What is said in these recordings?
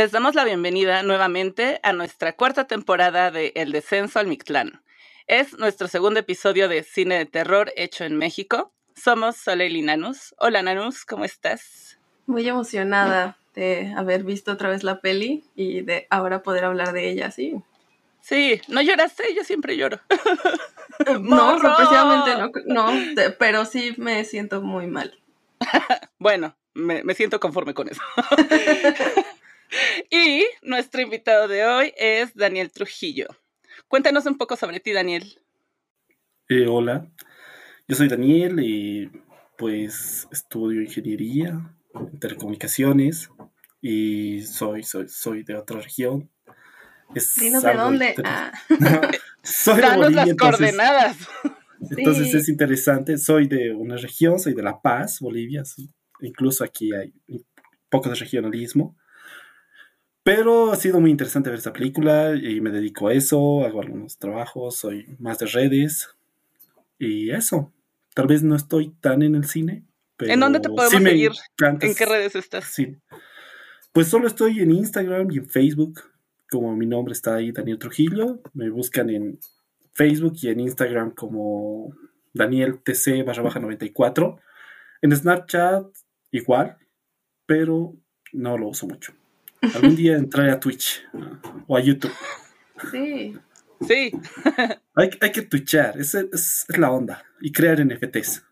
Les damos la bienvenida nuevamente a nuestra cuarta temporada de El Descenso al Mictlán. Es nuestro segundo episodio de cine de terror hecho en México. Somos Soleil y Nanus. Hola Nanus, ¿cómo estás? Muy emocionada de haber visto otra vez la peli y de ahora poder hablar de ella, sí. Sí, no lloraste, yo siempre lloro. no, sorpresivamente no, no, pero sí me siento muy mal. bueno, me, me siento conforme con eso. Y nuestro invitado de hoy es Daniel Trujillo. Cuéntanos un poco sobre ti, Daniel. Eh, hola, yo soy Daniel y pues estudio ingeniería en telecomunicaciones y soy, soy, soy de otra región. Es de dónde? Ah. soy de Bolivia, las coordenadas. Entonces es interesante, soy de una región, soy de La Paz, Bolivia, incluso aquí hay un poco de regionalismo. Pero ha sido muy interesante ver esta película y me dedico a eso, hago algunos trabajos, soy más de redes y eso. Tal vez no estoy tan en el cine. Pero ¿En dónde te podemos seguir? ¿En qué redes estás? Sí. Pues solo estoy en Instagram y en Facebook. Como mi nombre está ahí, Daniel Trujillo. Me buscan en Facebook y en Instagram como Daniel TC barra baja 94. En Snapchat igual, pero no lo uso mucho. Algún día entraré a Twitch o a YouTube. Sí. Sí. hay, que twitchar, es, es, la onda. Y crear NFTs.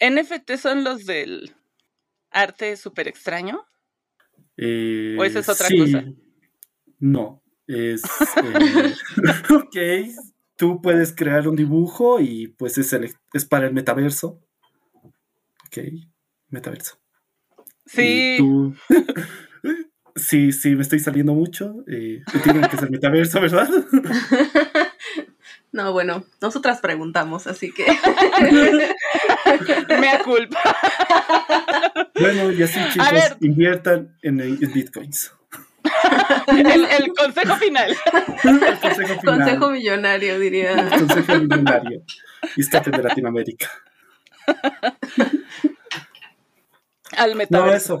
¿NFT son los del arte súper extraño? Eh, ¿O esa es otra cosa? No. Es. Eh, ok. Tú puedes crear un dibujo y pues es, el, es para el metaverso. Ok. Metaverso. Sí. Sí, sí, me estoy saliendo mucho. Eh, tiene que ser metaverso, ¿verdad? No, bueno, nosotras preguntamos, así que. Me culpa. Bueno, y así, chicos, inviertan en, bitcoins. El, consejo final. El consejo final. Consejo millonario, diría. El consejo millonario. Y de Latinoamérica. Al metaverso. No, eso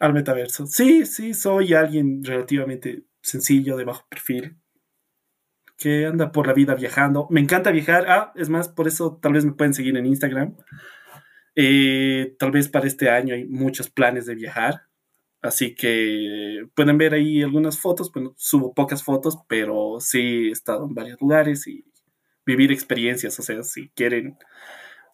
al metaverso. Sí, sí, soy alguien relativamente sencillo, de bajo perfil, que anda por la vida viajando. Me encanta viajar. Ah, es más, por eso tal vez me pueden seguir en Instagram. Eh, tal vez para este año hay muchos planes de viajar. Así que pueden ver ahí algunas fotos. Bueno, subo pocas fotos, pero sí he estado en varios lugares y vivir experiencias. O sea, si quieren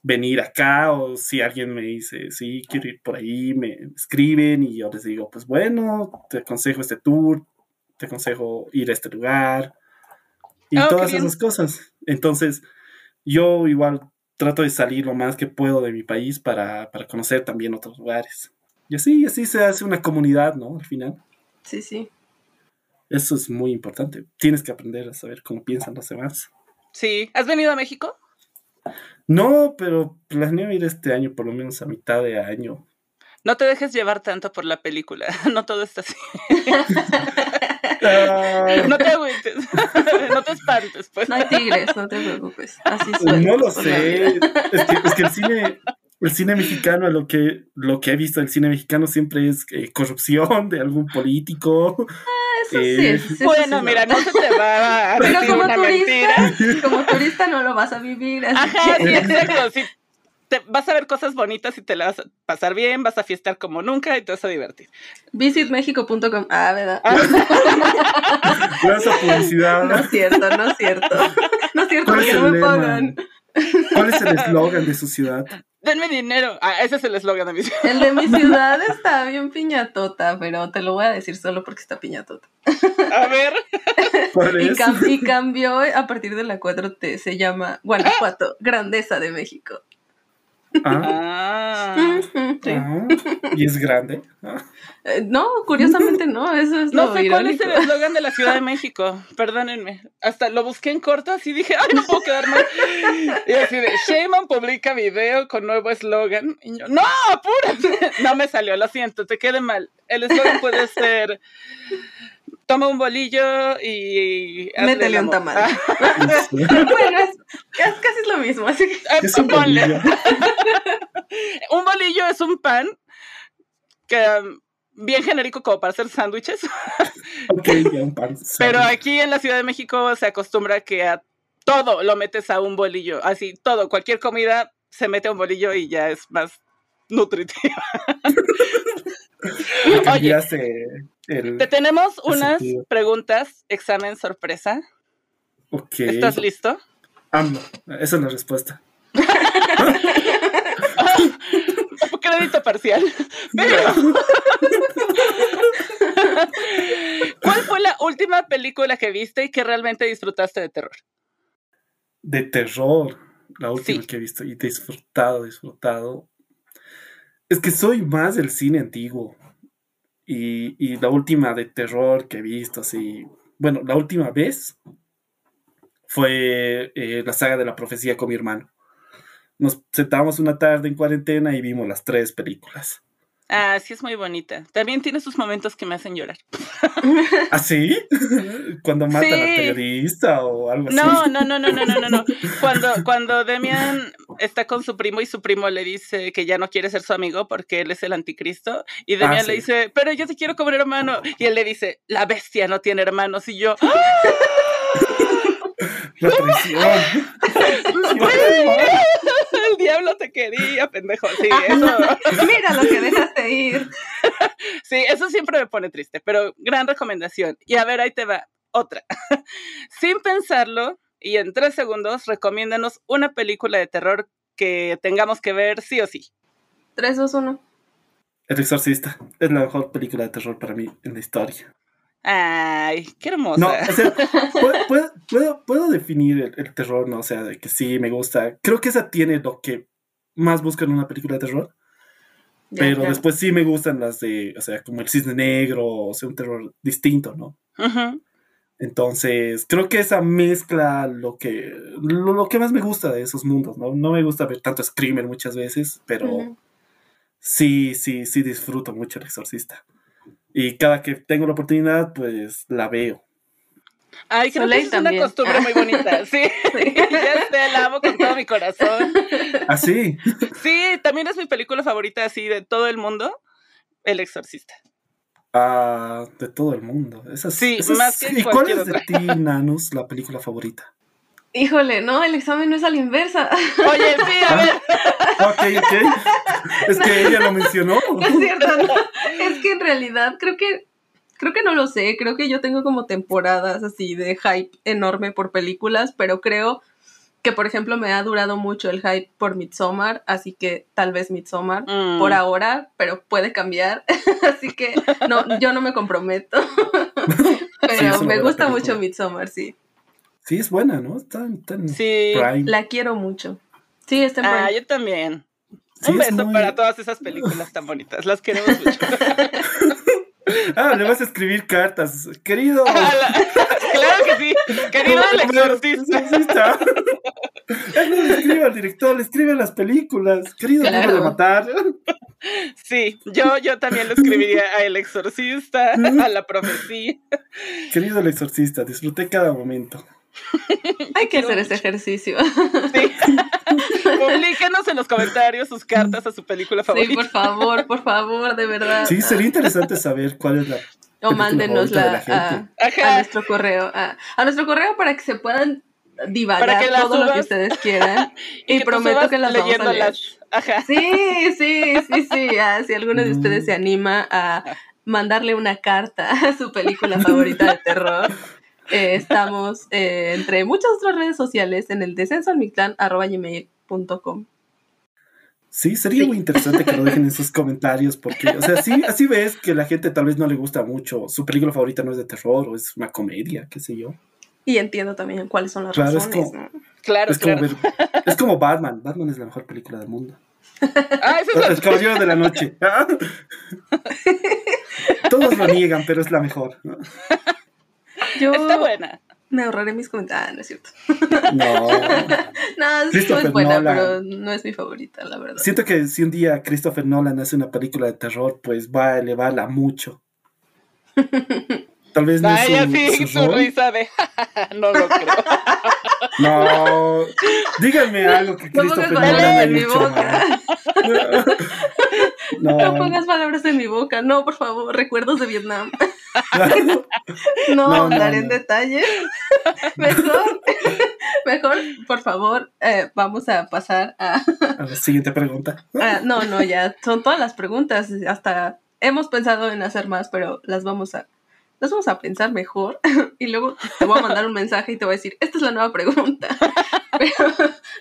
venir acá o si alguien me dice, sí, quiero ir por ahí, me escriben y yo les digo, pues bueno, te aconsejo este tour, te aconsejo ir a este lugar y ah, todas esas cosas. Entonces, yo igual trato de salir lo más que puedo de mi país para, para conocer también otros lugares. Y así, así se hace una comunidad, ¿no? Al final. Sí, sí. Eso es muy importante. Tienes que aprender a saber cómo piensan los demás. Sí. ¿Has venido a México? No, pero planeo ir este año, por lo menos a mitad de año. No te dejes llevar tanto por la película, no todo está así. no te agüites, no te espantes. Pues. No hay tigres, no te preocupes. Así No lo sé, es que, es que, el cine, el cine mexicano, lo que, lo que he visto del cine mexicano siempre es eh, corrupción de algún político. Eh, bueno, mira, no se te va a Pero como turista, como turista no lo vas a vivir. Ajá, sí, exacto. Sí, te, vas a ver cosas bonitas y te la vas a pasar bien, vas a fiestar como nunca y te vas a divertir. Visitmexico.com. Ah, ¿verdad? Gracias publicidad. No es cierto, no es cierto. No es cierto, porque no me pagan. ¿Cuál es el eslogan de su ciudad? Denme dinero. Ah, ese es el eslogan de mi ciudad. El de mi ciudad está bien piñatota, pero te lo voy a decir solo porque está piñatota. A ver. y, y, cambió a partir de la 4T. Se llama Guanajuato, Grandeza de México. Ah. ah. ¿Y es grande? Eh, no, curiosamente no, eso es No sé cuál es el eslogan de la Ciudad de México, perdónenme. Hasta lo busqué en corto así dije, ay, no puedo quedar mal. Y así de, Sheyman publica video con nuevo eslogan. Y yo, no, apúrate. No me salió, lo siento, te quede mal. El eslogan puede ser toma un bolillo y. Métele un tamal. bueno, es, casi es lo mismo, así que. Ah, un, bolillo? un bolillo es un pan que. Um, bien genérico como para hacer sándwiches. ok, ya un pan. Pero aquí en la Ciudad de México se acostumbra que a todo lo metes a un bolillo. Así, todo, cualquier comida se mete a un bolillo y ya es más nutritiva. Oye, te tenemos unas preguntas, examen sorpresa. Ok. ¿Estás listo? No, esa es la respuesta. Crédito parcial. ¿Cuál fue la última película que viste y que realmente disfrutaste de terror? De terror, la última que he visto y disfrutado, disfrutado. Es que soy más del cine antiguo. Y, la última de terror que he visto, así. Bueno, la última vez fue eh, la saga de la profecía con mi hermano. Nos sentábamos una tarde en cuarentena y vimos las tres películas. Ah, sí, es muy bonita. También tiene sus momentos que me hacen llorar. ¿Ah, sí? Cuando matan al periodista o algo así. No, no, no, no, no, no, no. Cuando, cuando Demian está con su primo y su primo le dice que ya no quiere ser su amigo porque él es el anticristo. Y ah, Demian le dice, pero yo te quiero como hermano. Y él le dice, la bestia no tiene hermanos. Y yo. La traición. El diablo te quería, pendejo. Sí, eso. Mira lo que dejaste ir. Sí, eso siempre me pone triste, pero gran recomendación. Y a ver, ahí te va otra. Sin pensarlo, y en tres segundos, recomiéndanos una película de terror que tengamos que ver sí o sí. Tres, dos, uno. El Exorcista es la mejor película de terror para mí en la historia. Ay, qué hermosa. No, o sea, puedo, puedo, definir el, terror, ¿no? O sea, de que sí, me gusta. Creo que esa tiene lo que más busco en una película de terror. pero después sí me gustan las de, o sea, como el cisne negro, o sea, un terror distinto, ¿no? Entonces, creo que esa mezcla lo que, lo, que más me gusta de esos mundos, ¿no? No me gusta ver tanto screamer muchas veces, pero sí, sí, sí disfruto mucho el exorcista. Y cada que tengo la oportunidad, pues la veo. Ay, creo que es una costumbre muy bonita. Sí, ya te la amo con todo mi corazón. ¿Ah, sí? Sí, también es mi película favorita así de todo el mundo, El Exorcista. Ah, de todo el mundo. Esa sí, más que ¿Y cuál es de ti, Nanus, la película favorita? Híjole, no, el examen no es a la inversa. Oye, sí, a ver. ok, ok. Es que ella lo mencionó. Es cierto, Es que en realidad creo que creo que no lo sé, creo que yo tengo como temporadas así de hype enorme por películas, pero creo que por ejemplo me ha durado mucho el hype por Midsommar, así que tal vez Midsommar mm. por ahora, pero puede cambiar, así que no, yo no me comprometo, pero me gusta mucho Midsommar, sí. Sí, es buena, ¿no? Está, en sí, la quiero mucho. Sí, está en Ah, yo también. Un beso para todas esas películas tan bonitas. Las queremos mucho. ah, le vas a escribir cartas. Querido. Ah, claro que sí. Querido el exorcista. Él no le escribe al director, le escribe las películas. Querido claro. de matar. Sí, yo, yo también le escribiría a El Exorcista, a la profecía. Querido el Exorcista, disfruté cada momento. Hay que hacer ese ejercicio. Sí. Publíquenos en los comentarios sus cartas a su película favorita. Sí, por favor, por favor, de verdad. Sí, sería interesante saber cuál es la. O mándenosla a, nuestro correo. A, nuestro correo para que se puedan divagar todo lo que ustedes quieran. y, prometo que las vamos a leer. Sí, sí, sí, sí. Ah, si alguno de ustedes se anima a mandarle una carta a su película favorita de terror eh, estamos eh, entre muchas otras redes sociales en el descenso al Sí, sería muy interesante que lo dejen en sus comentarios, porque, o sea, sí, así ves que la gente tal vez no le gusta mucho, su película favorita no es de terror o es una comedia, qué sé yo. Y entiendo también cuáles son las razones, es como, ¿no? Claro, es, claro. Como es como Batman, Batman es la mejor película del mundo. Ah, eso es El Caballero de la Noche. Todos lo niegan, pero es la mejor. Yo Está buena. me ahorraré mis comentarios, ah, no es cierto. No. no, es buena, Nolan. pero no es mi favorita, la verdad. Siento que si un día Christopher Nolan hace una película de terror, pues va a elevarla mucho. Tal vez no es Vaya, su, sí, su su rol. risa de. no lo creo. No, díganme algo que No pongas Christopher palabras Nolan en mi boca. No No, pongas palabras en mi boca. No, por favor, recuerdos de Vietnam. No, No, no, ahondaré en no. detalles. Mejor, mejor, por favor, eh, vamos a pasar a, A la siguiente pregunta. a- No, no, ya son todas las preguntas. Hasta hemos pensado en hacer más, pero las vamos a. Las vamos a pensar mejor y luego te voy a mandar un mensaje y te voy a decir, esta es la nueva pregunta. Pero,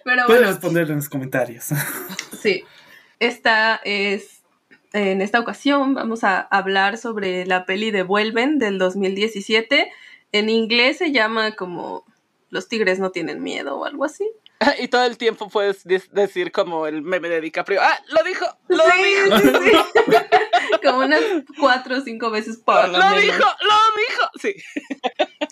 pero Pueden bueno, responder en los comentarios. Sí, esta es, en esta ocasión vamos a hablar sobre la peli de Vuelven del 2017. En inglés se llama como Los tigres no tienen miedo o algo así. y todo el tiempo puedes decir como el meme de DiCaprio. ¡Ah! ¡Lo dijo! ¡Lo Sí, dijo! sí, sí. Como unas cuatro o cinco veces por lo, ¡Lo menos. dijo! ¡Lo dijo! Sí.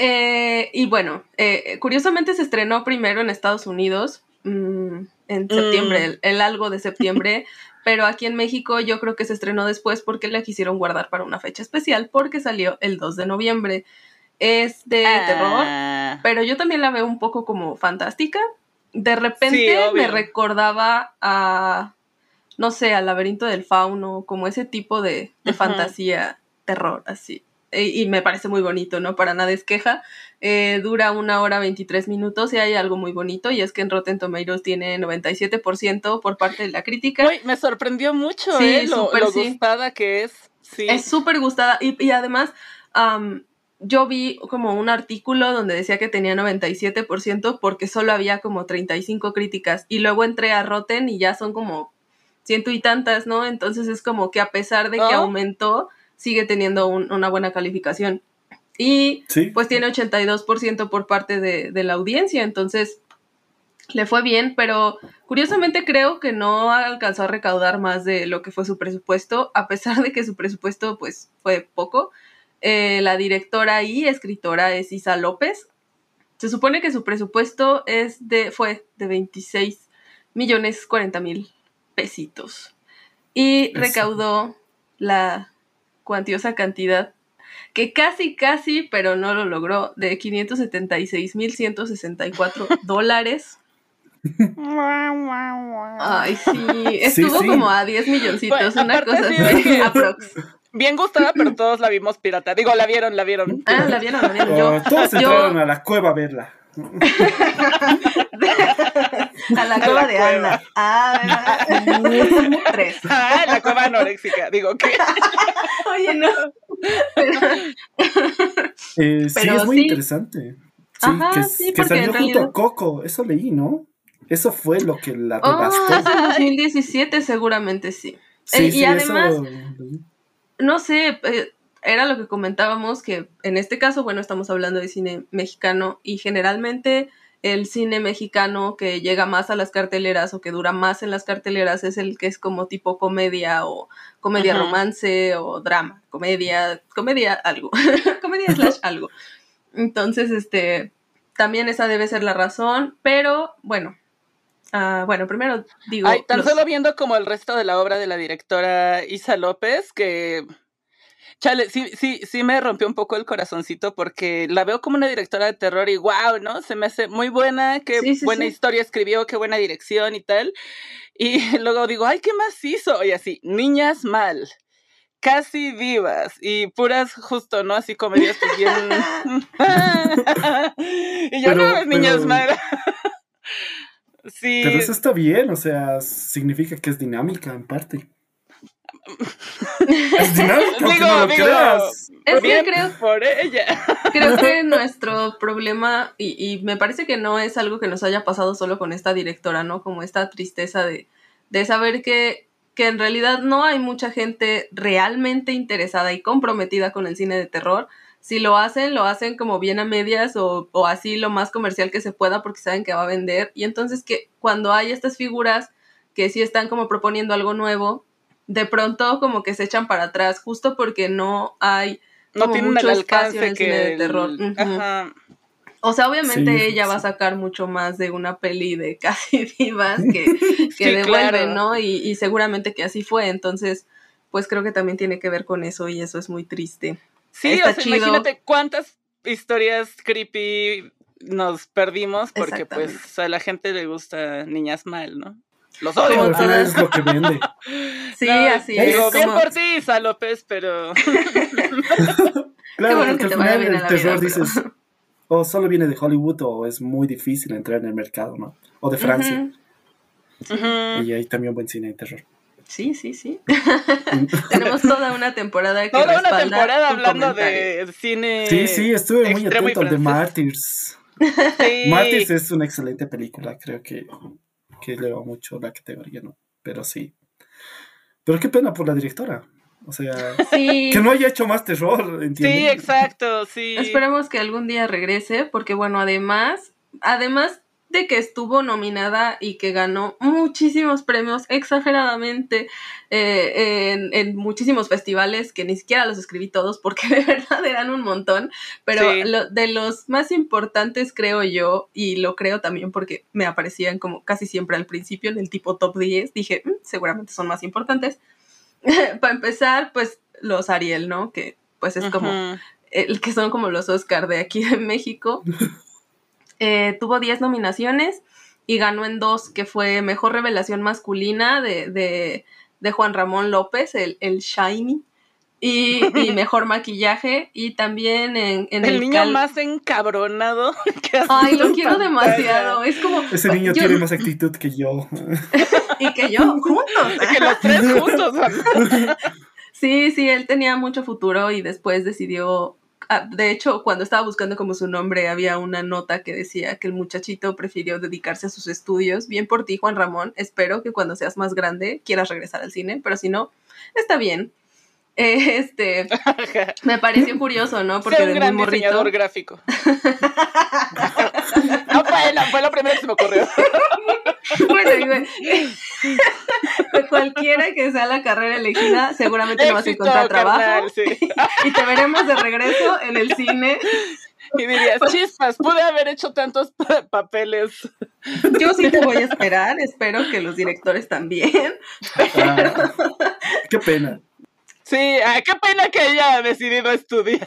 Eh, y bueno, eh, curiosamente se estrenó primero en Estados Unidos mm, en septiembre, el, el algo de septiembre, pero aquí en México yo creo que se estrenó después porque la quisieron guardar para una fecha especial porque salió el 2 de noviembre. Es de terror, Ah. pero yo también la veo un poco como fantástica. De repente Sí, me recordaba a, no sé, al laberinto del fauno, como ese tipo de, fantasía, terror, así. E- Y, me parece muy bonito, ¿no? Para nada es queja. Eh, dura una hora 23 minutos y hay algo muy bonito y es que en Rotten Tomatoes tiene 97% por parte de la crítica. Uy, me sorprendió mucho, Sí, ¿eh? Lo, sí. gustada que es. Sí. Es súper gustada y, y además am, yo vi como un artículo donde decía que tenía 97% porque solo había como 35 críticas y luego entré a Rotten y ya son como ciento y tantas, ¿no? Entonces es como que a pesar de que Oh. aumentó, sigue teniendo un- una buena calificación. Y Sí. pues tiene 82% por parte de, de la audiencia, entonces le fue bien, pero curiosamente creo que no alcanzó a recaudar más de lo que fue su presupuesto, a pesar de que su presupuesto pues fue poco. Eh, la directora y escritora es Isa López. Se supone que su presupuesto es de, fue de 26 millones 40 mil pesitos. Y Eso. recaudó la cuantiosa cantidad que casi, casi, pero no lo logró, de 576.164 dólares. Ay, sí, estuvo sí. como a 10 milloncitos, Bueno, una cosa sí, así, sí. aprox. Bien gustada, pero todos la vimos pirata. Digo, la vieron, la vieron. Ah, la vieron, la vieron. Yo, Oh, todos yo- entraron a la cueva a verla. A la cueva de cueva. Ana. Ah. Tres. Ah, la cueva anoréxica. Digo, ¿qué? Oye, no. Pero- Eh, sí, Pero es muy sí. interesante. Sí, Ajá, que, sí, que salió junto realidad- a Coco. Eso leí, ¿no? Eso fue lo que la Oh, devastó. hace 2017 seguramente sí. sí, y sí, además- eso no sé, eh, era lo que comentábamos, que en este caso, bueno, estamos hablando de cine mexicano y generalmente el cine mexicano que llega más a las carteleras o que dura más en las carteleras es el que es como tipo comedia o comedia Ajá. romance o drama, comedia, comedia algo, comedia slash algo. Entonces, este, también esa debe ser la razón, pero bueno, ah, bueno, primero digo... Ay, tan los- solo viendo como el resto de la obra de la directora Isa López, que. Chale, sí, sí, sí me rompió un poco el corazoncito porque la veo como una directora de terror y wow, ¿no? Se me hace muy buena, qué Sí, sí, buena sí. historia escribió, qué buena dirección y tal. Y luego digo, ay, ¿qué más hizo? Y así, niñas mal, casi vivas y puras justo, ¿no? Así comedias pues bien... y yo Pero- no, niñas pero- mal. sí. Pero eso está bien, o sea, significa que es dinámica en parte. Es dinámico, Digo, no lo digo, creas. Es que Bien creo, por ella. creo que nuestro problema, y, y me parece que no es algo que nos haya pasado solo con esta directora, ¿no? Como esta tristeza de, de saber que, que en realidad no hay mucha gente realmente interesada y comprometida con el cine de terror. Si lo hacen, lo hacen como bien a medias o, o así lo más comercial que se pueda porque saben que va a vender. Y entonces que cuando hay estas figuras que sí están como proponiendo algo nuevo, de pronto como que se echan para atrás justo porque no hay No como tienen mucho el espacio en el que. cine de el- terror. Ajá. O sea, obviamente Sí, ella va a sacar mucho más de una peli de casi divas que, que Sí, devuelve, claro. ¿no? Y, y seguramente que así fue. Entonces, pues creo que también tiene que ver con eso y eso es muy triste. Sí, Está o sea, chido. imagínate cuántas historias creepy nos perdimos porque pues a la gente le gusta niñas mal, ¿no? Los Pero odio. al final todas. es lo que vende. Sí, No, así es. Digo, bien como- por ti, Isa López, pero Claro, bueno porque al final el terror vida, pero- dices, o solo viene de Hollywood o es muy difícil entrar en el mercado, ¿no? O de Francia. Y hay también buen cine de terror. Sí, sí, sí. Tenemos toda una temporada que toda una temporada hablando comentario. de cine. Sí, sí, estuve muy atento al de. Martyrs. Sí. Martyrs es una excelente película, creo que, que eleva mucho la categoría, ¿no? Pero sí. Pero qué pena por la directora. O sea, Sí. que no haya hecho más terror, ¿entiendes? Sí, exacto, sí. Esperemos que algún día regrese, porque bueno, además, además de que estuvo nominada y que ganó muchísimos premios exageradamente eh, en, en muchísimos festivales, que ni siquiera los escribí todos porque de verdad eran un montón, pero Sí. lo- de los más importantes creo yo, y lo creo también porque me aparecían como casi siempre al principio en el tipo top 10, dije, "Mm, seguramente son más importantes. Para empezar, pues los Ariel, ¿no? Que pues es como el que son como los Oscar de aquí de México. Eh, tuvo 10 nominaciones y ganó en dos, que fue Mejor Revelación Masculina de, de, de Juan Ramón López, el, el Shiny, y, y Mejor Maquillaje, y también en, en El, el, niño cal- más encabronado que Ay, lo quiero pantalla. demasiado, es como... Ese niño yo- tiene más actitud que yo. Y que yo, juntos. Que los tres juntos. Sí, sí, él tenía mucho futuro y después decidió, de hecho, cuando estaba buscando como su nombre, había una nota que decía que el muchachito prefirió dedicarse a sus estudios. Bien por ti, Juan Ramón. Espero que cuando seas más grande quieras regresar al cine, pero si no, está bien. Eh, este, me pareció curioso, ¿no? Porque Sea un gran morrito. diseñador gráfico. no fue, no, fue lo primero que se me ocurrió. Bueno, güey, cualquiera que sea la carrera elegida, seguramente no vas a encontrar trabajo carnal, sí. y te veremos de regreso en el cine Y dirías, chispas, pude haber hecho tantos pa- papeles. Yo sí te voy a esperar, espero que los directores también. Ah, qué pena. Sí, ay, qué pena que ella decidido estudiar.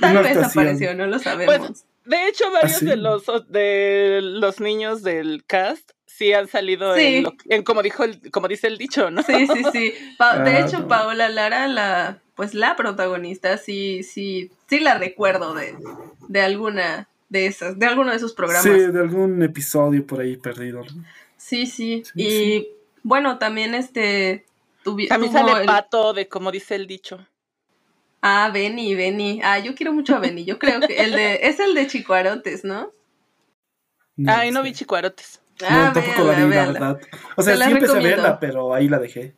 Tal Una vez actuación. apareció, no lo sabemos. De hecho, varios ¿Ah, sí? de los de los niños del cast sí han salido Sí. en, lo- en como dijo el, como dice el dicho, ¿no? Sí, sí, sí. Pa- de Ah, hecho, no. Paola Lara, la, pues la protagonista, sí, sí, sí la recuerdo de, de alguna de esas, de alguno de esos programas. Sí, de algún episodio por ahí perdido. ¿no? Sí, sí. Sí, y sí. bueno, también este tuvi- A mí tuvo sale el- pato de como dice el dicho. Ah, Benny, Benny. Ah, yo quiero mucho a Benny. Yo creo que el de es el de Chicuarotes, ¿no? Ay, no vi chicuarotes. No, Ah, tampoco véanla, la vi, la verdad. O sea, sí empecé a verla, pero ahí la dejé.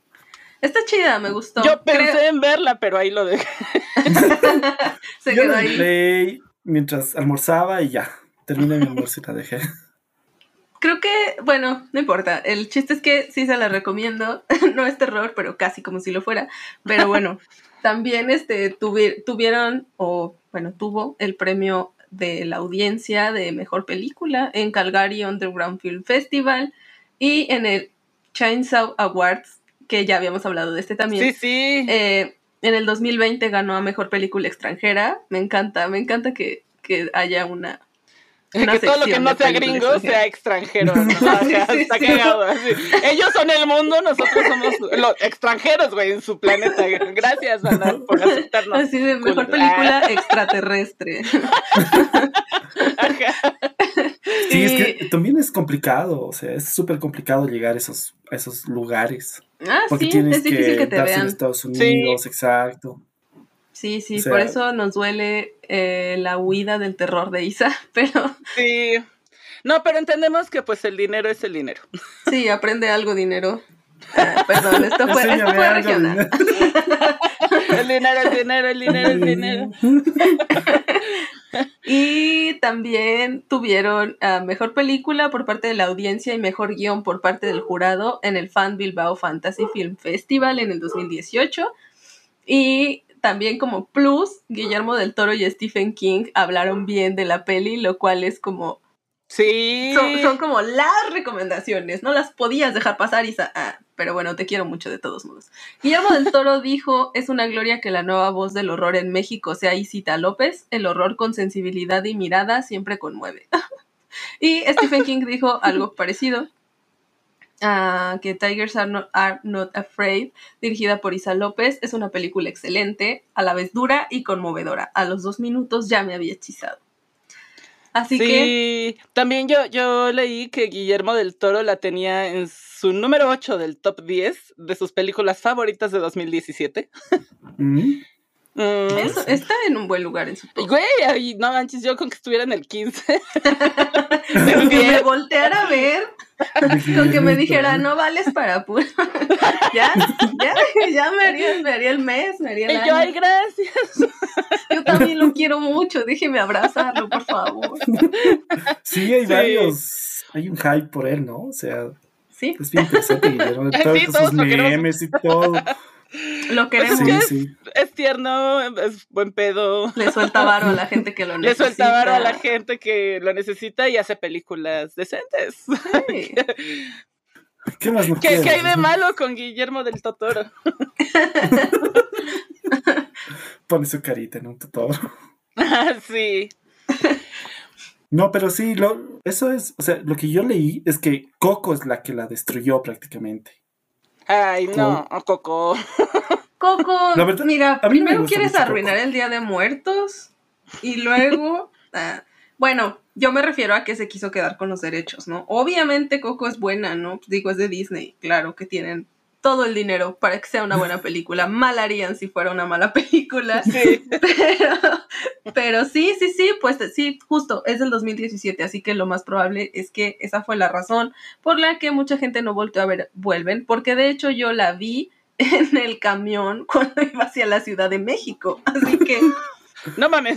Está chida, me gustó. Yo Creo- pensé en verla, pero ahí lo dejé. se Yo quedó la ahí. play mientras almorzaba y ya. Terminé mi almuerzo y la dejé. Creo que, bueno, no importa. El chiste es que sí se la recomiendo. no es terror, pero casi como si lo fuera. Pero bueno, también este tuvi- tuvieron, o bueno, tuvo el premio de la audiencia de mejor película en Calgary Underground Film Festival y en el Chainsaw Awards, que ya habíamos hablado de este también. Sí, sí. Eh, en el 2020 ganó a mejor película extranjera. Me encanta, me encanta que, que haya una. Una que todo lo que no sea gringo sea extranjero. ¿no? Ajá, Sí, está sí. cagado. así. Ellos son el mundo, nosotros somos los extranjeros, güey, en su planeta. Gracias, Ana, por aceptarnos. Así de mejor película extraterrestre. Ajá. Sí, es que también es complicado, o sea, es súper complicado llegar a esos, a esos lugares. Ah, Porque sí, tienes es difícil que, te darse en vean. Estados Unidos, exacto. Sí, sí, o sea- por eso nos duele eh, la huida del terror de Isa, pero Sí. No, pero entendemos que pues el dinero es el dinero. sí, aprende algo, dinero. Ah, perdón, esto fue, esto Enséñame fue regional. El dinero es dinero, el dinero es dinero. Y también tuvieron ah, mejor película por parte de la audiencia y mejor guion por parte del jurado en el Fan Bilbao Fantasy Film Festival en el 2018. Y también como plus, Guillermo del Toro y Stephen King hablaron bien de la peli, lo cual es como Sí. son, son como las recomendaciones, no las podías dejar pasar, Isa. Ah, pero bueno, te quiero mucho de todos modos. Guillermo del Toro dijo, es una gloria que la nueva voz del horror en México sea Isita López, el horror con sensibilidad y mirada siempre conmueve. y Stephen King dijo algo parecido. Ah, que Tigers are not, Are Not Afraid, dirigida por Isa López, es una película excelente, a la vez dura y conmovedora. A los dos minutos ya me había hechizado. Así sí, que también yo, yo leí que Guillermo del Toro la tenía en su número 8 del top 10 de sus películas favoritas de 2017. Mm. Mm. Eso, está en un buen lugar en su Y, top. Güey, ay, no manches, yo con que estuviera en el 15. Con que me volteara a ver, con que me dijera, no vales para puro. ya, ya, ya me haría, me haría el mes, me haría el Y yo, ay, gracias. Yo también lo quiero mucho, déjeme abrazarlo, por favor. Sí, hay Sí. varios. Hay un hype por él, ¿no? O sea, Sí, es bien interesante Guillermo Sí, todos sus queremos. memes y todo. Lo queremos. Sí, sí. Es tierno, es buen pedo. Le suelta varo a la gente que lo Le necesita. suelta varo a la gente que lo necesita y hace películas decentes. Sí. ¿Qué más no ¿Qué, quieres? qué hay de malo con Guillermo del Totoro? Pone su carita en un tutor. Ah, sí. No, pero sí, lo, eso es, o sea, lo que yo leí es que Coco es la que la destruyó prácticamente. Ay, no, Coco. Coco, La verdad, mira, a mí me primero quieres arruinar Coco. el Día de Muertos y luego... ah, bueno, yo me refiero a que se quiso quedar con los derechos, ¿no? Obviamente Coco es buena, ¿no? Digo, es de Disney, claro que tienen todo el dinero para que sea una buena película. Mal harían si fuera una mala película. Sí. Pero, pero sí, sí, sí, pues sí, justo, es del 2017, así que lo más probable es que esa fue la razón por la que mucha gente no volvió a ver Vuelven, porque de hecho yo la vi en el camión cuando iba hacia la Ciudad de México, así que... No mames.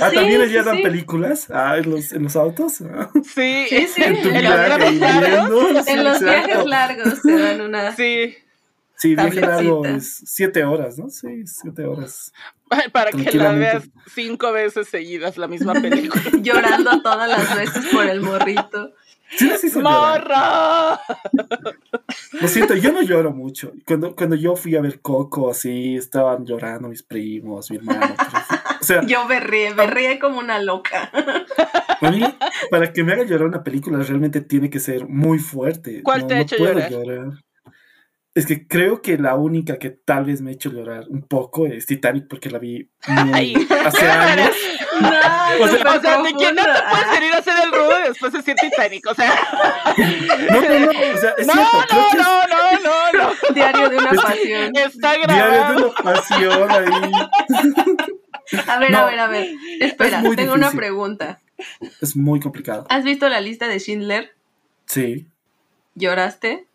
Ah, sí, ¿también sí, allá dan sí. películas? Ah, en los, en los autos. Ah, Sí. Sí, sí. En tu En los viaje, viajes largos. Sí, En los exacto. viajes largos se dan una... Sí. Sí, viaje largo es siete horas, ¿no? Sí, siete horas. Para que la veas cinco veces seguidas la misma película. llorando todas las veces por el morrito. Sí, les hizo llorar. ¡Morra! Lo siento, yo no lloro mucho. Cuando, cuando yo fui a ver Coco, así, estaban llorando mis primos, mi hermano. pero- O sea, Yo berré, berré como una loca. a mí, para que me haga llorar una película, realmente tiene que ser muy fuerte. ¿Cuál No- te ha no hecho puedo llorar? Es que creo que la única que tal vez me ha hecho llorar un poco es Titanic, porque la vi muy- hace años. No, O sea, súper O sea, de que no te puedes venir a hacer el rudo y después decir Titanic. O sea, No, no, no, o sea, es no, cierto. no, es no, no, no, no. Diario de una pasión. Está Diario de grabado. una pasión ahí. A ver, No, a ver, a ver. Espera, tengo una pregunta. Es muy complicado. ¿Has visto la lista de Schindler? Sí, ¿Lloraste?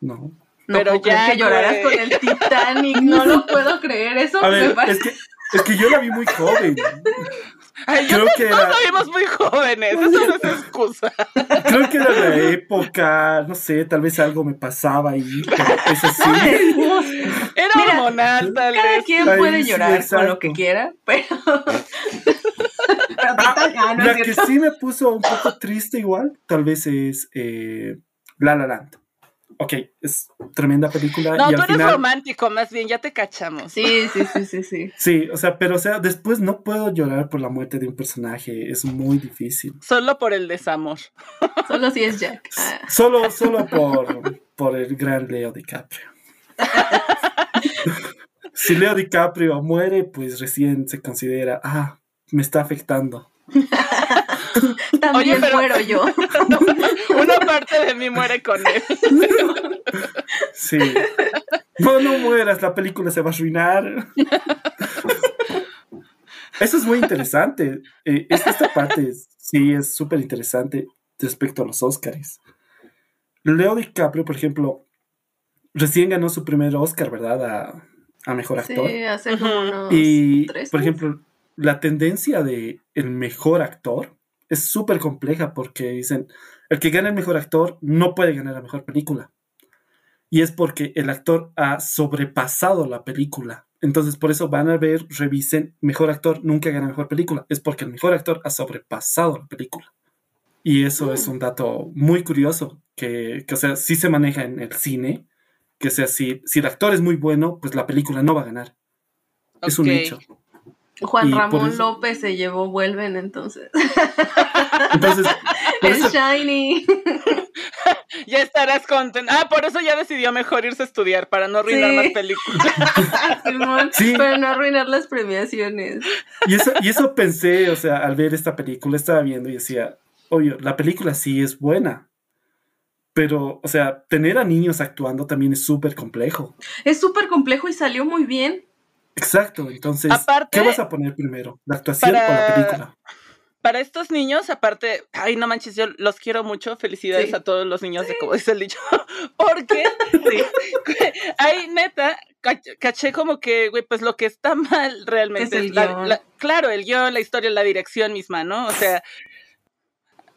no. No Pero puedo creer ya, que lloraras con el Titanic. No lo puedo creer. Eso A me ver, parece. es que, es que yo la vi muy joven. Ay, yo Creo que todos era, la vimos muy jóvenes. Eso no es excusa. creo que era la época, no sé, tal vez algo me pasaba ahí, pero eso sí. Era Mira, hormonal, tal Cada vez. quien Ay, puede sí, llorar con exacto. lo que quiera, pero. ah, no La que sí me puso un poco triste igual, tal vez es eh, La La Land. Ok, es tremenda película No, y tú al eres final... romántico, más bien, ya te cachamos. Sí, sí, sí, sí, sí. Sí, o sea, pero o sea, después no puedo llorar por la muerte de un personaje, es muy difícil. Solo por el desamor. Solo si es Jack. Ah, Solo, solo por, por el gran Leo DiCaprio. Si Leo DiCaprio muere, pues recién se considera, ah, me está afectando. También pero- muero yo. Una parte de mí muere con él. Sí. No, no mueras, la película se va a arruinar. Eso es muy interesante. Eh, esta, esta parte es- sí es súper interesante respecto a los Oscars. Leo DiCaprio, por ejemplo, recién ganó su primer Oscar, ¿verdad? A, a Mejor Actor. Sí, hace como unos Y, tres por ejemplo, la tendencia de el mejor actor es súper compleja porque dicen, el que gana el mejor actor no puede ganar la mejor película. Y es porque el actor ha sobrepasado la película. Entonces, por eso van a ver, revisen, mejor actor nunca gana mejor película. Es porque el mejor actor ha sobrepasado la película. Y eso es un dato muy curioso, que, que, o sea, sí se maneja en el cine, que sea, si, si el actor es muy bueno, pues la película no va a ganar. Es un hecho. Juan y Ramón eso- López se llevó Vuelven entonces. Entonces, El eso- Shiny. Ya estarás contento. Ah, por eso ya decidió mejor irse a estudiar para no arruinar Sí. más películas. Simón, Sí. Para no arruinar las premiaciones. y, eso, y eso pensé, o sea, al ver esta película, estaba viendo y decía, obvio, la película sí es buena. Pero, o sea, tener a niños actuando también es súper complejo. Es súper complejo y salió muy bien. Exacto, entonces, Aparte- ¿qué vas a poner primero? ¿La actuación Para- o la película? Para estos niños, aparte, ay, no manches, yo los quiero mucho. Felicidades Sí. a todos los niños de como dice el dicho. Porque, ay, neta, cach- caché como que, güey, pues lo que está mal realmente Es el la- guion. la- claro, el guion, la historia, la dirección misma, ¿no? O sea,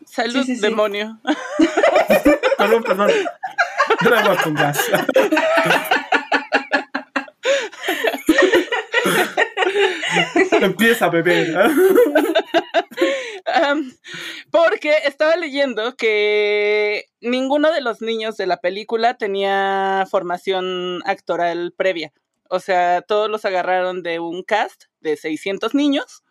salud, Sí, sí, sí. demonio. Perdón, perdón. Drama con gas. Empieza a beber. Am, porque estaba leyendo que ninguno de los niños de la película tenía formación actoral previa. O sea, todos los agarraron de un cast de 600 niños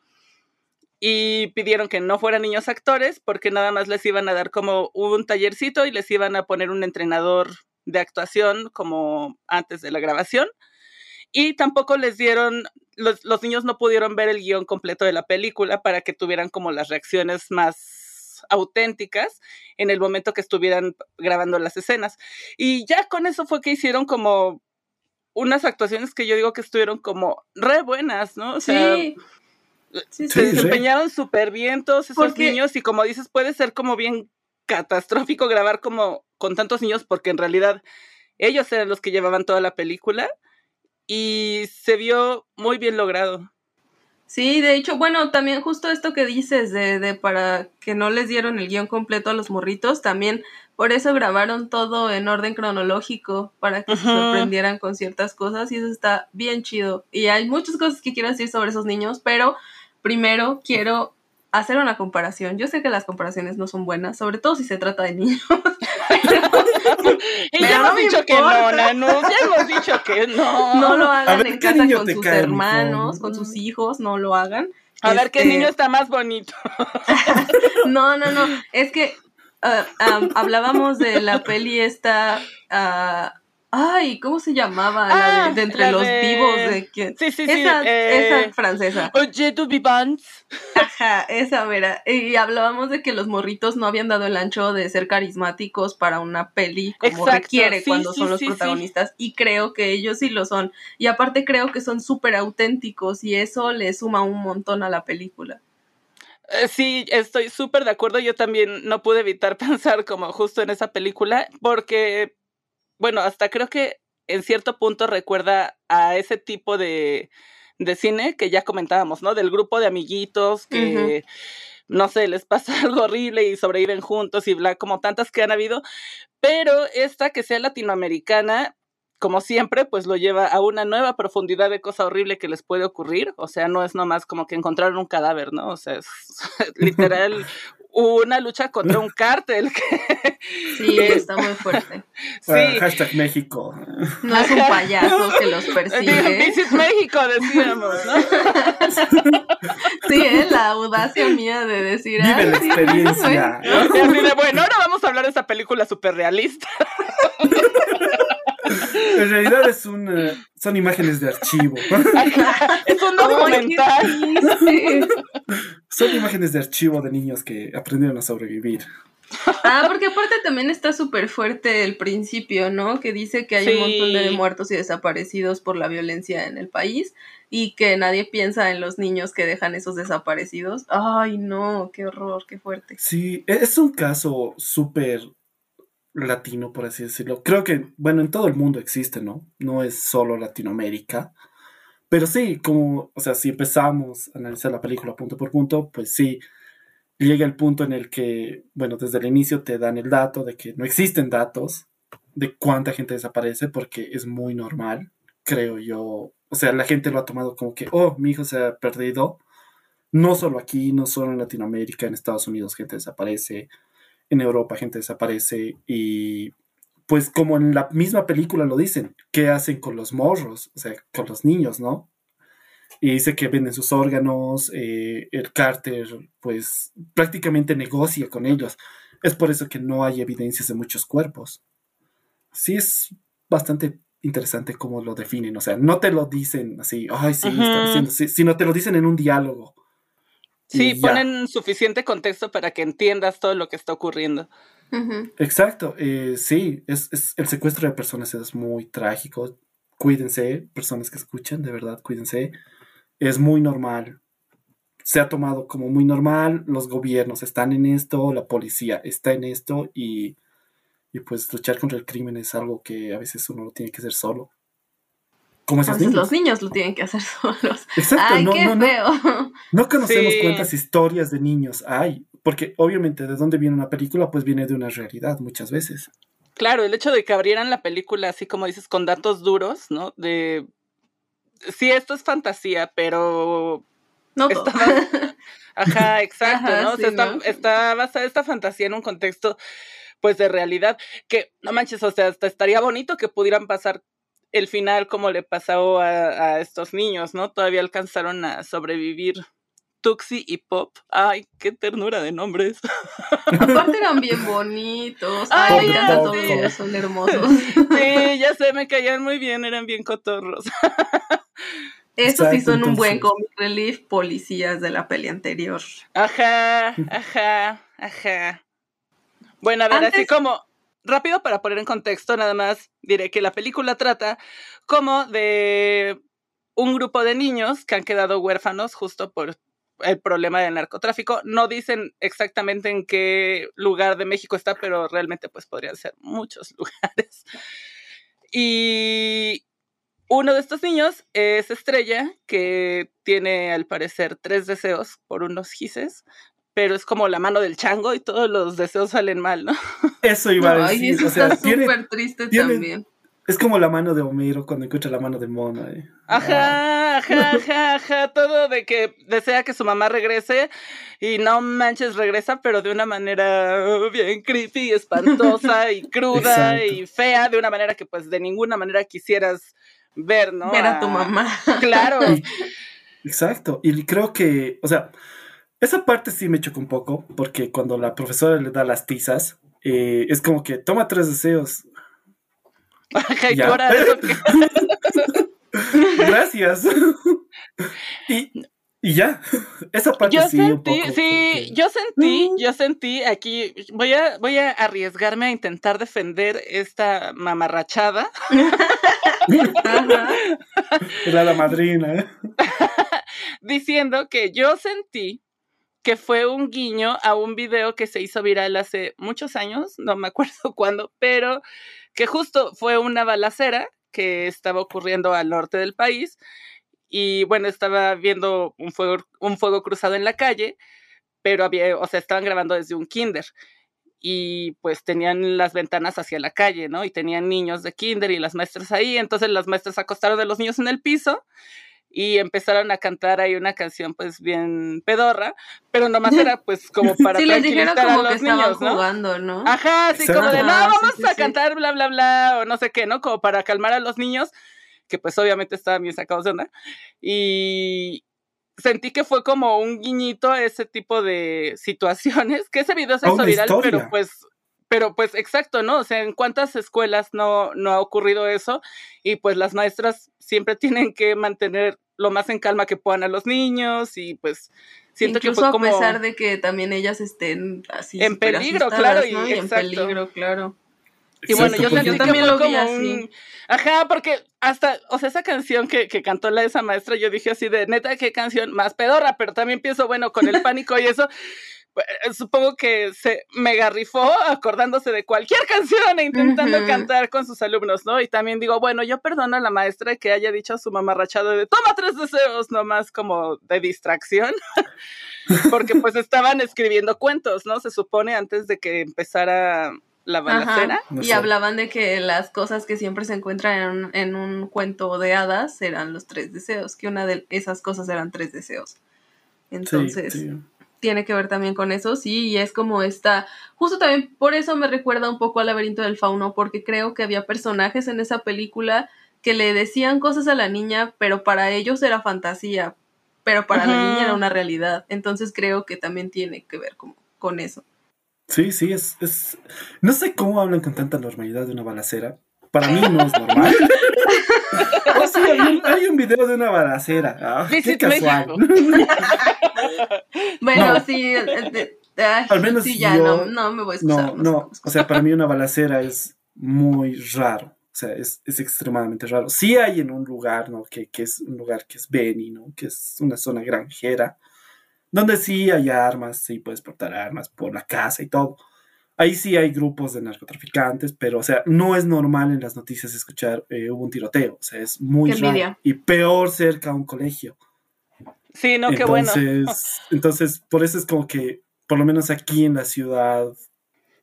y pidieron que no fueran niños actores porque nada más les iban a dar como un tallercito y les iban a poner un entrenador de actuación como antes de la grabación. Y tampoco les dieron, los, los niños no pudieron ver el guion completo de la película para que tuvieran como las reacciones más auténticas en el momento que estuvieran grabando las escenas. Y ya con eso fue que hicieron como unas actuaciones que yo digo que estuvieron como re buenas, ¿no? Sí. Sí, se sí. desempeñaron súper bien todos esos Porque- niños y como dices, puede ser como bien catastrófico grabar como con tantos niños porque en realidad ellos eran los que llevaban toda la película y se vio muy bien logrado. Sí, de hecho, bueno, también justo esto que dices de, de para que no les dieron el guion completo a los morritos, también por eso grabaron todo en orden cronológico, para que se sorprendieran con ciertas cosas y eso está bien chido. Y hay muchas cosas que quiero decir sobre esos niños, pero primero quiero hacer una comparación. Yo sé que las comparaciones no son buenas, sobre todo si se trata de niños. Y Pero ya no hemos me dicho que no. Nanu, ya hemos dicho que no. No lo A hagan ver, en ¿qué casa con sus cae hermanos, con sus hijos, no lo hagan. A ver qué Este, niño está más bonito. No, no, no. Es que am, hablábamos de la peli esta. ah, ay, ¿cómo se llamaba? La Ah, de, de entre la los de- vivos. De quién? Sí, sí, sí. esa, eh, esa francesa. Oye, tu vivants. Ajá, esa vera. Y hablábamos de que los morritos no habían dado el ancho de ser carismáticos para una peli como Exacto, requiere sí, cuando sí, son los sí, protagonistas. Y creo que ellos sí lo son. Y aparte creo que son súper auténticos y eso le suma un montón a la película. Eh, Sí, estoy súper de acuerdo. Yo también no pude evitar pensar como justo en esa película, porque, bueno, hasta creo que en cierto punto recuerda a ese tipo de, de cine que ya comentábamos, ¿no? Del grupo de amiguitos que, no sé, les pasa algo horrible y sobreviven juntos y bla, como tantas que han habido. Pero esta que sea latinoamericana, como siempre, pues lo lleva a una nueva profundidad de cosa horrible que les puede ocurrir. O sea, no es nomás como que encontraron un cadáver, ¿no? O sea, es literal una lucha contra un cártel. que- Sí, está muy fuerte. sí. Ah, hashtag México. No es un payaso que los persigue. Visit México, decíamos, ¿no? Sí, ¿eh? la audacia mía de decir. Vive "Ay, la sí, experiencia. Y así de, bueno, ahora vamos a hablar de esa película súper realista. En realidad es un, eh, son imágenes de archivo. es un documental. Son imágenes de archivo de niños que aprendieron a sobrevivir. Ah, porque aparte también está súper fuerte el principio, ¿no? Que dice que hay un montón de muertos y desaparecidos por la violencia en el país y que nadie piensa en los niños que dejan esos desaparecidos. Ay, no, qué horror, qué fuerte. Sí, e- es un caso súper latino, por así decirlo. Creo que, bueno, en todo el mundo existe, ¿no? No es solo Latinoamérica. Pero sí, como, o sea, si empezamos a analizar la película punto por punto, pues sí, llega el punto en el que, bueno, desde el inicio te dan el dato de que no existen datos de cuánta gente desaparece porque es muy normal, creo yo. O sea, la gente lo ha tomado como que, oh, mi hijo se ha perdido. No solo aquí, no solo en Latinoamérica, en Estados Unidos gente desaparece, en Europa gente desaparece y pues como en la misma película lo dicen, ¿qué hacen con los morros? O sea, con los niños, ¿no? Y dice que venden sus órganos, eh, el cárter pues prácticamente negocia con ellos. Es por eso que no hay evidencias de muchos cuerpos. Sí es bastante interesante cómo lo definen, o sea, no te lo dicen así, ay, sí, está Ujú. diciendo, sí", sino te lo dicen en un diálogo. Sí, ponen suficiente contexto para que entiendas todo lo que está ocurriendo. Exacto, eh, sí, es, es- el secuestro de personas es muy trágico. Cuídense, personas que escuchan, de verdad, cuídense. Es muy normal. Se ha tomado como muy normal, los gobiernos están en esto, la policía está en esto y, y pues luchar contra el crimen es algo que a veces uno lo tiene que hacer solo. Como A esos veces niños. los niños lo tienen que hacer solos. Exacto, Ay, no, qué no, no, feo. no conocemos Sí. cuántas historias de niños hay, porque obviamente de dónde viene una película, pues viene de una realidad muchas veces. Claro, el hecho de que abrieran la película así como dices, con datos duros, ¿no? De sí, esto es fantasía, pero No está bas- Ajá, exacto, Ajá, ¿no? O sea, está, ¿no? está basada esta fantasía en un contexto, pues, de realidad, que no manches, o sea, hasta estaría bonito que pudieran pasar el final como le pasó a, a estos niños, ¿no? Todavía alcanzaron a sobrevivir Tuxi y Pop. Ay, qué ternura de nombres. Aparte eran bien bonitos. Ay, Ay, ya todos son hermosos. Sí, ya sé, me caían muy bien, eran bien cotorros. Estos sí son un buen comic relief policías de la peli anterior. Ajá, ajá, ajá. Bueno, a ver, así como rápido para poner en contexto, nada más diré que la película trata como de un grupo de niños que han quedado huérfanos justo por el problema del narcotráfico. No dicen exactamente en qué lugar de México está, pero realmente pues podrían ser muchos lugares. Y uno de estos niños es Estrella, que tiene al parecer tres deseos por unos gises, pero es como la mano del chango y todos los deseos salen mal, ¿no? Eso iba a Ay, decir. eso o sea, está súper triste tiene- también. es como la mano de Homero cuando encuentra la mano de Mona. eh. Ah, Ajá, ajá, ajá, ajá, todo de que desea que su mamá regrese y no manches, regresa, pero de una manera uh, bien creepy, espantosa y cruda Exacto. y fea, de una manera que pues de ninguna manera quisieras ver, ¿no? Ver a tu mamá. Claro. Exacto. Y creo que, o sea, esa parte sí me chocó un poco, porque cuando la profesora le da las tizas, eh, es como que toma tres deseos. Gracias. y, y ya. Esa parte Yo sí un sentí, poco. sí, yo sentí, Mm. yo sentí aquí, voy a, voy a arriesgarme a intentar defender esta mamarrachada. Era la madrina. ¿eh? diciendo que yo sentí que fue un guiño a un video que se hizo viral hace muchos años, no me acuerdo cuándo, pero que justo fue una balacera que estaba ocurriendo al norte del país y bueno, estaba viendo un fuego, un fuego cruzado en la calle, pero había, o sea, estaban grabando desde un kinder y pues tenían las ventanas hacia la calle, ¿no? Y tenían niños de kinder y las maestras ahí, entonces las maestras acostaron de los niños en el piso y empezaron a cantar ahí una canción pues bien pedorra, pero nomás era pues como para Sí, tranquilizar a como que los niños, ¿no? jugando, ¿no? Ajá, así como de, no, vamos sí, a sí. cantar bla, bla, bla, o no sé qué, ¿no? Como para calmar a los niños, que pues obviamente estaban bien sacados de onda. Y sentí que fue como un guiñito a ese tipo de situaciones, que ese video se A hizo viral, pero pues, pero pues exacto, ¿no? O sea, ¿en cuántas escuelas no, no ha ocurrido eso? Y pues las maestras siempre tienen que mantener lo más en calma que puedan a los niños y pues Siento Incluso que fue como a pesar de que también ellas estén así. En peligro, claro, y ¿no? Y en peligro, claro. Y bueno, yo, porque- que también fue lo vi como así. un- Ajá, porque hasta, o sea, esa canción que, que cantó la esa maestra, yo dije así de, neta, qué canción más pedorra, pero también pienso, bueno, con el pánico y eso, supongo que se mega rifó acordándose de cualquier canción e intentando cantar con sus alumnos, ¿no? Y también digo, bueno, yo perdono a la maestra que haya dicho a su mamarrachado de, toma tres deseos, nomás como de distracción. Porque pues estaban escribiendo cuentos, ¿no? Se supone antes de que empezara la balacera. Y hablaban de que las cosas que siempre se encuentran en un, en un cuento de hadas eran los tres deseos, que una de esas cosas eran tres deseos. Sí, Entonces, sí. Tiene que ver también con eso, sí, y es como esta, justo también por eso me recuerda un poco al laberinto del fauno, porque creo que había personajes en esa película que le decían cosas a la niña, pero para ellos era fantasía, pero para la niña era una realidad. Entonces creo que también tiene que ver como con eso. Sí, sí, es, es. No sé cómo hablan con tanta normalidad de una balacera. Para mí no es normal. oh, sí, hay un, hay un video de una balacera. Ah, qué casual. Bueno, No. sí, de- ay, Al menos sí, ya, yo- no, no me voy a excusar. No, O sea, para mí una balacera es muy raro. O sea, es, es extremadamente raro. Sí hay en un lugar, ¿no? Que, que es un lugar que es Beni, ¿no? Que es una zona granjera. Donde sí hay armas, sí puedes portar armas por la casa y todo. Ahí sí hay grupos de narcotraficantes, pero, o sea, no es normal en las noticias escuchar eh, hubo un tiroteo. O sea, es muy Qué raro. envidia. Y peor cerca a un colegio. Sí, no, qué bueno. entonces, entonces, por eso es como que, por lo menos aquí en la ciudad,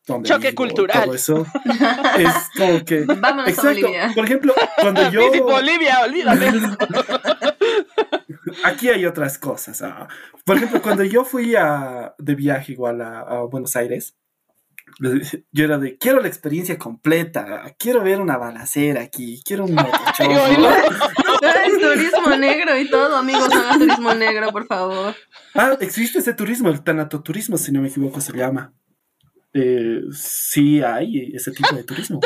donde Choque vivo, cultural. todo eso, es como que. Vámonos a Exacto. Bolivia. Por ejemplo, cuando yo. Visit Bolivia, olvídate. Aquí hay otras cosas. ah. Por ejemplo, cuando yo fui a, de viaje igual a, a Buenos Aires, yo era de, quiero la experiencia completa, quiero ver una balacera aquí, quiero un motochorro. Ay, no. Ay, turismo negro y todo, amigos, no hagan turismo negro, por favor. Ah, existe ese turismo, el tanatoturismo, si no me equivoco, se llama. Eh, sí hay ese tipo de turismo.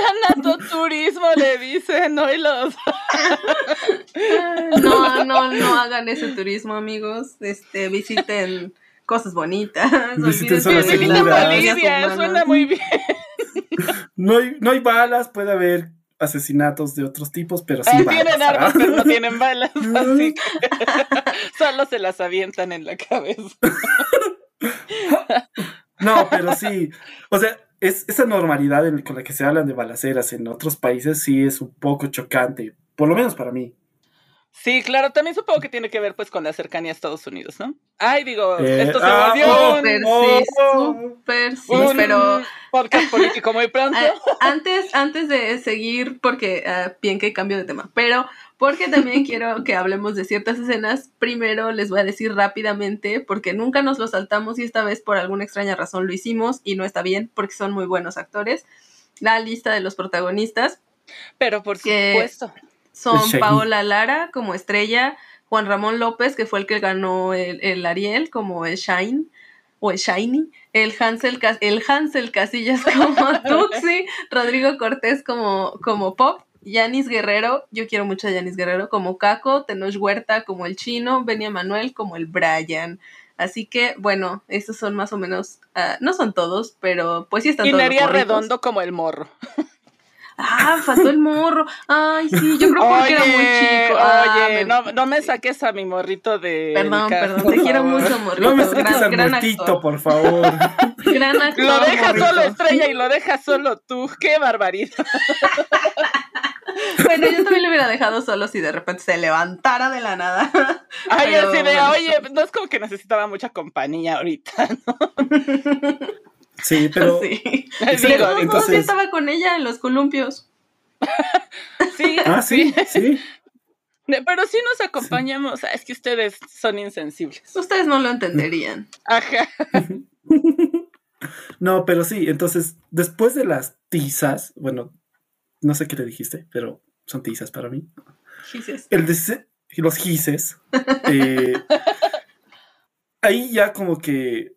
turismo le dicen, no y los. No, no, no hagan ese turismo, amigos. Este, visiten cosas bonitas. Visiten zonas seguras. Bolivia, suena muy bien. No hay, no hay balas, puede haber asesinatos de otros tipos, pero sí balas. tienen ah. armas, pero no tienen balas, así que solo se las avientan en la cabeza. No, pero sí. O sea, es, esa normalidad en- con la que se hablan de balaceras en otros países sí es un poco chocante, por lo menos para mí. Sí, claro, también supongo que tiene que ver pues con la cercanía a Estados Unidos, ¿no? Ay, digo, Eh, esto se ah, volvió oh, un, Súper, Oh, sí, oh. súper, sí, un pero podcast político muy pronto. antes, antes de seguir, porque ah, bien que cambio de tema, pero porque también quiero que hablemos de ciertas escenas, primero les voy a decir rápidamente, porque nunca nos lo saltamos y esta vez por alguna extraña razón lo hicimos y no está bien porque son muy buenos actores. La lista de los protagonistas Pero por que- supuesto. Son. Paola Lara como estrella, Juan Ramón López, que fue el que ganó el, el Ariel como el Shine o el Shiny, el Hansel, el Hansel Casillas como Tuxi, Rodrigo Cortés como, como Pop, Yanis Guerrero, yo quiero mucho a Yanis Guerrero como Caco, Tenoch Huerta como el Chino, Benia Manuel como el Brian. Así que, bueno, estos son más o menos, ah, no son todos, pero pues sí están Y todos. Neria morritos. Redondo como el morro. Ah, faltó el morro. Ay, sí, yo creo porque era muy chico. Ah, oye, me- no, no me saques a mi morrito de. Perdón, perdón, por te quiero mucho, morrito. No me saques gran, al gran actor. por favor. Gran actor. Lo morrito. solo estrella y lo dejas solo tú. ¡Qué barbaridad! Bueno, yo también lo hubiera dejado solo si de repente se levantara de la nada. Ay, Pero así de, bueno. oye, no es como que necesitaba mucha compañía ahorita. ¿no? Sí, pero sí. Entonces- estaba con ella en los columpios. sí, Ah, sí, sí. Pero sí nos acompañamos. Ah, Es que ustedes son insensibles. Ustedes no lo entenderían. Ajá. No, pero sí, entonces, después de las tizas, bueno, no sé qué le dijiste, pero son tizas para mí. Jesus. El de los gises, eh, ahí ya como que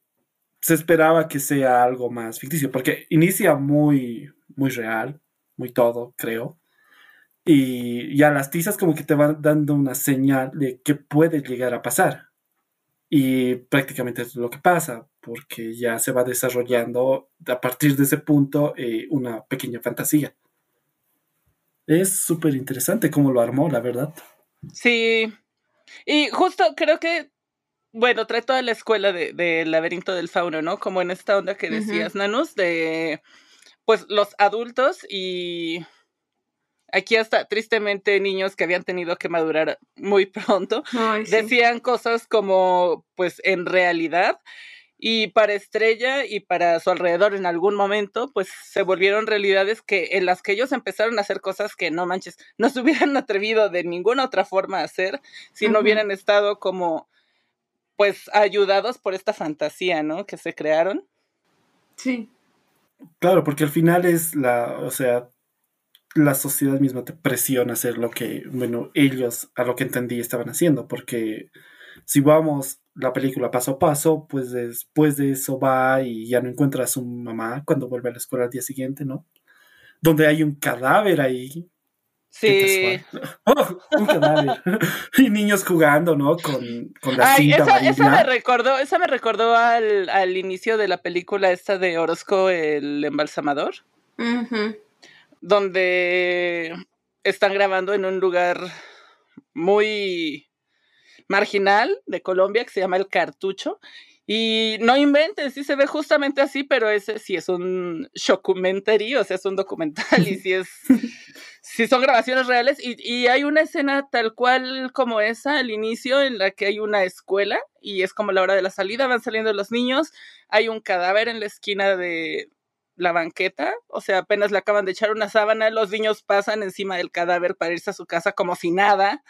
se esperaba que sea algo más ficticio, porque inicia muy, muy real, muy todo, creo. Y ya las tizas como que te van dando una señal de qué puede llegar a pasar. Y prácticamente es lo que pasa, porque ya se va desarrollando a partir de ese punto eh, una pequeña fantasía. Es súper interesante cómo lo armó, la verdad. Sí. Y justo creo que, bueno, trae toda la escuela del de, laberinto del fauno, ¿no? Como en esta onda que decías, Nanus, de pues los adultos y aquí hasta tristemente niños que habían tenido que madurar muy pronto, decían cosas como, pues en realidad, y para Estrella y para su alrededor en algún momento, pues se volvieron realidades que en las que ellos empezaron a hacer cosas que no manches, no se hubieran atrevido de ninguna otra forma a hacer si no hubieran estado como, pues ayudados por esta fantasía, ¿no? Que se crearon. Sí. Claro, porque al final es la, o sea, la sociedad misma te presiona a hacer lo que, bueno, ellos, a lo que entendí, estaban haciendo, porque si vamos la película paso a paso, pues después de eso va y ya no encuentra a su mamá cuando vuelve a la escuela al día siguiente, ¿no? Donde hay un cadáver ahí. Sí. Oh, un cadáver. y niños jugando, ¿no? Con, con la Ay, esa, esa, me recordó, esa me recordó al, al, inicio de la película esta de Orozco, el embalsamador. Donde están grabando en un lugar muy marginal de Colombia que se llama El Cartucho. Y no inventes, sí se ve justamente así, pero ese sí es un documentary, o sea, es un documental y sí es, sí son grabaciones reales y, y, hay una escena tal cual como esa al inicio en la que hay una escuela y es como la hora de la salida, van saliendo los niños, hay un cadáver en la esquina de la banqueta, o sea, apenas le acaban de echar una sábana, los niños pasan encima del cadáver para irse a su casa como si nada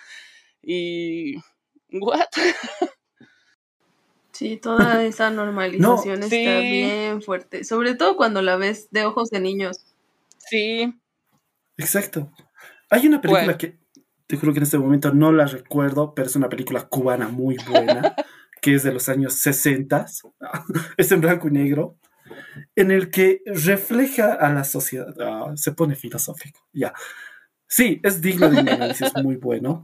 y ¿What? Sí, toda esa normalización está bien fuerte, sobre todo cuando la ves de ojos de niños. Sí. Exacto. Hay una película que te juro que en este momento no la recuerdo, pero es una película cubana muy buena, que es de los años 60, es en blanco y negro, en el que refleja a la sociedad. Ah, se pone filosófico, ya. Sí, es digno de un análisis muy bueno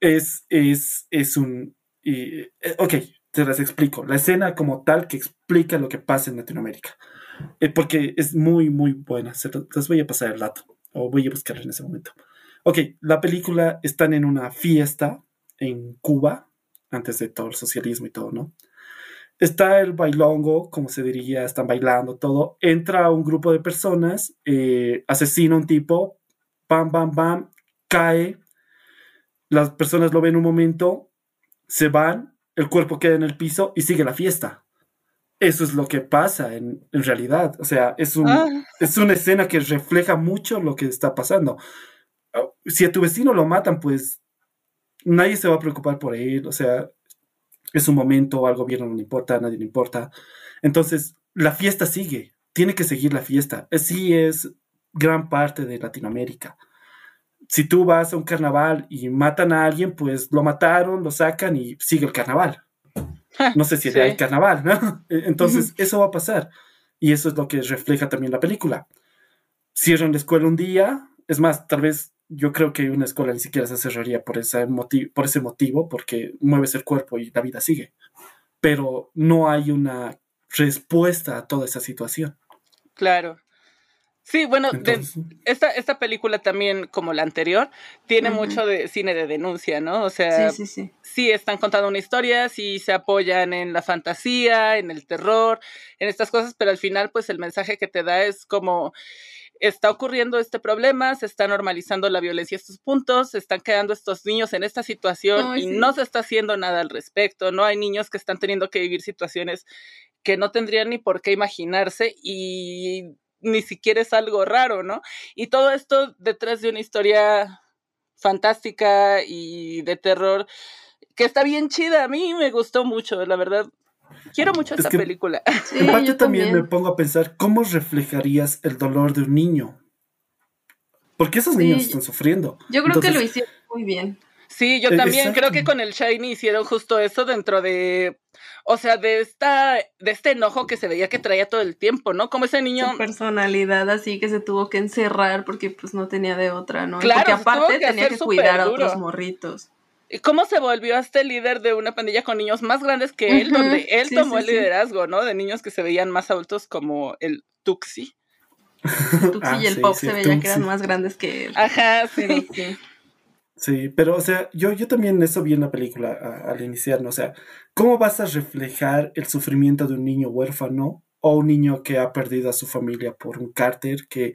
es, es, es un... Eh, ok, te las explico. La escena como tal que explica lo que pasa en Latinoamérica. Eh, porque es muy, muy buena. Se las voy a pasar el dato. O voy a buscarla en ese momento. Ok, la película están en una fiesta en Cuba, antes de todo el socialismo y todo, ¿no? Está el bailongo, como se diría, están bailando todo. Entra un grupo de personas, eh, asesina a un tipo, bam, bam, bam, cae, las personas lo ven un momento, se van, el cuerpo queda en el piso y sigue la fiesta. Eso es lo que pasa en, realidad. O sea, es, un, ah. es una escena que refleja mucho lo que está pasando. Si a tu vecino lo matan, pues nadie se va a preocupar por él. O sea, es un momento, al gobierno no le importa, a nadie le importa. Entonces, la fiesta sigue. Tiene que seguir la fiesta. Así es gran parte de Latinoamérica si tú vas a un carnaval y matan a alguien, pues lo mataron, lo sacan y sigue el carnaval. No sé si hay carnaval, ¿no? E, entonces, eso va a pasar. Y eso es lo que refleja también la película. Cierran la escuela un día, es más, tal vez yo creo que una escuela ni siquiera se cerraría por ese, motivo, por ese motivo, porque mueves el cuerpo y la vida sigue. Pero no hay una respuesta a toda esa situación. Claro. Sí, bueno, esta, esta película también, como la anterior, tiene mucho de cine de denuncia, ¿no? O sea, sí, sí, sí. sí, están contando una historia, sí se apoyan en la fantasía, en el terror, en estas cosas, pero al final, pues el mensaje que te da es como está ocurriendo este problema, se está normalizando la violencia a estos puntos, se están quedando estos niños en esta situación y no se está haciendo nada al respecto, no hay niños que están teniendo que vivir situaciones que no tendrían ni por qué imaginarse y ni siquiera es algo raro, ¿no? Y todo esto detrás de una historia fantástica y de terror que está bien chida. A mí me gustó mucho, la verdad. Quiero mucho esta película. en parte también. me pongo a pensar cómo reflejarías el dolor de un niño. Porque esos niños están sufriendo. Yo creo que lo hicieron muy bien. Sí, yo e, también creo que con el Shiny hicieron justo eso dentro de, o sea, de esta, de este enojo que se veía que traía todo el tiempo, ¿no? Como ese niño. Su personalidad así que se tuvo que encerrar porque pues no tenía de otra, ¿no? Claro, porque aparte tenía que cuidar a otros morritos. cómo se volvió este líder de una pandilla con niños más grandes que él, donde él tomó el liderazgo, ¿no? De niños que se veían más adultos como el Tuxi. Tuxi ah, y el Pop se veían que eran más grandes que él. Ajá, sí. sí. Pero o sea, yo, yo también eso vi en la película al iniciar, ¿no? O sea, ¿cómo vas a reflejar el sufrimiento de un niño huérfano o un niño que ha perdido a su familia por un cárter? Que,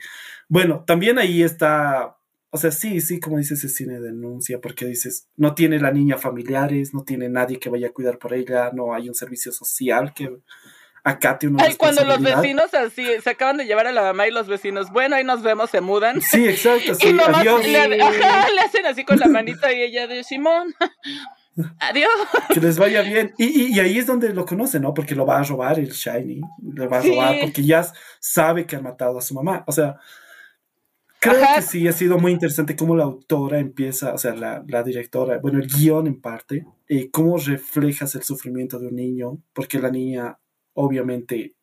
bueno, también ahí está o sea, sí, sí, como dices, ese cine denuncia, porque dices, no tiene la niña familiares, no tiene nadie que vaya a cuidar por ella, no hay un servicio social que acate una Ay, cuando los vecinos así se acaban de llevar a la mamá y los vecinos, bueno, ahí nos vemos, se mudan. Sí, exacto, sí, adiós. Le, ajá, le hacen así con la manita y ella de Simón. Adiós. Que les vaya bien. Y, y, ahí es donde lo conoce, ¿no? Porque lo va a robar el Shiny. Lo va a robar porque ya sabe que ha matado a su mamá. O sea, Creo que sí ha sido muy interesante cómo la autora empieza, o sea, la, la directora, bueno, el guion en parte, eh, cómo reflejas el sufrimiento de un niño, porque la niña, obviamente,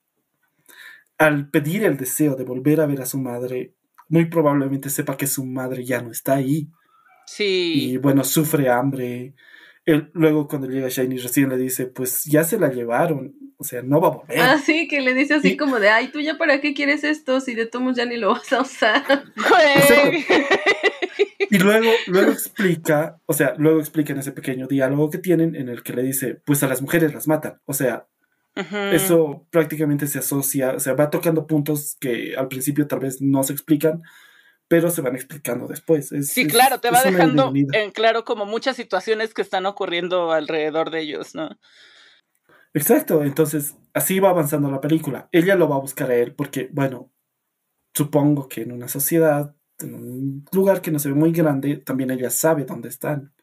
al pedir el deseo de volver a ver a su madre, muy probablemente sepa que su madre ya no está ahí. Sí. Y bueno, sufre hambre, luego cuando llega Shiny recién le dice, pues ya se la llevaron, o sea, no va a volver. Ah, sí, que le dice así como de, ay, tú ya para qué quieres esto si de tomos ya ni lo vas a usar. y luego, luego explica, o sea, luego explica en ese pequeño diálogo que tienen en el que le dice, pues a las mujeres las matan, o sea, eso prácticamente se asocia, o sea, va tocando puntos que al principio tal vez no se explican, pero se van explicando después. sí, claro, te va dejando en claro como muchas situaciones que están ocurriendo alrededor de ellos, ¿no? Exacto, entonces así va avanzando la película. Ella lo va a buscar a él porque, bueno, supongo que en una sociedad, en un lugar que no se ve muy grande, también ella sabe dónde están.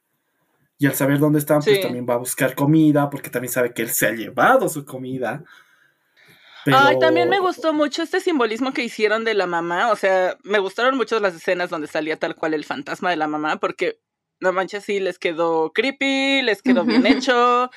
Y al saber dónde están, pues también va a buscar comida, porque también sabe que él se ha llevado su comida. Ay, también me gustó mucho este simbolismo que hicieron de la mamá. O sea, me gustaron mucho las escenas donde salía tal cual el fantasma de la mamá, porque no manches, sí, les quedó creepy, les quedó bien hecho.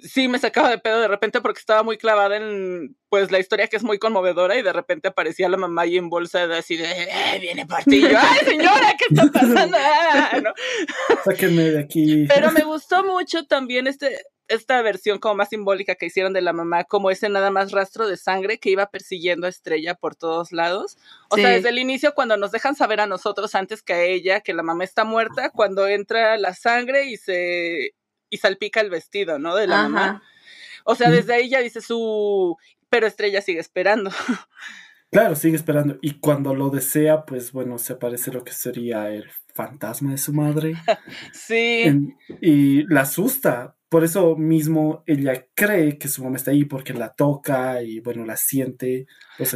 Sí, me sacaba de pedo de repente porque estaba muy clavada en pues la historia que es muy conmovedora y de repente aparecía la mamá ahí en bolsa de así de eh, viene partillo, ay señora, ¿qué está pasando? Ah, Sáquenme de aquí. Pero me gustó mucho también este, esta versión como más simbólica que hicieron de la mamá, como ese nada más rastro de sangre que iba persiguiendo a Estrella por todos lados. O sea, desde el inicio, cuando nos dejan saber a nosotros antes que a ella que la mamá está muerta, cuando entra la sangre y se y salpica el vestido, ¿no? De la mamá. O sea, desde ahí ya dice su, pero Estrella sigue esperando. Claro, sigue esperando. Y cuando lo desea, pues bueno, se aparece lo que sería el fantasma de su madre. sí. y la asusta, por eso mismo ella cree que su mamá está ahí porque la toca y bueno, la siente.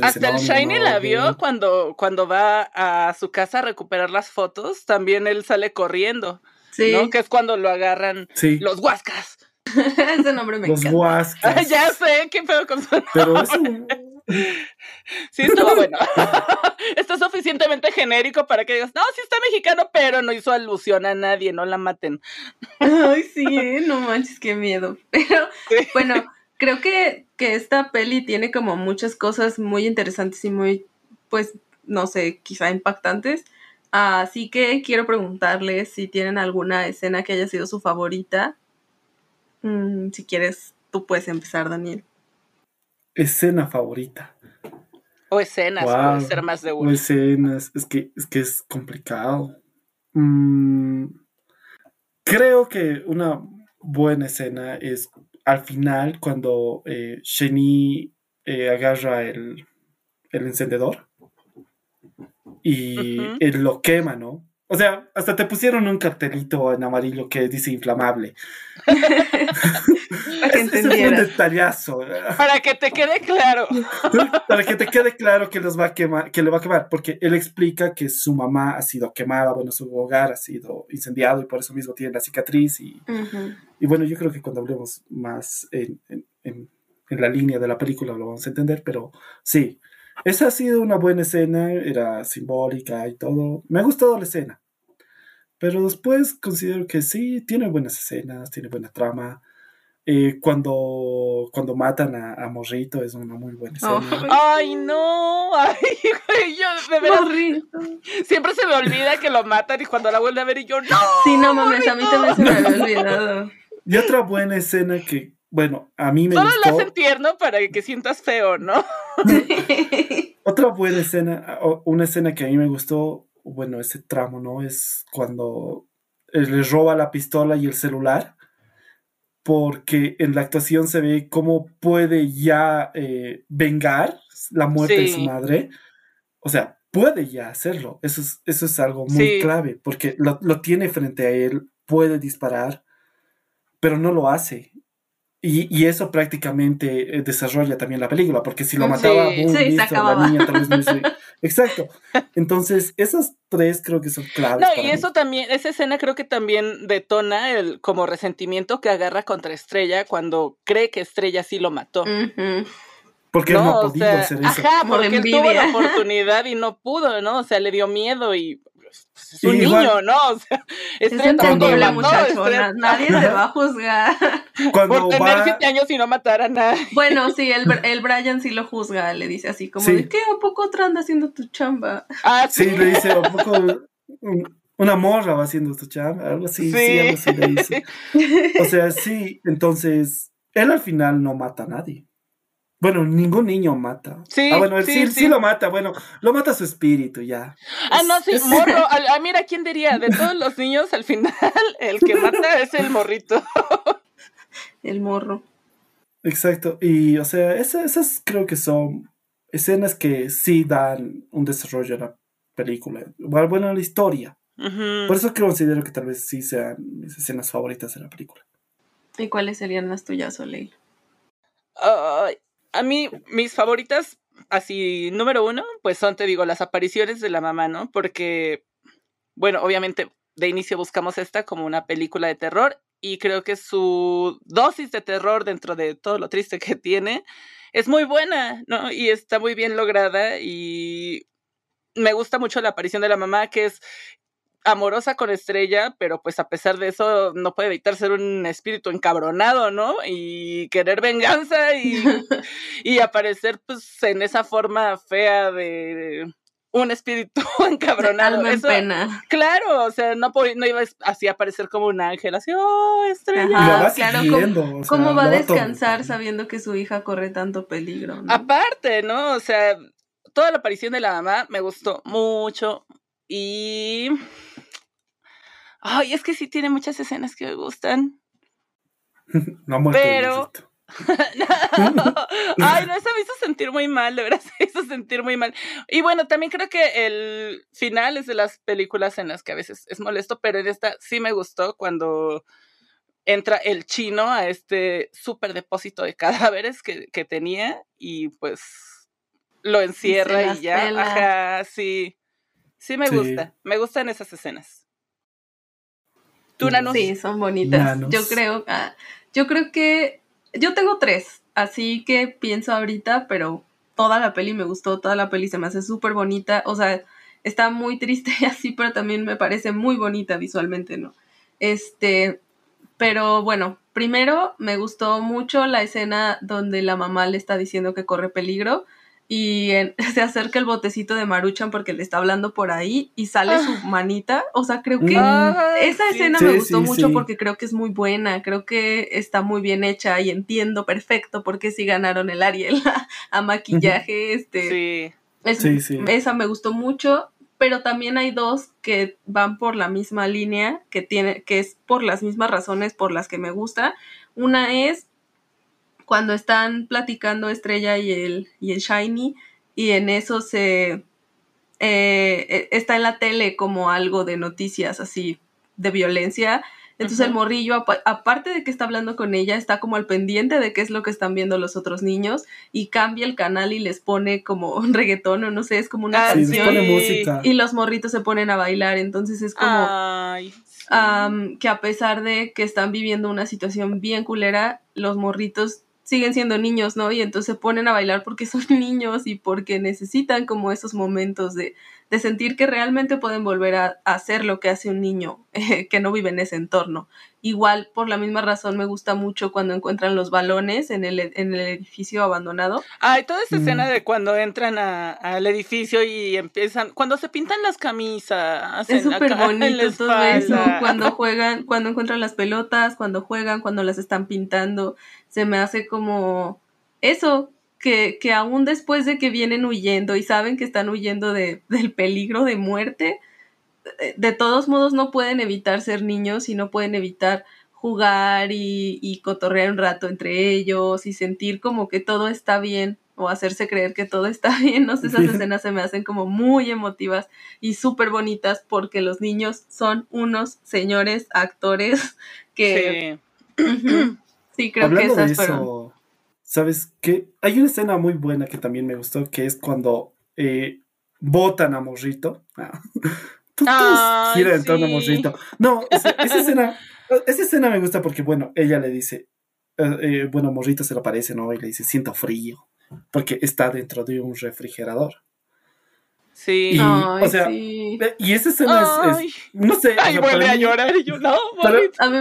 Hasta el Shiny la vio cuando, cuando va a su casa a recuperar las fotos, también él sale corriendo. Sí. ¿no? Que es cuando lo agarran los huascas. Ese nombre me encanta. Los huascas. ya sé, qué pedo con su nombre. Pero es Sí, estuvo bueno. Esto es suficientemente genérico para que digas, no, sí está mexicano, pero no hizo alusión a nadie, no la maten. Ay, sí, ¿eh? no manches, qué miedo. Pero bueno, creo que, que esta peli tiene como muchas cosas muy interesantes y muy, pues, no sé, quizá impactantes. Así que quiero preguntarles si tienen alguna escena que haya sido su favorita. Mm, si quieres, tú puedes empezar, Daniel. Escena favorita. O escenas, puede ser más de una. O escenas, es que es, que es complicado. Mm, creo que una buena escena es al final cuando eh, eh agarra el, el encendedor y él lo quema, ¿no? O sea, hasta te pusieron un cartelito en amarillo que dice inflamable. Para que es, un detallazo. Para que te quede claro. Para que te quede claro que los va a quemar, que le va a quemar, porque él explica que su mamá ha sido quemada, bueno, su hogar ha sido incendiado y por eso mismo tiene la cicatriz. Y, y bueno, yo creo que cuando hablemos más en, en la línea de la película lo vamos a entender, pero sí, esa ha sido una buena escena, era simbólica y todo. Me ha gustado la escena. Pero después considero que sí, tiene buenas escenas, tiene buena trama. eh, cuando, cuando matan a, a, Morrito es una muy buena escena. Oh, ay, no. Ay, yo de verdad. Morrito. Siempre se me olvida que lo matan y cuando la vuelve a ver y yo, no. Sí, no mames, a mí también se me había olvidado. Y otra buena escena que, bueno, a mí me Solo gustó. lo hacen tierno para que sientas feo, ¿no? otra buena escena, una escena que a mí me gustó, bueno, ese tramo, ¿no? Es cuando les roba la pistola y el celular porque en la actuación se ve cómo puede ya eh, vengar la muerte sí. de su madre. O sea, puede ya hacerlo. Eso es, eso es algo muy sí. clave, porque lo, lo, tiene frente a él, puede disparar, pero no lo hace. Y, y eso prácticamente eh, desarrolla también la película, porque si lo mataba, sí, boom, sí, listo, la niña tal vez no hizo... Exacto. Entonces, esas tres creo que son claves. No, y eso mí. también, esa escena creo que también detona el como resentimiento que agarra contra Estrella cuando cree que Estrella sí lo mató. Uh -huh. Porque no, él no ha podido o sea, hacer eso. Ajá, porque él tuvo la oportunidad y no pudo, ¿no? O sea, le dio miedo y pues, es un niño, ¿no? O sea, Es entendible, muchacho. Nadie te va a juzgar. Cuando por tener va, siete años y no matar a nadie. Bueno, sí, el, el Brian sí lo juzga, le dice así como Sí. de ¿qué? ¿A poco otra anda haciendo tu chamba? Ah, sí, le dice, ¿a poco un- una morra va haciendo tu chamba? Algo así, sí, Sí. algo así le dice. O sea, sí, entonces, él al final no mata a nadie. Bueno, ningún niño mata. Sí, ah, bueno, sí, sí, sí. sí lo mata, bueno, lo mata su espíritu ya. Ah, no, sí, Es- morro. Ah, mira, ¿quién diría? De todos los niños, al final, el que mata es el morrito. El morro. Exacto, y o sea, esa- esas creo que son escenas que sí dan un desarrollo a la película, igual bueno a la historia. Por eso considero que tal vez sí sean mis escenas favoritas de la película. ¿Y cuáles serían las tuyas, Soleil? Ay, a mí, mis favoritas, así, número uno, pues son, te digo, las apariciones de la mamá, ¿no? Porque, bueno, obviamente de inicio buscamos esta como una película de terror y creo que su dosis de terror dentro de todo lo triste que tiene es muy buena, ¿no? Y está muy bien lograda y me gusta mucho la aparición de la mamá que es amorosa con Estrella, pero pues a pesar de eso no puede evitar ser un espíritu encabronado, ¿no? Y querer venganza y, y aparecer pues en esa forma fea de un espíritu encabronado. Alma en Eso- pena. Claro, o sea, no, no iba así a aparecer como un ángel, así, oh, estrella. Ajá, claro, siguiendo. o sea, ¿Cómo va a descansar sabiendo que su hija corre tanto peligro? ¿no? Aparte, ¿no? O sea, toda la aparición de la mamá me gustó mucho y... Ay, es que sí tiene muchas escenas que me gustan. No muerto Pero-. No. Ay, no, eso me hizo sentir muy mal, de verdad, me hizo sentir muy mal. Y bueno, también creo que el final es de las películas en las que a veces es molesto, pero en esta sí me gustó cuando entra el chino a este súper depósito de cadáveres que, que tenía y pues lo encierra y, ya. pela. Ajá, sí. Sí me Sí. gusta, me gustan esas escenas. Tú? Sí, son bonitas. Nanos. Yo creo, ah, yo creo que yo tengo tres, así que pienso ahorita, pero toda la peli me gustó, toda la peli se me hace súper bonita, o sea, está muy triste y así, pero también me parece muy bonita visualmente, ¿no? Este, pero bueno, primero me gustó mucho la escena donde la mamá le está diciendo que corre peligro y en- se acerca el botecito de Maruchan porque le está hablando por ahí y sale su manita, o sea, creo que esa sí. escena Sí, me gustó sí, mucho sí. porque creo que es muy buena, creo que está muy bien hecha y entiendo perfecto por qué sí ganaron el Ariel a, a maquillaje, este, Sí. es- Sí, sí. esa me gustó mucho, pero también hay dos que van por la misma línea, que tiene, que es por las mismas razones por las que me gusta. Una es cuando están platicando Estrella y el, y el Shiny, y en eso se eh, eh, está en la tele como algo de noticias así de violencia. Entonces el morrillo, apa- aparte de que está hablando con ella, está como al pendiente de qué es lo que están viendo los otros niños y cambia el canal y les pone como un reggaetón o no sé, es como una Ah, canción Sí. música. y los morritos se ponen a bailar, entonces es como Ay, sí. que a pesar de que están viviendo una situación bien culera, los morritos siguen siendo niños, ¿no? Y entonces se ponen a bailar porque son niños y porque necesitan como esos momentos de, de sentir que realmente pueden volver a, hacer lo que hace un niño que no vive en ese entorno. Igual, por la misma razón, me gusta mucho cuando encuentran los balones en el, en el edificio abandonado. Ay, toda esa escena mm. de cuando entran al edificio y empiezan, cuando se pintan las camisas. Es súper bonito todo eso, cuando juegan, cuando encuentran las pelotas, cuando juegan, cuando las están pintando, se me hace como eso, que, que aún después de que vienen huyendo y saben que están huyendo de, del peligro de muerte, eh, de todos modos no pueden evitar ser niños y no pueden evitar jugar y, y, cotorrear un rato entre ellos y sentir como que todo está bien o hacerse creer que todo está bien. No sé, esas escenas se me hacen como muy emotivas y súper bonitas porque los niños son unos señores actores que... Sí, creo que esas fueron ¿Sabes qué? Hay una escena muy buena que también me gustó, que es cuando eh, botan a Morrito. Ah, gira en torno a Morrito. No, esa, escena, esa escena me gusta porque, bueno, ella le dice, eh, eh, bueno, Morrito se le aparece, ¿no? Y le dice, siento frío, porque está dentro de un refrigerador. Sí. Y, o sea, y esa escena es, no sé. Ay, vuelve a llorar y yo, no, a mí, a mí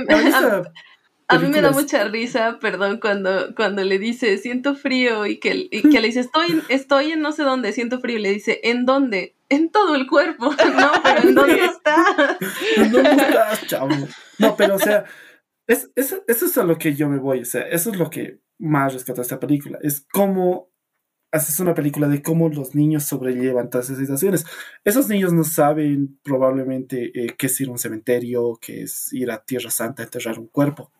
me da mucha risa, perdón, cuando, cuando le dice siento frío y que, que le dice estoy, estoy en no sé dónde, siento frío, y le dice ¿en dónde? En todo el cuerpo. No, pero ¿en dónde estás? ¿En dónde estás, chavo? No, pero o sea, es, eso es a lo que yo me voy, o sea, eso es lo que más rescata esta película, es cómo haces una película de cómo los niños sobrellevan todas esas situaciones. Esos niños no saben probablemente eh, qué es ir a un cementerio, qué es ir a Tierra Santa a enterrar un cuerpo.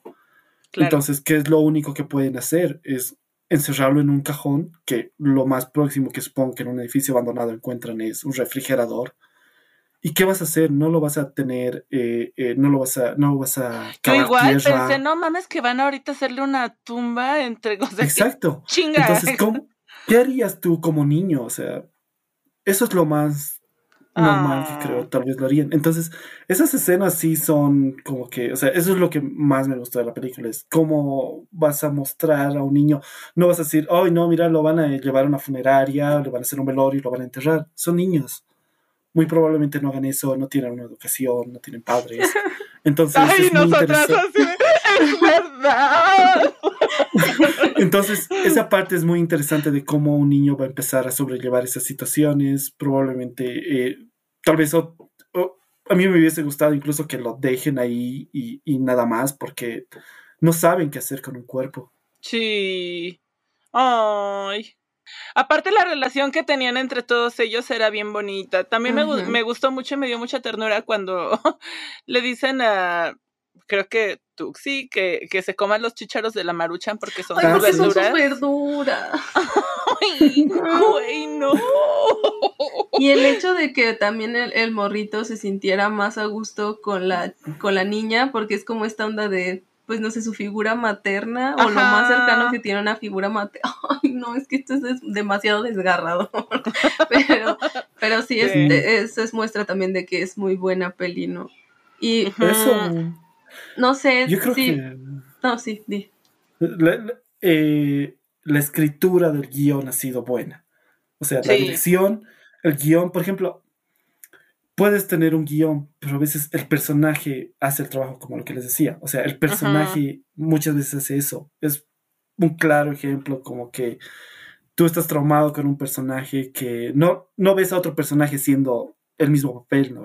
Entonces, ¿qué es lo único que pueden hacer? Es encerrarlo en un cajón, que lo más próximo que supongo que en un edificio abandonado encuentran es un refrigerador. ¿Y qué vas a hacer? No lo vas a tener, eh, eh, no lo vas a, no vas a Yo igual pensé, no mames que van ahorita a hacerle una tumba entre cosas. Exacto. Chinga. Entonces, ¿cómo, ¿qué harías tú como niño? O sea, eso es lo más normal que creo, ah. tal vez lo harían. Entonces, esas escenas sí son como que, o sea, eso es lo que más me gustó de la película, es cómo vas a mostrar a un niño, no vas a decir, ay, no, mira, lo van a llevar a una funeraria, le van a hacer un velorio y lo van a enterrar. Son niños. Muy probablemente no hagan eso, no tienen una educación, no tienen padres. Entonces, ay, es nosotras así, es verdad. Entonces, esa parte es muy interesante de cómo un niño va a empezar a sobrellevar esas situaciones. Probablemente, eh, tal vez a mí me hubiese gustado incluso que lo dejen ahí y, nada más, porque no saben qué hacer con un cuerpo. Sí. Ay. Aparte la relación que tenían entre todos ellos era bien bonita. También me, me, gustó mucho y me dio mucha ternura cuando le dicen a, creo que Tuxi, que, que se coman los chícharos de la maruchan porque son Ay, porque verduras. Son sus verduras. Ay, güey, no. Y el hecho de que también el, morrito se sintiera más a gusto con la, con la niña, porque es como esta onda de, pues no sé, su figura materna, o lo más cercano que tiene una figura materna. Ay, no, es que esto es demasiado desgarrado. pero, pero sí, Es, eso es muestra también de que es muy buena peli, ¿no? Y eso no sé. Yo creo que. No, sí, di. Eh, la, escritura del guion ha sido buena. O sea, la dirección, el guion, por ejemplo, puedes tener un guion, pero a veces el personaje hace el trabajo como lo que les decía. O sea, el personaje muchas veces hace eso. Es un claro ejemplo como que tú estás traumado con un personaje que no, no ves a otro personaje siendo el mismo papel, ¿no?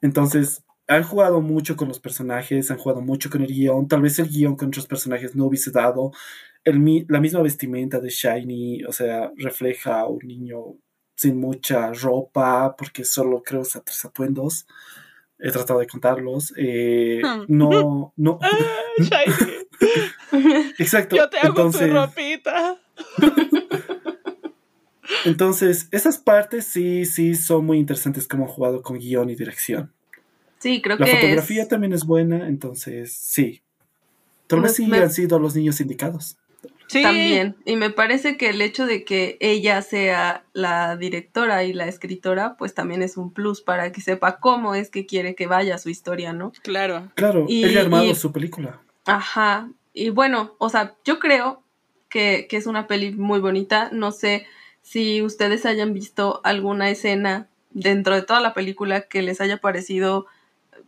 Entonces, han jugado mucho con los personajes, han jugado mucho con el guion. Tal vez el guion con otros personajes no hubiese dado el, la misma vestimenta de Shiny, o sea, refleja a un niño sin mucha ropa, porque solo creo usa tres atuendos. He tratado de contarlos. Eh, hmm. no, no. Ah, shiny. Exacto. Yo te hago Entonces, tu ropita. Entonces, esas partes sí, sí son muy interesantes como han jugado con guion y dirección. Sí, creo la que. La fotografía también es buena, entonces sí. Tal vez sí han sido los niños indicados. Sí. También. Y me parece que el hecho de que ella sea la directora y la escritora, pues también es un plus para que sepa cómo es que quiere que vaya su historia, ¿no? Claro. Claro, ella ha armado su película. Ajá. Y bueno, o sea, yo creo que, que es una peli muy bonita. No sé si ustedes hayan visto alguna escena dentro de toda la película que les haya parecido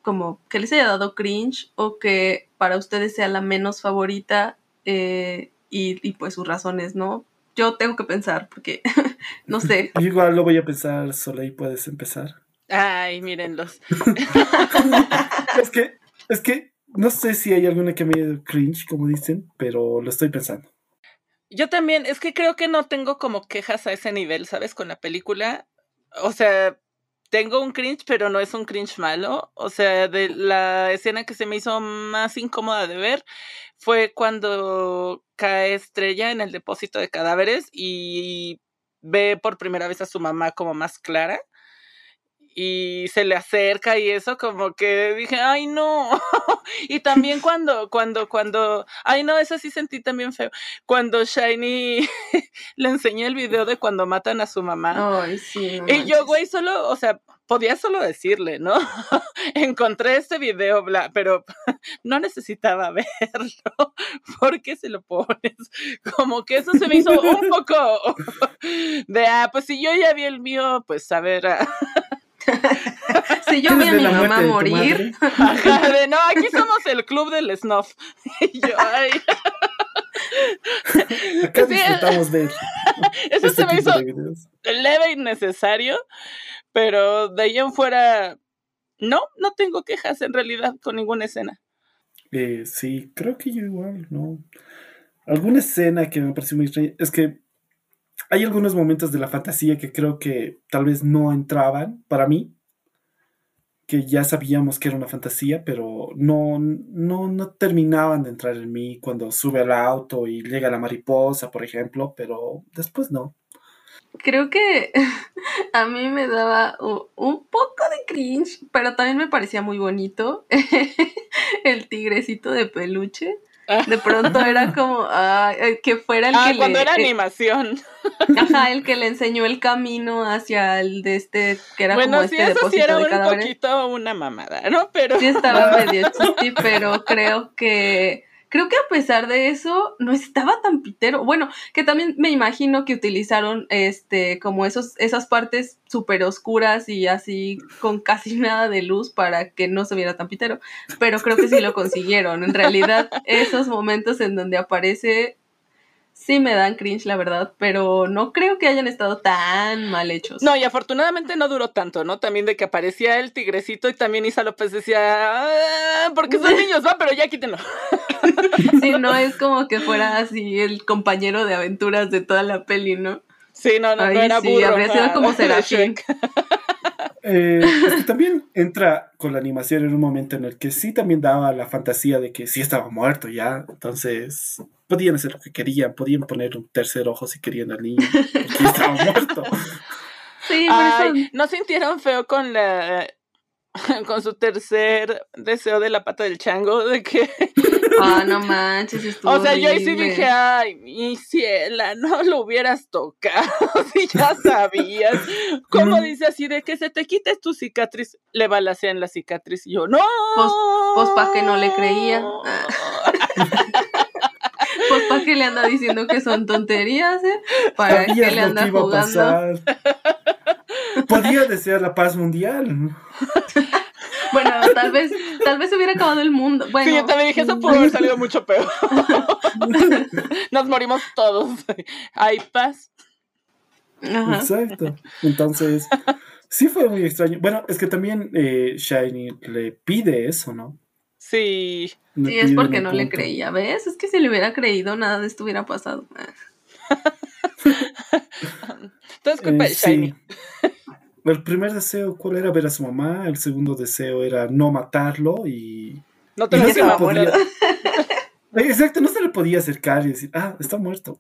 como que les haya dado cringe o que para ustedes sea la menos favorita eh, y, pues sus razones, ¿no? Yo tengo que pensar porque no sé. Igual lo voy a pensar, Soleil, puedes empezar. Ay, mírenlos. es que, es que no sé si hay alguna que me dé cringe, como dicen, pero lo estoy pensando. Yo también, es que creo que no tengo como quejas a ese nivel, ¿sabes? Con la película. O sea, tengo un cringe, pero no es un cringe malo. O sea, de la escena que se me hizo más incómoda de ver fue cuando cae Estrella en el depósito de cadáveres y ve por primera vez a su mamá como más clara y se le acerca y eso como que dije, ay no. y también cuando, cuando, cuando, ay no, eso sí sentí también feo. Cuando Shiny le enseñé el video de cuando matan a su mamá. Ay, sí. y yo, güey, solo, o sea, podía solo decirle, ¿no? Encontré este video, bla, pero no necesitaba verlo. ¿Por qué se lo pones? Como que eso se me hizo un poco de, ah, pues si yo ya vi el mío, pues a ver. Ah, si yo vi a mi mamá morir. no, aquí somos el club del snuff. y yo, ay. Acá disfrutamos ver. Eso este se me hizo leve y necesario, pero de ahí en fuera, no, no tengo quejas en realidad con ninguna escena. Eh, sí, creo que yo igual, no. Alguna escena que me pareció muy extraña es que hay algunos momentos de la fantasía que creo que tal vez no entraban para mí, que ya sabíamos que era una fantasía, pero no, no, no terminaban de entrar en mí cuando sube al auto y llega la mariposa, por ejemplo, pero después no. Creo que a mí me daba un poco de cringe, pero también me parecía muy bonito el tigrecito de peluche. De pronto era como que fuera el ah, que cuando era animación. Ajá, el que le enseñó el camino hacia el de este, que era como este depósito sí era un poquito una mamada, ¿no? Pero. Sí estaba medio chisti, pero creo que creo que a pesar de eso no estaba tan pitero. Bueno, que también me imagino que utilizaron este como esos esas partes súper oscuras y así con casi nada de luz para que no se viera tan pitero, pero creo que sí lo consiguieron. En realidad, esos momentos en donde aparece sí me dan cringe, la verdad, pero no creo que hayan estado tan mal hechos. No, y afortunadamente no duró tanto, ¿no? También de que aparecía el tigrecito y también Isa López decía, ah, porque son niños, va, pero ya quítenlo. Sí, no es como que fuera así el compañero de aventuras de toda la peli, ¿no? Sí, no, no, no era sí, habría sido como Serafín. Eh, es que también entra con la animación en un momento en el que sí también daba la fantasía de que sí estaba muerto ya, entonces podían hacer lo que querían, podían poner un tercer ojo si querían al niño, porque estaba muerto. Sí, ¿No sintieron feo con la con su tercer deseo de la pata del chango de que Ah, no manches, estuvo O sea, yo ahí sí dije, ay, mi ciela, no lo hubieras tocado, si ya sabías. ¿Cómo dice así de que se te quites tu cicatriz? Le en la cicatriz y yo, no. Pues, pues para que no le creía. Pues para que le anda diciendo que son tonterías, ¿eh? Para que le anda jugando. Podía desear la paz mundial. Bueno, tal vez, tal vez hubiera acabado el mundo. Bueno, sí, yo también dije, eso pudo haber salido mucho peor. Nos morimos todos. Hay paz. Exacto. Entonces, sí fue muy extraño. Bueno, es que también eh, Shiny le pide eso, ¿no? Sí. sí, es porque no le creía. ¿Ves? Es que si le hubiera creído, nada de esto hubiera pasado. Entonces, culpa eh, Shiny. El primer deseo, ¿cuál era? Ver a su mamá. El segundo deseo era no matarlo y. No te lo no podía... Exacto, no se le podía acercar y decir, ah, está muerto.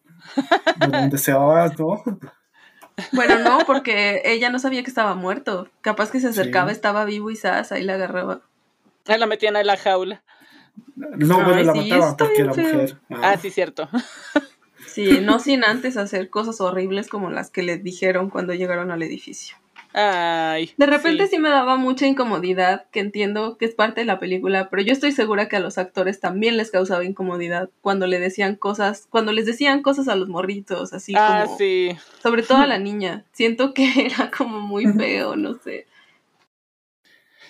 Bueno, un deseo más, ¿no? Bueno, no, porque ella no sabía que estaba muerto. Capaz que se acercaba, estaba vivo y Sas ahí la agarraba. Ahí la metían en la jaula. No, bueno, la mataban porque era mujer. Ah. ah, sí, cierto. Sí, no sin antes hacer cosas horribles como las que le dijeron cuando llegaron al edificio. Ay. De repente sí. sí. me daba mucha incomodidad, que entiendo que es parte de la película, pero yo estoy segura que a los actores también les causaba incomodidad cuando le decían cosas, cuando les decían cosas a los morritos, así ah, como, sí. sobre todo a la niña. Siento que era como muy feo, no sé.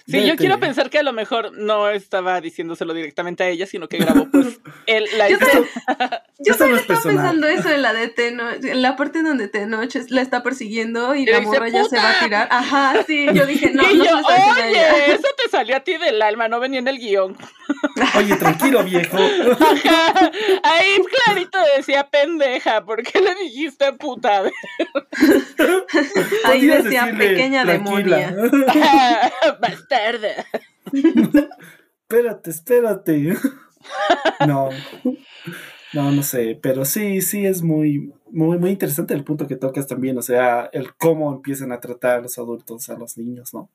Sí, yo quiero pensar que a lo mejor no estaba diciéndoselo directamente a ella, sino que grabó pues el, la Yo. Yo no también es estaba personal. pensando eso en la de Tenoch, en la parte donde Tenoch la está persiguiendo y, Y la dice, morra ya se va a tirar. Ajá, sí, yo dije, no, y no yo, oye, eso te salió a ti del alma, no venía en el guion. Oye, tranquilo, viejo. Ajá. Ahí clarito decía pendeja, ¿por qué le dijiste puta? Ahí decía decirle, pequeña "Tranquila". demonia. Bastarda. espérate, espérate. No. No, no sé, pero sí, sí es muy, muy, muy interesante el punto que tocas también, o sea, el cómo empiezan a tratar los adultos a los niños, ¿no?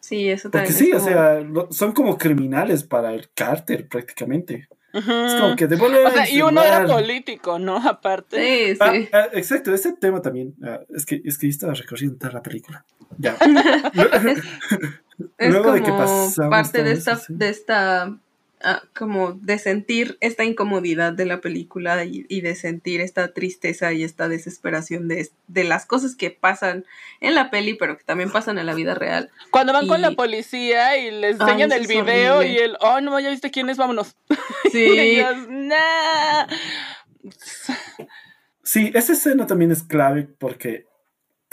Sí, eso Porque también. sí, es o como- sea, lo- son como criminales para el cárter prácticamente. Es como que devuelve O sea, y uno era político, ¿no? Aparte. Sí, Ah, sí. ah, exacto, ese tema también. ah, es que es que yo estaba recorriendo toda la película. Ya. Es Luego de que como pasamos parte de esta, eso, sí. de esta, ah, como de sentir esta incomodidad de la película y, y de sentir esta tristeza y esta desesperación de, de las cosas que pasan en la peli, pero que también pasan en la vida real. Cuando van con la policía y les enseñan el video horrible. y el, oh, no, ya viste quién es, vámonos. Y Sí, ellos, nah. Sí, esa escena también es clave porque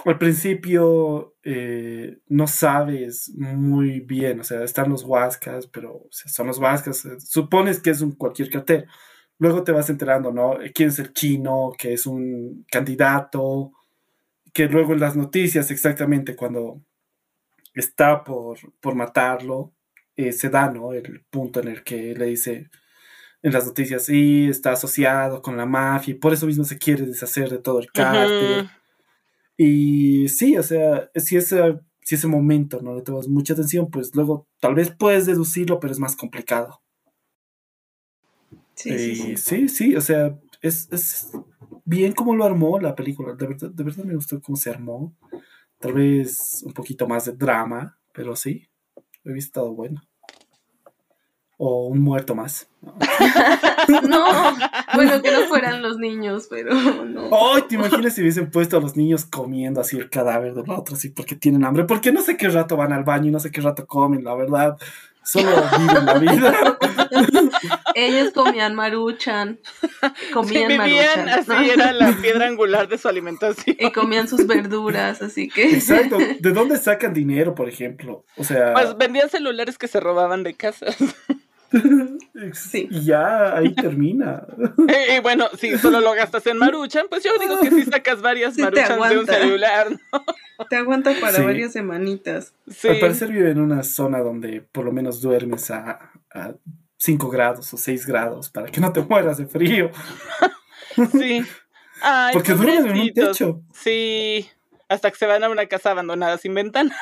al principio eh, no sabes muy bien, o sea, están los huascas, pero o sea, son los huascas, eh, supones que es un cualquier cartel. Luego te vas enterando, ¿no? ¿Quién es el chino? Que es un candidato, que luego en las noticias exactamente cuando está por, por matarlo, eh, se da, ¿no? El punto en el que le dice en las noticias, sí, está asociado con la mafia y por eso mismo se quiere deshacer de todo el cártel. Y sí, o sea, si ese, si ese momento no le tomas mucha atención, pues luego tal vez puedes deducirlo, pero es más complicado. sí, sí, Y sí. sí, sí, o sea, es, es bien como lo armó la película. De verdad, de verdad me gustó cómo se armó. Tal vez un poquito más de drama, pero sí, he estado bueno. O un muerto más. No, bueno, que no fueran los niños, pero no. ¡Ay! ¿Te imaginas si hubiesen puesto a los niños comiendo así el cadáver del otro, así porque tienen hambre? Porque no sé qué rato van al baño y no sé qué rato comen, la verdad. Solo viven la vida. Ellos comían maruchan, Sí, comían vivían maruchan. así, ¿no? era la piedra angular de su alimentación. Y comían sus verduras, así que. Exacto. ¿De dónde sacan dinero, por ejemplo? O sea, Pues vendían celulares que se robaban de casas. Sí. y ya ahí termina. Y, y bueno, si solo lo gastas en maruchan, pues yo digo que sí sacas varias Sí te maruchans de un celular. ¿no? Te aguanta para Sí. varias semanitas. Sí. Al parecer vive en una zona donde por lo menos duermes a, a 5 grados o 6 grados para que no te mueras de frío. Sí. Ay, Porque duermen en un techo. Sí. Hasta que se van a una casa abandonada sin ventanas.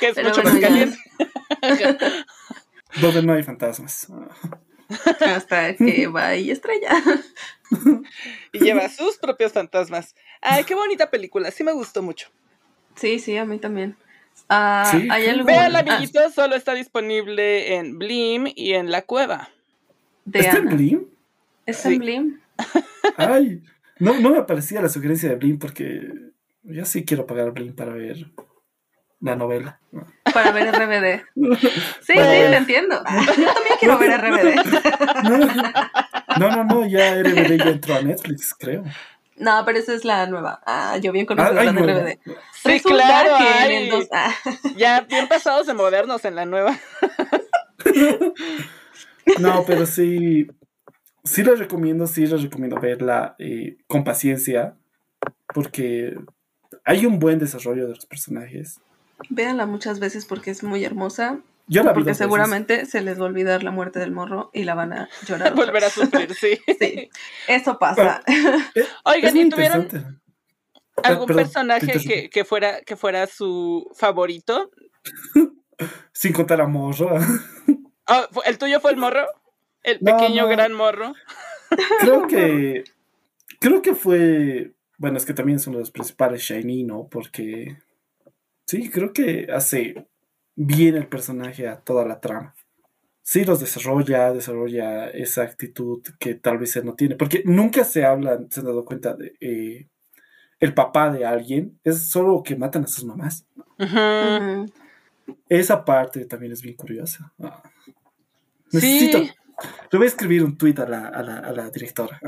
que es Pero mucho más caliente. Donde no hay fantasmas. Hasta que va y estrella. Y lleva sus propios fantasmas. Ay, qué bonita película. Sí me gustó mucho. Sí, sí, a mí también. Ah, Sí, hay. Vean, ah, amiguitos, solo está disponible en Blim y en La Cueva. de ¿Está en. Blim? ¿Es Sí. en Blim? Ay, no, no me aparecía la sugerencia de Blim porque yo sí quiero pagar Blim para ver la novela. Para ver RBD. Sí, Bueno. sí, te entiendo. Ah, Yo también quiero ver RBD. No, no, no, ya RBD ya entró a Netflix, creo. No, pero esa es la nueva. Ah, yo bien Ah, ay, de nueva. RBD. Sí, Resulta claro. que en ay. el dos- ah, Ya bien pasados de modernos en la nueva. No, pero sí, sí les recomiendo, sí les recomiendo verla eh, con paciencia porque hay un buen desarrollo de los personajes. Véanla muchas veces porque es muy hermosa. Yo la Porque veces. seguramente se les va a olvidar la muerte del morro y la van a llorar. Volver a sufrir, sí. Sí, eso pasa. Eh, Oigan, ¿y tuvieron algún Ah, perdón, personaje que, que fuera, que fuera su favorito? Sin contar a Morro. Ah, ¿fu- ¿El tuyo fue el morro? ¿El No, pequeño no. gran morro? creo que creo que fue bueno, es que también es uno de los principales Shiny, ¿no? Porque sí, creo que hace bien el personaje a toda la trama. Sí, los desarrolla, desarrolla esa actitud que tal vez él no tiene. Porque nunca se habla, se han dado cuenta de eh, el papá de alguien, es solo que matan a sus mamás. Esa parte también es bien curiosa. Ah. Necesito, sí. Le voy a escribir un tuit a la, a la, a la directora.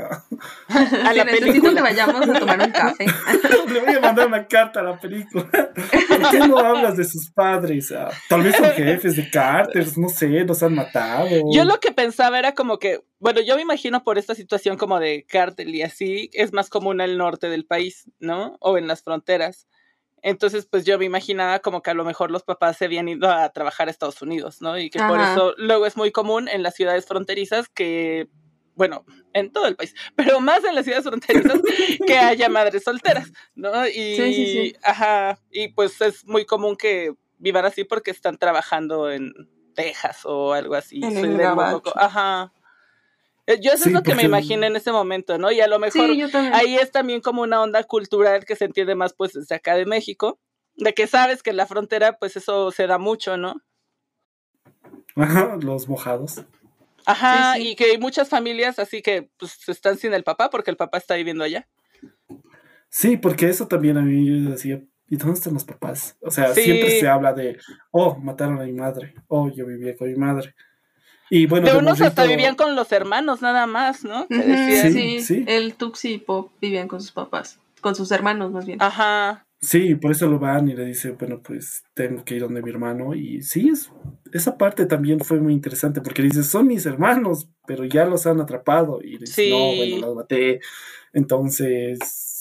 A la película. que vayamos a tomar un café. Le voy a mandar una carta a la película. ¿Por qué no hablas de sus padres? Ah, tal vez son jefes de cárteles, no sé, nos han matado. Yo lo que pensaba era como que, bueno, yo me imagino por esta situación como de cártel y así, es más común al norte del país, ¿no? O en las fronteras. Entonces, pues yo me imaginaba como que a lo mejor los papás se habían ido a trabajar a Estados Unidos, ¿no? Y que por eso luego es muy común en las ciudades fronterizas que, bueno, en todo el país, pero más en las ciudades fronterizas que haya madres solteras, ¿no? Y, sí, sí, sí. ajá, y pues es muy común que vivan así porque están trabajando en Texas o algo así. En el ajá. Eh, yo eso es lo que me imaginé en ese momento, ¿no? Y a lo mejor ahí es también como una onda cultural que se entiende más pues desde acá de México, de que sabes que en la frontera pues eso se da mucho, ¿no? Ajá, los mojados. Ajá, y que hay muchas familias así que pues están sin el papá porque el papá está viviendo allá. Sí, porque eso también a mí yo decía, ¿y dónde están los papás? O sea, siempre se habla de, oh, mataron a mi madre, oh, yo vivía con mi madre. Y bueno, de unos hasta vivían con los hermanos nada más, ¿no? sí, sí, el Tuxi y Pop vivían con sus papás, con sus hermanos más bien. Ajá. Sí, por eso lo van y le dice, bueno, pues tengo que ir donde mi hermano. Y sí, es, esa parte también fue muy interesante porque dice, son mis hermanos, pero ya los han atrapado. Y dice, no, bueno, los maté. Entonces,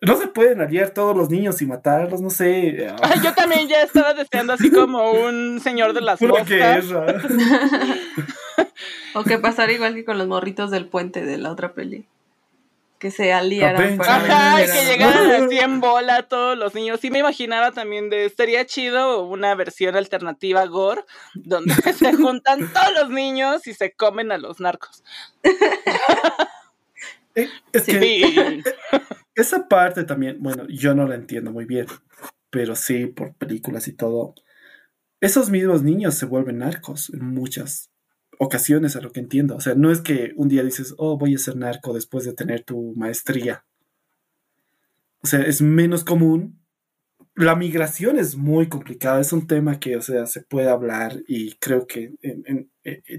no se pueden aliar todos los niños y matarlos, no sé. yo también ya estaba deseando así como un señor de las moscas. o que pasara igual que con los morritos del puente de la otra peli. Que se aliaran para Ajá, que llegaran así en bola todos los niños. Sí me imaginaba también de, estaría chido una versión alternativa gore, donde se juntan todos los niños y se comen a los narcos. Eh, es que, esa parte también, bueno, yo no la entiendo muy bien, pero sí, por películas y todo, esos mismos niños se vuelven narcos en muchas ocasiones, a lo que entiendo. O sea, no es que un día dices, oh, voy a ser narco después de tener tu maestría. O sea, es menos común. La migración es muy complicada, es un tema que, o sea, se puede hablar y creo que en,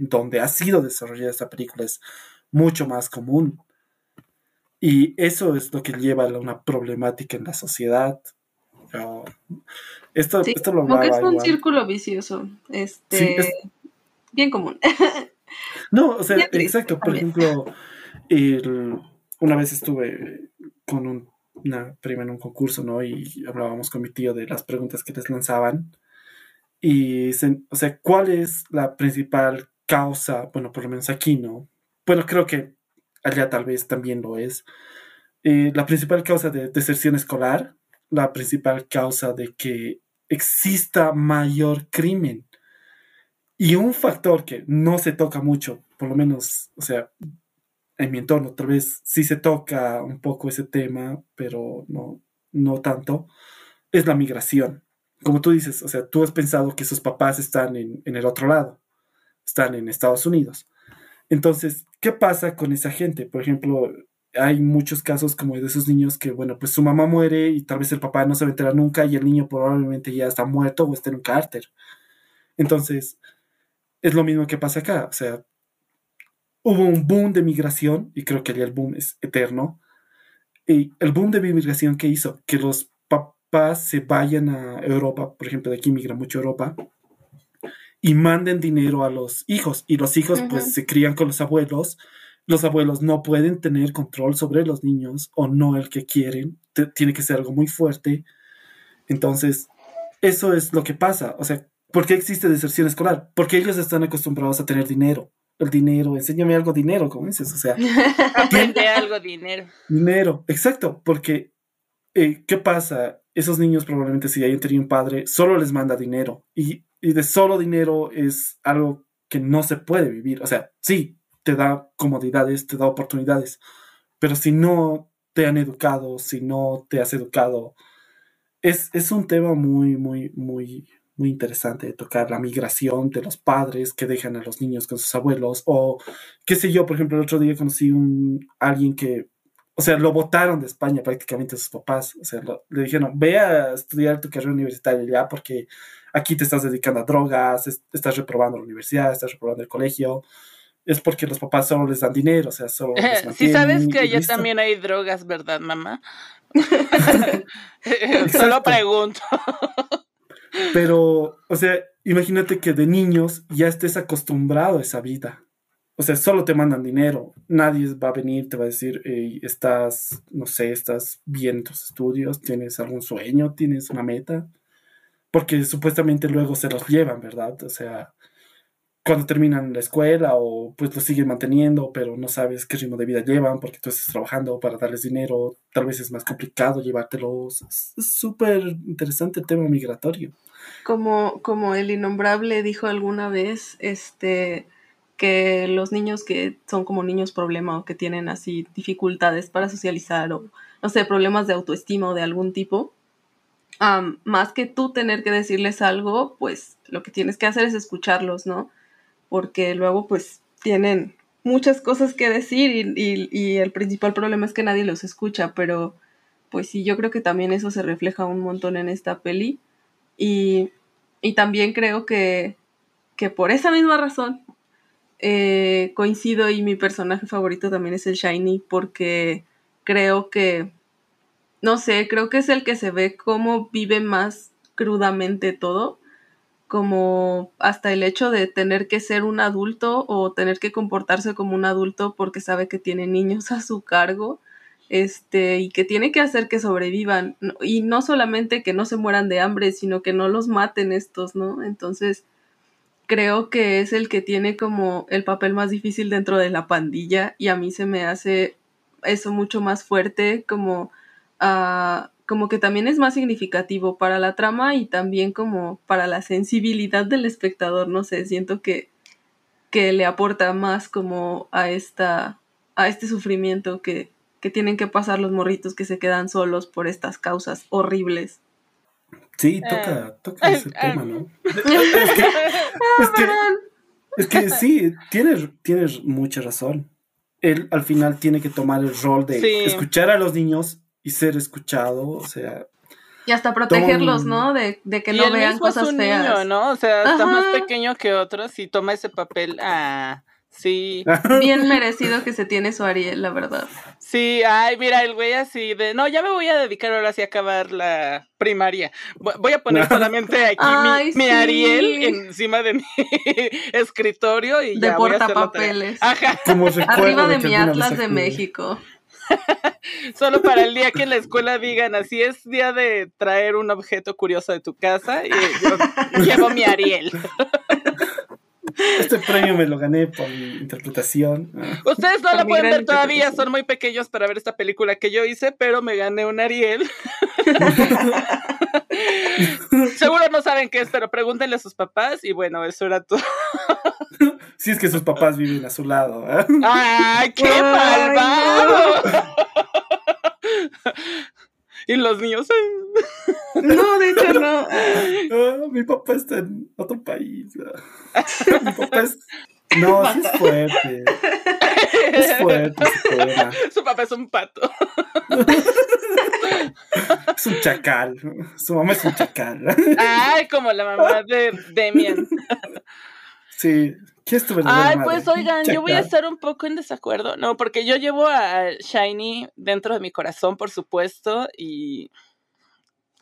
donde ha sido desarrollada esta película es mucho más común. Y eso es lo que lleva a una problemática en la sociedad. esto, esto lo Porque es un círculo vicioso. Este, Bien común. no, o sea, exacto. Por ejemplo, una vez estuve con una prima en un concurso, ¿no? Y hablábamos con mi tío de las preguntas que les lanzaban. Y, o sea, ¿cuál es la principal causa? Bueno, por lo menos aquí, ¿no? Bueno, creo que allá tal vez también lo es. Eh, la principal causa de deserción escolar, la principal causa de que exista mayor crimen. Y un factor que no se toca mucho, por lo menos, o sea, en mi entorno, tal vez sí se toca un poco ese tema, pero no, no tanto, es la migración. Como tú dices, o sea, tú has pensado que sus papás están en, en el otro lado, están en Estados Unidos. Entonces, ¿qué pasa con esa gente? Por ejemplo, hay muchos casos como de esos niños que, bueno, pues su mamá muere y tal vez el papá no se va nunca y el niño probablemente ya está muerto o está en un cárter. Entonces, es lo mismo que pasa acá. O sea, hubo un boom de migración y creo que el boom es eterno. Y el boom de migración que hizo que los papás se vayan a Europa, por ejemplo, de aquí migra mucho a Europa, y manden dinero a los hijos y los hijos pues se crían con los abuelos. Los abuelos no pueden tener control sobre los niños o no el que quieren. tiene que ser algo muy fuerte. Entonces, eso es lo que pasa. O sea, ¿por qué existe deserción escolar? Porque ellos están acostumbrados a tener dinero. El dinero, enséñame algo dinero, como dices. O sea, aprende algo dinero. Dinero, exacto. Porque, eh, ¿qué pasa? Esos niños probablemente si hayan tenido un padre, solo les manda dinero. Y y de solo dinero es algo que no se puede vivir. O sea, sí, te da comodidades, te da oportunidades, pero si no te han educado, si no te has educado. Es, es un tema muy, muy, muy, muy interesante de tocar la migración de los padres que dejan a los niños con sus abuelos o qué sé yo, por ejemplo, el otro día conocí un alguien que, o sea, lo votaron de España prácticamente a sus papás, o sea, le dijeron, ve a estudiar tu carrera universitaria ya porque aquí te estás dedicando a drogas, estás reprobando la universidad, estás reprobando el colegio. Es porque los papás solo les dan dinero, o sea, solo. Si sabes que allá también hay drogas, ¿verdad, mamá? solo pregunto. Pero, o sea, imagínate que de niños ya estés acostumbrado a esa vida. O sea, solo te mandan dinero. Nadie va a venir, te va a decir, estás, no sé, estás bien en tus estudios, tienes algún sueño, tienes una meta. Porque supuestamente luego se los llevan, ¿verdad? O sea, cuando terminan la escuela o pues lo siguen manteniendo, pero no sabes qué ritmo de vida llevan porque tú estás trabajando para darles dinero, tal vez es más complicado llevártelos. Es súper interesante el tema migratorio. Como, como el innombrable dijo alguna vez, este que los niños que son como niños problema o que tienen así dificultades para socializar o no sé, problemas de autoestima o de algún tipo, más que tú tener que decirles algo, pues lo que tienes que hacer es escucharlos, ¿no? porque luego pues tienen muchas cosas que decir y, el principal problema es que nadie los escucha, pero pues sí, yo creo que también eso se refleja un montón en esta peli y, también creo que, que, por esa misma razón eh, coincido y mi personaje favorito también es el Shiny porque creo que, no sé, creo que es el que se ve cómo vive más crudamente todo como hasta el hecho de tener que ser un adulto o tener que comportarse como un adulto porque sabe que tiene niños a su cargo este y que tiene que hacer que sobrevivan y no solamente que no se mueran de hambre sino que no los maten estos no entonces creo que es el que tiene como el papel más difícil dentro de la pandilla y a mí se me hace eso mucho más fuerte como a como que también es más significativo para la trama y también como para la sensibilidad del espectador, no sé, siento que, que le aporta más como a esta a este sufrimiento que, que tienen que pasar los morritos que se quedan solos por estas causas horribles. Sí, toca, eh, toca ese tema, ¿no? Es que, es que, es que sí, tienes, tienes mucha razón. Él al final tiene que tomar el rol de escuchar a los niños y ser escuchado, o sea... Y hasta protegerlos, ¿no? De, que no vean cosas es un Niño, ¿no? O sea, está más pequeño que otros y toma ese papel a... Sí. Bien merecido que se tiene su Ariel, la verdad. Sí, ay, mira, el güey así de, no, ya me voy a dedicar ahora sí a acabar la primaria. Voy a poner solamente aquí mi, Ariel encima de mi escritorio y de ya voy a papeles. Ajá. Arriba de, mi Atlas de México. Solo para el día que en la escuela digan, así es día de traer un objeto curioso de tu casa, y yo llevo mi Ariel. Este premio me lo gané por mi interpretación. Ustedes no lo pueden ver todavía, son muy pequeños para ver esta película que yo hice, pero me gané un Ariel. Seguro no saben qué es, pero pregúntenle a sus papás y bueno, eso era todo. Si es que sus papás viven a su lado. ¿eh? ¡Ay, qué malvado! y los niños. no, de hecho no. Ah, mi papá está en otro país. mi papá es. No, sí es fuerte. Es fuerte. Su papá es un pato. es un chacal. Su mamá es un chacal. Ay, como la mamá de Demian. Sí, Ay, pues oigan, yo voy a estar un poco en desacuerdo, no, porque yo llevo a Shiny dentro de mi corazón, por supuesto, y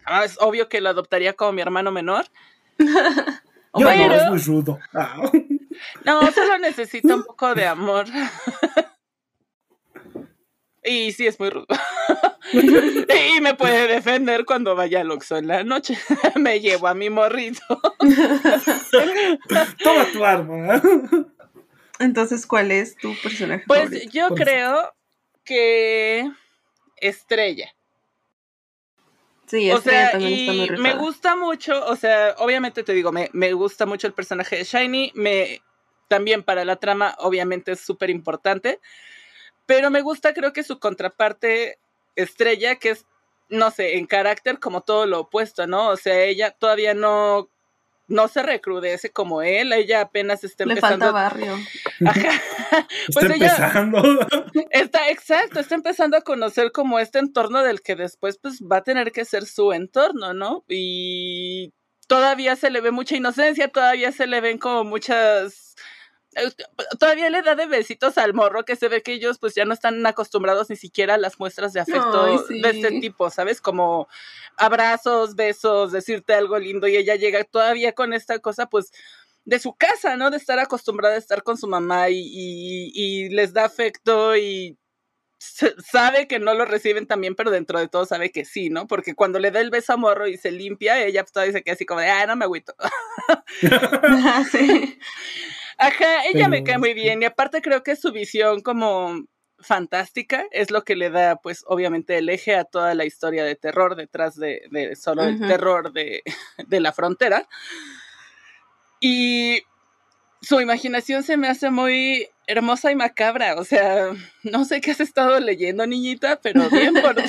ah, es obvio que lo adoptaría como mi hermano menor. pero... no, es muy rudo. Ah. No, solo necesita un poco de amor. Y sí, es muy rudo. y me puede defender cuando vaya al Oxxo en la noche. me llevo a mi morrito. Toma tu arma. Entonces, ¿cuál es tu personaje Pues yo creo que Estrella. Sí, o sea, y me gusta mucho, o sea, obviamente te digo, me, me gusta mucho el personaje de Shiny, me también para la trama obviamente es súper importante, pero me gusta creo que su contraparte Estrella, que es, no sé, en carácter como todo lo opuesto, ¿no? O sea, ella todavía no no se recrudece como él, ella apenas está empezando. Le falta barrio. Ajá. Pues está empezando. Está, exacto, está empezando a conocer como este entorno del que después pues va a tener que ser su entorno, ¿no? Y todavía se le ve mucha inocencia, todavía se le ven como muchas todavía le da de besitos al morro que se ve que ellos pues ya no están acostumbrados ni siquiera a las muestras de afecto de este tipo, ¿sabes? Como abrazos, besos, decirte algo lindo y ella llega todavía con esta cosa pues de su casa, ¿no? De estar acostumbrada a estar con su mamá y, y, les da afecto y sabe que no lo reciben también, pero dentro de todo sabe que sí, ¿no? Porque cuando le da el beso a morro y se limpia, ella pues, todavía dice que así como de, ah, no me agüito. sí. Ajá, ella me cae muy bien y aparte creo que su visión como fantástica es lo que le da pues obviamente el eje a toda la historia de terror detrás de, solo el terror de, de la frontera. Y su imaginación se me hace muy hermosa y macabra. O sea, no sé qué has estado leyendo, niñita, pero bien por ti.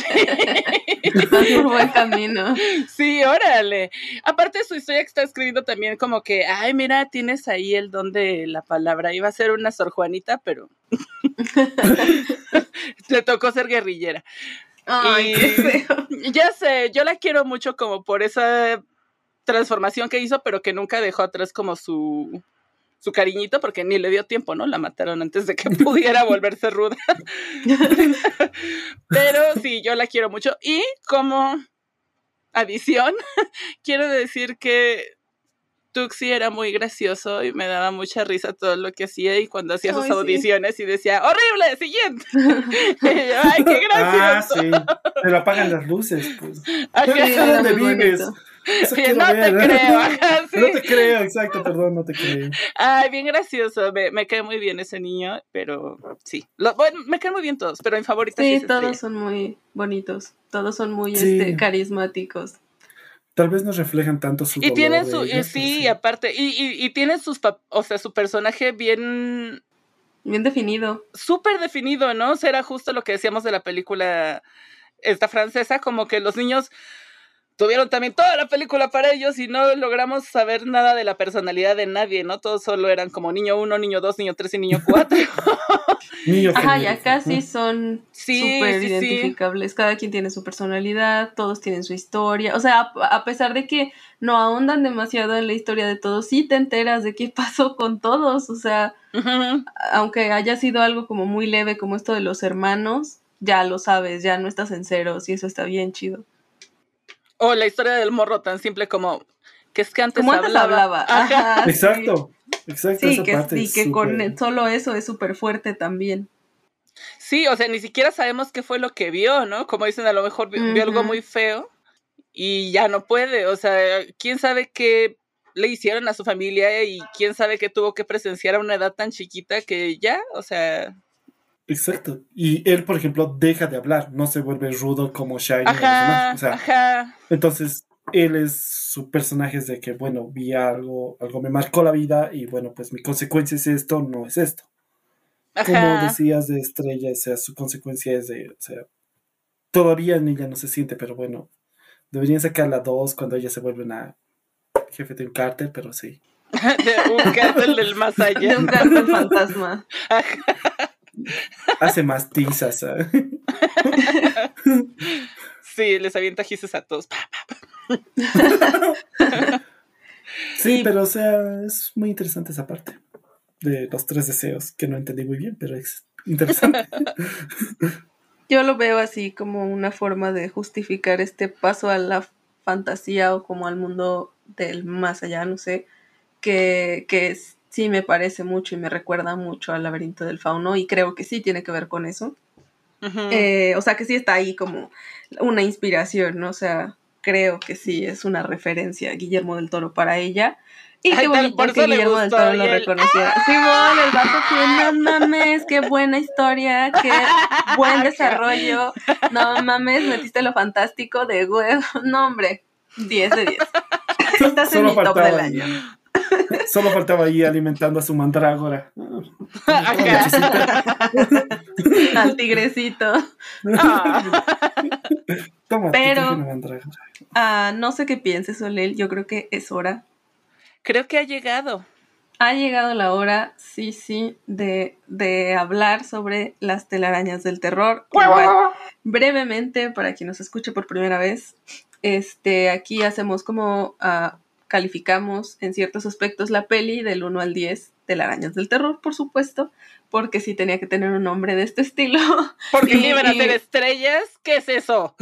Estás por buen camino. Sí, órale. Aparte, su historia que está escribiendo también como que, ay, mira, tienes ahí el don de la palabra. Iba a ser una Sor Juanita, pero le tocó ser guerrillera. Ay, qué feo. Ya sé, yo la quiero mucho como por esa transformación que hizo, pero que nunca dejó atrás como su su cariñito porque ni le dio tiempo, ¿no? La mataron antes de que pudiera volverse ruda. Pero sí, yo la quiero mucho. Y como adición, quiero decir que Tuxi era muy gracioso y me daba mucha risa todo lo que hacía y cuando hacía sus audiciones y decía, horrible, siguiente. Ay, qué gracioso. Ah, sí. Pero apagan las luces, pues. ¿Dónde vives? No te creo. No te creo, exacto, perdón, no te creo. Ay, bien gracioso. Me, me cae muy bien ese niño, pero sí. bueno, me caen muy bien todos, pero en favorita sí. Sí, todos son muy bonitos. Todos son muy este, carismáticos. Tal vez no reflejan tanto su Y tienen su, sí, aparte, y, y, y tienen sus, o sea, su personaje bien Bien definido. Súper definido, ¿no? O sea, era justo lo que decíamos de la película esta francesa, como que los niños tuvieron también toda la película para ellos y no logramos saber nada de la personalidad de nadie, ¿no? Todos solo eran como niño uno, niño dos, niño tres y niño cuatro. Ajá, ya casi son súper identificables. Cada quien tiene su personalidad, todos tienen su historia. O sea, a, pesar de que no ahondan demasiado en la historia de todos, sí te enteras de qué pasó con todos. O sea, aunque haya sido algo como muy leve como esto de los hermanos, ya lo sabes, ya no estás en ceros y eso está bien chido. O la historia del morro tan simple como que es que antes como antes hablaba. Ajá, exacto, exacto. Sí, que con solo eso es súper fuerte también. Sí, o sea, ni siquiera sabemos qué fue lo que vio, ¿no? Como dicen, a lo mejor vio algo muy feo y ya no puede. O sea, quién sabe qué le hicieron a su familia y quién sabe qué tuvo que presenciar a una edad tan chiquita que ya, o sea, Exacto. Y él, por ejemplo, deja de hablar, no se vuelve rudo como Shiny. Ajá, ajá. Entonces, él es su personaje es de que, bueno, vi algo, algo me marcó la vida y bueno, pues mi consecuencia es esto, no es esto. Como decías de Estrella, o sea, su consecuencia es de, o sea, todavía en ella no se siente, pero bueno, deberían sacar la dos cuando ella se vuelve una jefe de un cártel, pero sí. de un cártel del más allá. De un cártel fantasma. Hace más tizas. sí, les avienta gises a todos. sí, pero o sea, es muy interesante esa parte de los tres deseos, que no entendí muy bien, pero es interesante. Yo lo veo así como una forma de justificar este paso a la fantasía o como al mundo del más allá, no sé, que, que es sí me parece mucho y me recuerda mucho al laberinto del fauno y creo que sí tiene que ver con eso. Eh, o sea que sí está ahí como una inspiración, ¿no? O sea, creo que sí es una referencia Guillermo del Toro para ella. Y qué bonito que Guillermo del Toro lo reconociera. Sí, bueno, el vato que no mames, qué buena historia, qué buen desarrollo. No mames, metiste lo fantástico de huevo. No, hombre, 10 de 10. Estás en mi top del año. Solo faltaba ahí alimentando a su mandrágora. Al tigrecito. Ah. Toma, Pero, ah, no sé qué pienses, Solel. Yo creo que es hora. Creo que ha llegado. Ha llegado la hora, sí, sí, de, de hablar sobre las telarañas del terror. brevemente, para quien nos escuche por primera vez, este, aquí hacemos como uh, calificamos en ciertos aspectos la peli del 1 al 10 telarañas del terror, por supuesto, porque sí tenía que tener un nombre de este estilo. Porque y, iban a ser estrellas, ¿qué es eso?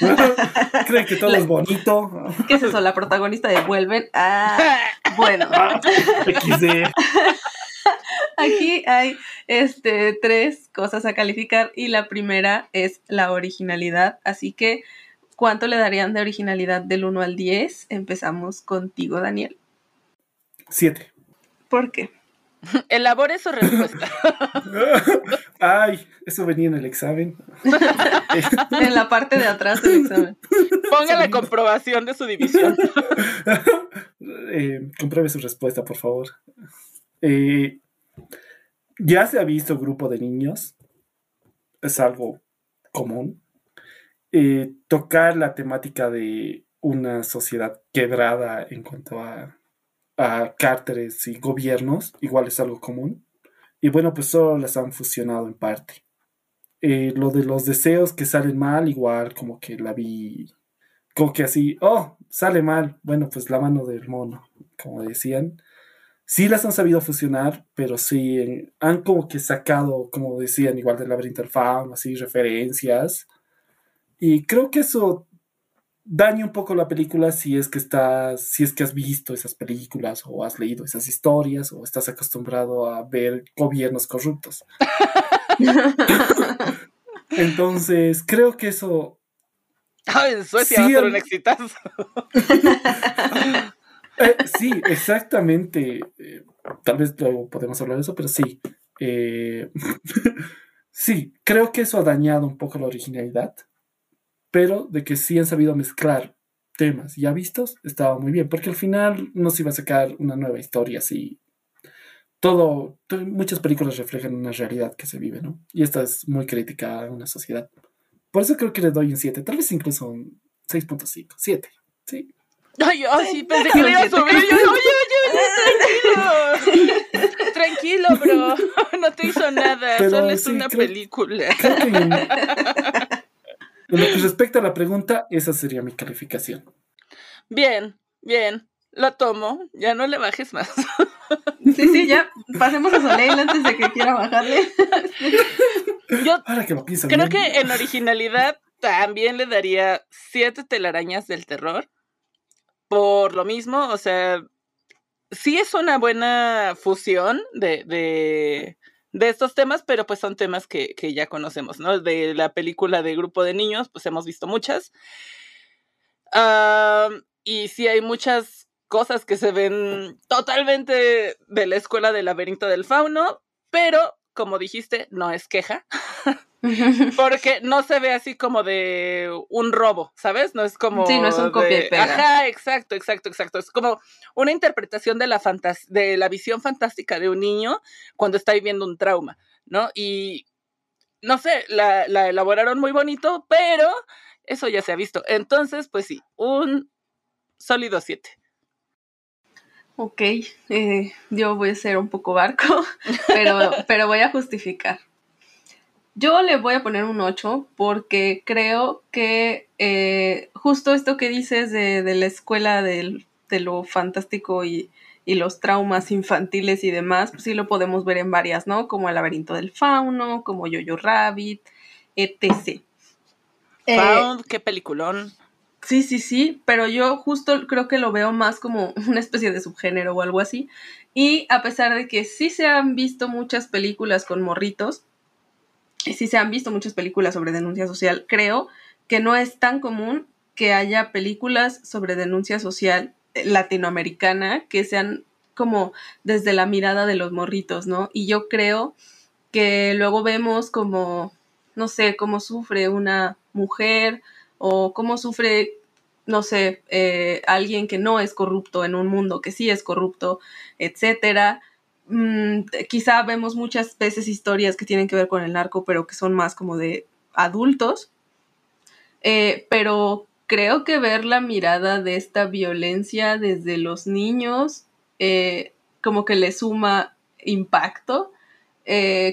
Creen que todo es bonito. ¿Qué es eso? La protagonista de Vuelven. Ah, bueno. Ah, Aquí hay este, tres cosas a calificar y la primera es la originalidad, así que ¿cuánto le darían de originalidad del 1 al 10? Empezamos contigo, Daniel. Siete. ¿Por qué? Elabore su respuesta. Ay, eso venía en el examen. en la parte de atrás del examen. Ponga la comprobación de su división. Eh, compruebe su respuesta, por favor. Eh, ya se ha visto grupo de niños. Es algo común. Eh, tocar la temática de una sociedad quebrada en cuanto a a cárteres y gobiernos, igual es algo común. Y bueno, pues solo las han fusionado en parte. Eh, lo de los deseos que salen mal, igual como que la vi, como que así, oh, sale mal. Bueno, pues la mano del mono, como decían. Sí las han sabido fusionar, pero sí han como que sacado, como decían, igual del laberinto del así, referencias. Y creo que eso daña un poco la película si es que estás, si es que has visto esas películas o has leído esas historias o estás acostumbrado a ver gobiernos corruptos. Entonces, creo que eso. Ah, en Suecia sí, un exitazo. Eh, sí, exactamente. Eh, tal vez luego podemos hablar de eso, pero sí. Eh, sí, creo que eso ha dañado un poco la originalidad pero de que sí han sabido mezclar temas ya vistos, estaba muy bien, porque al final no se iba a sacar una nueva historia así. Todo, muchas películas reflejan una realidad que se vive, ¿no? Y esta es muy crítica a una sociedad. Por eso creo que le doy un 7, tal vez incluso un 6.5, 7, sí. Ay, ay, sí, pensé que le iba a subir. oye, oye, tranquilo. tranquilo, bro. No te hizo nada. Solo es una película. En lo que respecta a la pregunta, esa sería mi calificación. Bien, bien. Lo tomo. Ya no le bajes más. Sí, sí, ya. Pasemos a Soleil antes de que quiera bajarle. Yo creo que en originalidad también le daría siete telarañas del terror. Por lo mismo, o sea, sí es una buena fusión de, de de estos temas, pero pues son temas que, ya conocemos, ¿no? De la película de Grupo de Niños, pues hemos visto muchas. y sí hay muchas cosas que se ven totalmente de la escuela del laberinto del fauno, pero como dijiste, no es queja. Porque no se ve así como de un robo, ¿sabes? No es como. Sí, no es un copia y pega. Ajá, exacto, exacto, exacto. Es como una interpretación de la, de la visión fantástica de un niño cuando está viviendo un trauma, ¿no? Y no sé, la, elaboraron muy bonito, pero eso ya se ha visto. Entonces, pues sí, un sólido 7. Ok, eh, yo voy a ser un poco barco, pero, pero voy a justificar. Yo le voy a poner un 8 porque creo que eh, justo esto que dices de, la escuela de lo fantástico y, los traumas infantiles y demás, pues sí lo podemos ver en varias, ¿no? Como El laberinto del fauno, como Yo-Yo Rabbit, etc. Found, eh, qué peliculón. Sí, sí, sí, pero yo justo creo que lo veo más como una especie de subgénero o algo así. Y a pesar de que sí se han visto muchas películas con morritos, sí se han visto muchas películas sobre denuncia social, creo que no es tan común que haya películas sobre denuncia social latinoamericana que sean como desde la mirada de los morritos, ¿no? Y yo creo que luego vemos como, no sé, cómo sufre una mujer o cómo sufre no sé, eh, alguien que no es corrupto en un mundo que sí es corrupto, etcétera. Mm, quizá vemos muchas veces historias que tienen que ver con el narco, pero que son más como de adultos. Eh, pero creo que ver la mirada de esta violencia desde los niños eh, como que le suma impacto,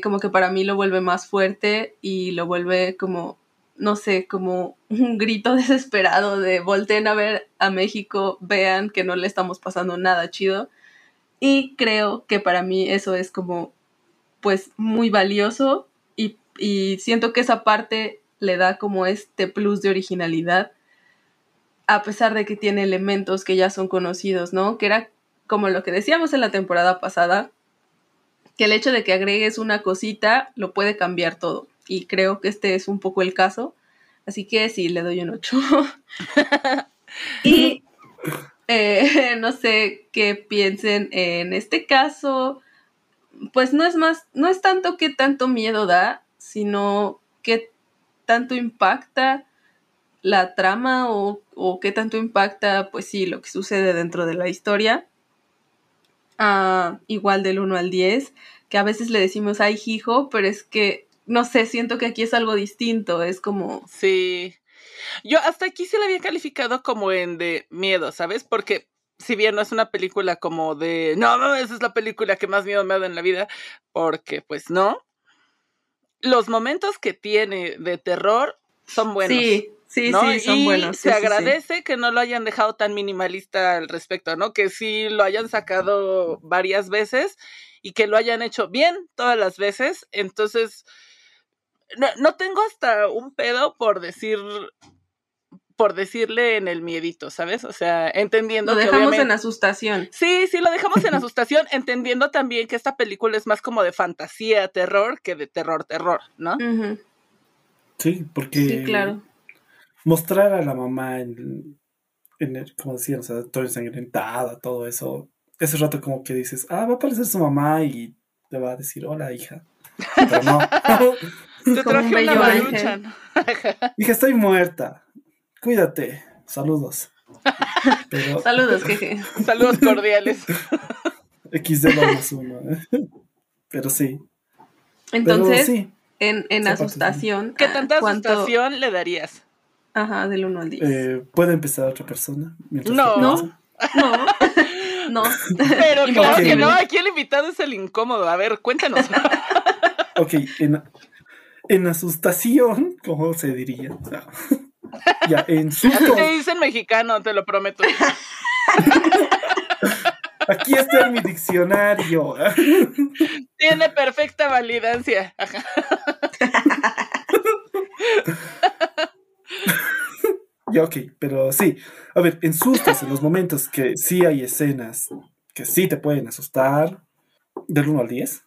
como que para mí lo vuelve más fuerte y lo vuelve como no sé, como un grito desesperado de volteen a ver a México, vean que no le estamos pasando nada chido. Y creo que para mí eso es como, pues, muy valioso y, y siento que esa parte le da como este plus de originalidad, a pesar de que tiene elementos que ya son conocidos, ¿no? Que era como lo que decíamos en la temporada pasada, que el hecho de que agregues una cosita lo puede cambiar todo y creo que este es un poco el caso. Así que sí, le doy un 8. y eh, no sé qué piensen en este caso. Pues no es más, no es tanto que tanto miedo da, sino que tanto impacta la trama o, o qué tanto impacta, pues sí, lo que sucede dentro de la historia. Ah, igual del 1 al 10, que a veces le decimos, ay, hijo, pero es que no sé, siento que aquí es algo distinto, es como... Sí. Yo hasta aquí se la había calificado como en de miedo, ¿sabes? Porque si bien no es una película como de, no, no, esa es la película que más miedo me ha dado en la vida, porque pues no. Los momentos que tiene de terror son buenos. Sí, sí, sí, son buenos. se agradece que no lo hayan dejado tan minimalista al respecto, ¿no? Que sí lo hayan sacado varias veces y que lo hayan hecho bien todas las veces. Entonces, no, tengo hasta un pedo por decir por decirle en el miedito, ¿sabes? O sea, entendiendo lo dejamos en asustación. Sí, sí, lo dejamos en asustación, entendiendo también que esta película es más como de fantasía, terror, que de terror, terror, ¿no? Sí, porque sí, claro. mostrar a la mamá en, en como decían, o sea, toda ensangrentada, todo eso, ese rato como que dices, ah, va a aparecer su mamá y te va a decir, hola, hija. Pero no. Te traje una maruchan. Dije, estoy muerta. Cuídate. Saludos. Saludos, jeje. Saludos cordiales. XD más uno. ¿eh? Pero sí. Entonces, en, en asustación. ¿Qué tanta asustación le darías? Ajá, del 1 al 10. Eh, ¿Puede empezar otra persona? No. No. No. no. Pero claro que no, aquí el invitado es el incómodo. A ver, cuéntanos. ok, en, en asustación, ¿cómo se diría? ya, en susto. Te dicen mexicano, te lo prometo. Aquí está en mi diccionario. Tiene perfecta validancia. ya, ok, pero sí. A ver, en sustos, en los momentos que sí hay escenas que sí te pueden asustar, del 1 al 10.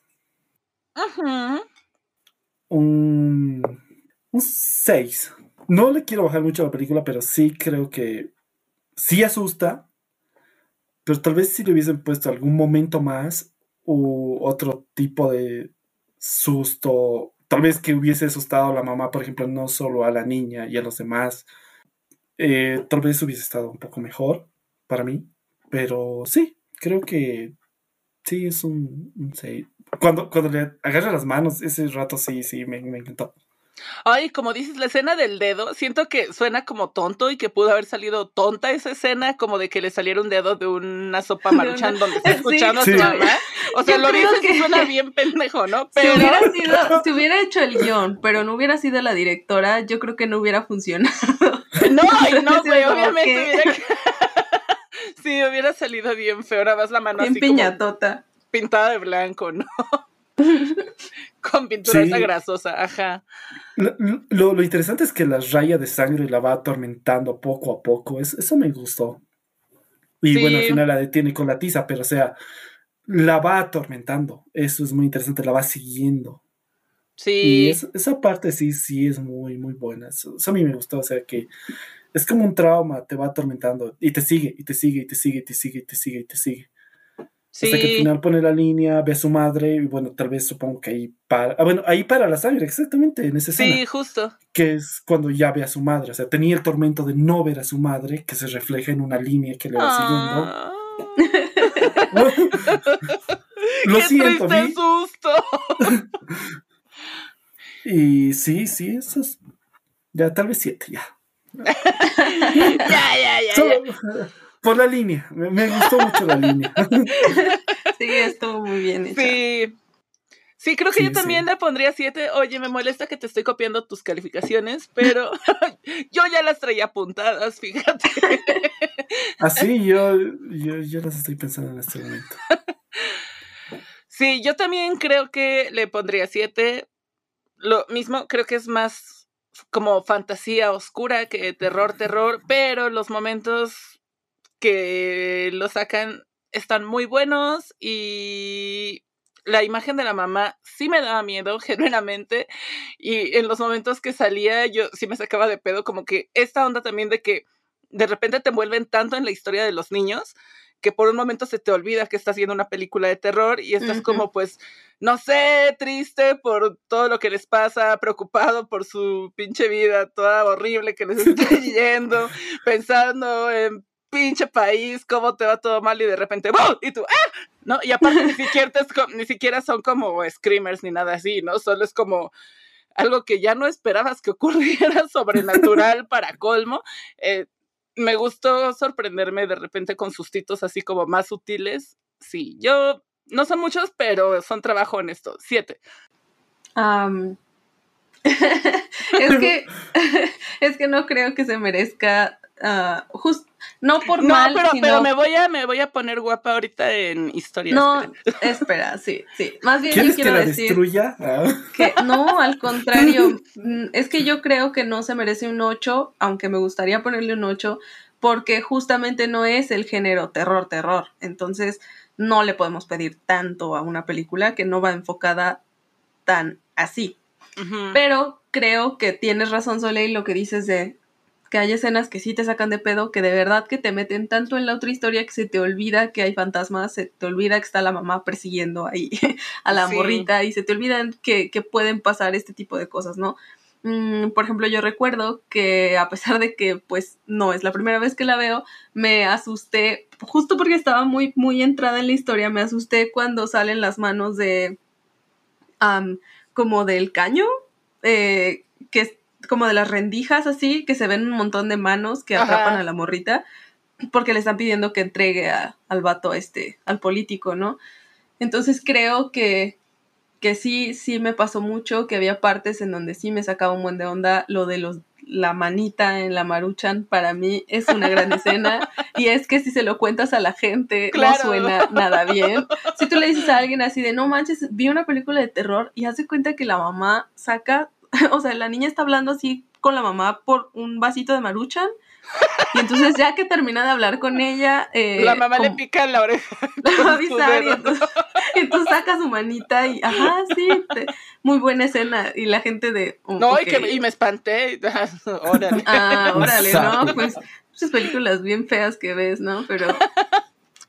Ajá un, 6. No le quiero bajar mucho a la película, pero sí creo que sí asusta. Pero tal vez si le hubiesen puesto algún momento más u otro tipo de susto, tal vez que hubiese asustado a la mamá, por ejemplo, no solo a la niña y a los demás, eh, tal vez hubiese estado un poco mejor para mí. Pero sí, creo que sí es un 6 cuando, cuando le agarra las manos, ese rato sí, sí, me, me encantó. Ay, como dices, la escena del dedo, siento que suena como tonto y que pudo haber salido tonta esa escena, como de que le saliera un dedo de una sopa maruchan donde está escuchando a su mamá. O sea, lo dices que... suena bien pendejo, ¿no? Pero... Si, hubiera sido, si hubiera hecho el guion, pero no hubiera sido la directora, yo creo que no hubiera funcionado. No, no, güey, obviamente hubiera... sí, hubiera salido bien feo, ahora vas la mano bien así piñatota pintada de blanco, ¿no? Con pintura esa grasosa, ajá. Lo, interesante es que la raya de sangre la va atormentando poco a poco. eso me gustó. Y bueno, al final la detiene con la tiza, pero o sea, la va atormentando. Eso es muy interesante, la va siguiendo. Sí. Y esa parte sí, sí es muy, muy buena. Eso, eso, a mí me gustó. O sea, que es como un trauma, te va atormentando y te sigue, y te sigue, y te sigue, y te sigue, y te sigue, y te sigue. Hasta que al final pone la línea, ve a su madre, y bueno, tal vez supongo que ahí para. Ah, bueno, ahí para la sangre, exactamente, en ese Sí, justo. Que es cuando ya ve a su madre. O sea, tenía el tormento de no ver a su madre, que se refleja en una línea que le va siguiendo. Ah. Lo Qué siento, triste susto. y sí, sí, eso es. Ya, tal vez siete, ya. ya, ya, ya por la línea. Me, gustó mucho la línea. sí, estuvo muy bien hecha. Sí. Sí, creo que yo también le pondría siete. Oye, me molesta que te estoy copiando tus calificaciones, pero yo ya las traía apuntadas, fíjate. Así, yo, yo, yo las estoy pensando en este momento. Sí, yo también creo que le pondría siete. Lo mismo, creo que es más como fantasía oscura que terror, terror, pero los momentos que lo sacan están muy buenos y la imagen de la mamá sí me daba miedo, genuinamente. Y en los momentos que salía, yo sí me sacaba de pedo, como que esta onda también de que de repente te envuelven tanto en la historia de los niños que por un momento se te olvida que estás viendo una película de terror y estás como pues, no sé, triste por todo lo que les pasa, preocupado por su pinche vida toda horrible que les está yendo, pensando en pinche país, cómo te va todo mal y de repente, ¡Bum! y tú, ¡ah! ¿No? Y aparte ni siquiera, ni siquiera son como screamers ni nada así, ¿no? Solo es como algo que ya no esperabas que ocurriera sobrenatural para colmo. Eh, me gustó sorprenderme de repente con sustitos así como más sutiles. Sí, yo no son muchos, pero son trabajo honesto. Siete. es que es que no creo que se merezca uh, no por mal, pero, pero me voy a me voy a poner guapa ahorita en historia. No, espera, sí, sí. Más bien ¿Quieres quiero que la decir destruya? Ah. que no, al contrario, mm, es que yo creo que no se merece un 8, aunque me gustaría ponerle un 8 porque justamente no es el género terror terror. Entonces, no le podemos pedir tanto a una película que no va enfocada tan así. Pero creo que tienes razón, Soleil, lo que dices de que hay escenas que sí te sacan de pedo, que de verdad que te meten tanto en la otra historia que se te olvida que hay fantasmas, se te olvida que está la mamá persiguiendo ahí a la morrita y se te olvidan que, pueden pasar este tipo de cosas, ¿no? Mm, por ejemplo, yo recuerdo que a pesar de que pues no es la primera vez que la veo, me asusté, justo porque estaba muy, muy entrada en la historia, me asusté cuando salen las manos de... como del caño, eh, que como de las rendijas así, que se ven un montón de manos que atrapan a la morrita, porque le están pidiendo que entregue al vato este, al político, ¿no? Entonces creo que, que sí, sí me pasó mucho, que había partes en donde sí me sacaba un buen de onda lo de los la manita en la maruchan para mí es una gran escena y es que si se lo cuentas a la gente no suena nada bien. Si tú le dices a alguien así de no manches, vi una película de terror y hace cuenta que la mamá saca o sea, la niña está hablando así con la mamá por un vasito de maruchan. Y entonces ya que termina de hablar con ella... Eh, la mamá le pica en la oreja. La va a avisar y entonces, saca su manita y, ajá, sí, muy buena escena. Y la gente de... Oh, no, y, que, y me espanté. órale. Ah, órale, ¿no? Pues muchas películas bien feas que ves, ¿no? Pero...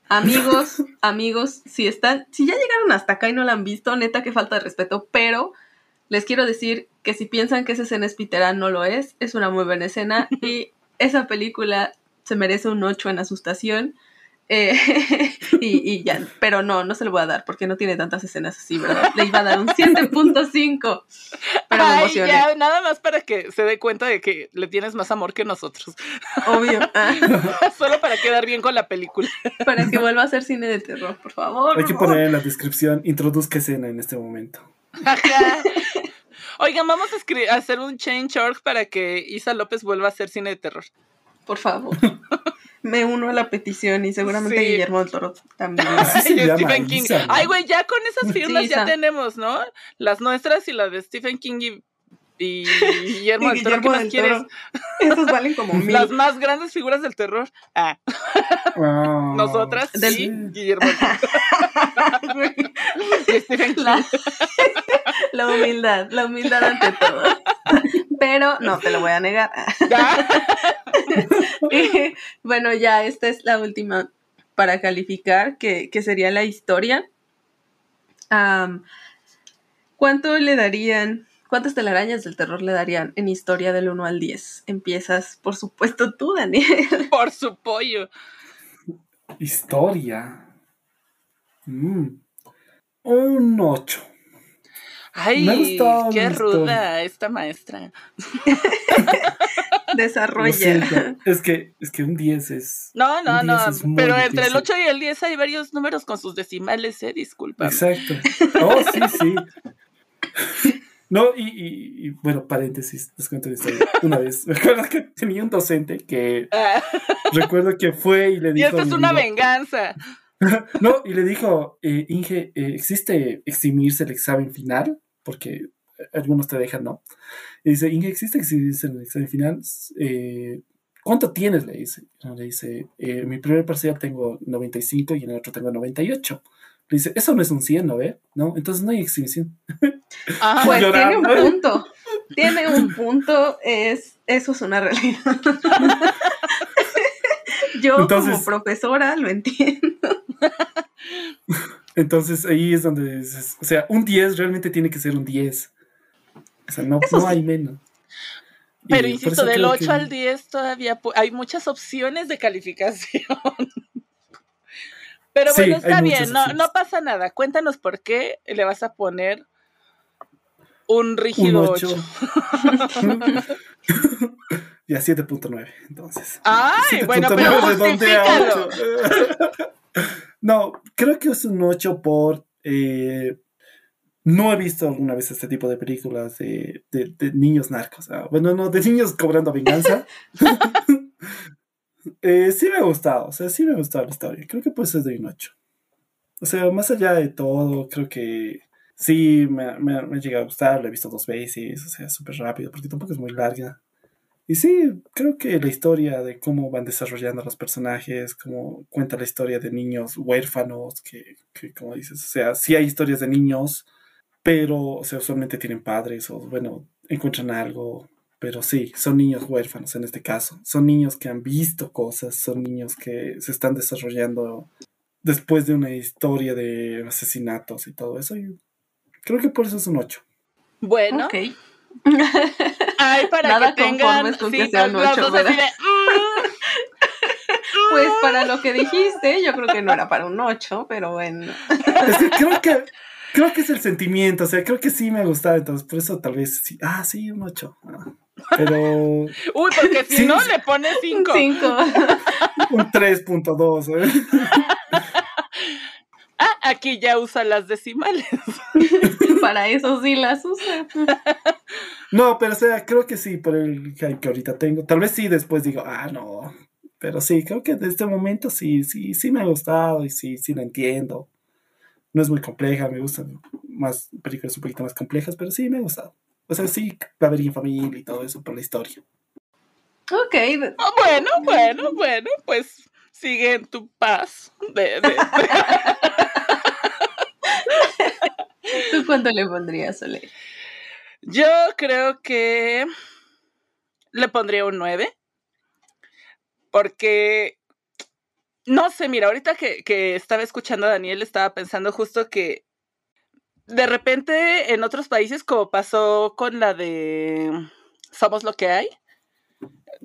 Amigos, amigos, si están, si ya llegaron hasta acá y no la han visto, neta que falta de respeto, pero les quiero decir que si piensan que esa escena es Pitera, no lo es, es una muy buena escena y esa película se merece un 8 en asustación. Eh, y, ya, pero no, no se lo voy a dar porque no tiene tantas escenas así, ¿verdad? Le iba a dar un 7.5. Pero me emocioné. Ya, nada más para que se dé cuenta de que le tienes más amor que nosotros. Obvio. Solo para quedar bien con la película. Para que vuelva a ser cine de terror, por favor. Hay que poner en la descripción, introduzca escena en este momento. Oigan, vamos a, hacer un change.org para que Isa López vuelva a hacer cine de terror. Por favor. Me uno a la petición y seguramente Guillermo del Toro también. Stephen King. Ay, güey, ya con esas firmas ya tenemos, ¿no? Las nuestras y las de Stephen King y y Guillermo, del Toro, ¿qué más quieres? Esos valen como mil. Las más grandes figuras del terror. Ah. Nosotras sí, Guillermo la, la humildad, la humildad ante todo. Pero no te lo voy a negar. bueno, ya esta es la última para calificar, que, sería la historia. ¿Cuánto le darían, cuántas telarañas del terror le darían en historia del 1 al 10? Empiezas, por supuesto, tú, Daniel. Por su pollo. Historia. Mm. Un 8. Ay, qué ruda esta maestra. Desarrolla. Es que, es que un 10 es. No, no, no. Pero entre el 8 y el 10 hay varios números con sus decimales, eh, disculpa. Exacto. Oh, sí, sí. No, y, bueno, paréntesis, les cuento la historia. Una vez, recuerdo que tenía un docente que ah. recuerdo que fue y le dijo. Y esta es una venganza. no, y le dijo, eh, Inge, eh, ¿existe eximirse el examen final? Porque algunos te dejan, ¿no? Y dice, ¿existe eximirse el examen final? Eh, ¿Cuánto tienes? Le dice. Le dice, en mi primer parcial tengo 95 y en el otro tengo 98. Le dice, eso no es un 100, ¿no ve? ¿No? Entonces no hay exhibición. Ah, pues tiene un punto. Tiene un punto, es, eso es una realidad. Yo como profesora lo entiendo. Entonces ahí es donde o sea, un 10 realmente tiene que ser un 10. O sea, no, no hay menos. Pero insisto, del 8 al 10 todavía hay muchas opciones de calificación. Pero bueno, está bien, no, no, pasa nada. Cuéntanos por qué le vas a poner un rígido 8. Ya 7.9, entonces. Ay, bueno, pero justifícalo. No, creo que es un 8 por... Eh, no he visto alguna vez este tipo de películas de, niños narcos. Ah, bueno, no, de niños cobrando venganza. eh, sí me ha gustado, o sea, sí me ha gustado la historia. Creo que puede ser de un 8. O sea, más allá de todo, creo que sí me, me, me ha llegado a gustar. Lo he visto dos veces, o sea, súper rápido, porque tampoco es muy larga. Y sí, creo que la historia de cómo van desarrollando los personajes, cómo cuenta la historia de niños huérfanos, que, que como dices, o sea, sí hay historias de niños, pero, o sea, usualmente tienen padres o, bueno, encuentran algo, pero sí, son niños huérfanos en este caso. Son niños que han visto cosas, son niños que se están desarrollando después de una historia de asesinatos y todo eso. Y creo que por eso es un 8. Bueno. Okay. Ay, para Nada que tengan con que sea un 8, ¿verdad? Mm". Pues para lo que dijiste, yo creo que no era para un 8, pero bueno. Es que creo que creo que es el sentimiento, o sea, creo que sí me ha gustado, entonces por eso tal vez sí. Ah, sí, un 8. Pero. Uy, porque si no le pone 5. 5. Un 3.2, ¿eh? Ah, aquí ya usa las decimales. Para eso sí las usa. No, pero o sea, creo que sí, por el que ahorita tengo. Tal vez sí después digo, ah, no. Pero sí, creo que de este momento sí, sí, sí me ha gustado y sí, sí lo entiendo. No es muy compleja, me gustan más películas un poquito más complejas, pero sí me ha gustado. O sea, sí, va a haber en familia y todo eso por la historia. Ok. Ah, bueno, bueno, bueno, pues sigue en tu paz. De, ¿Tú cuánto le pondrías, Ole? Yo creo que le pondría un 9. Porque, no sé, mira, ahorita que, que estaba escuchando a Daniel, estaba pensando justo que de repente en otros países, como pasó con la de Somos lo que hay,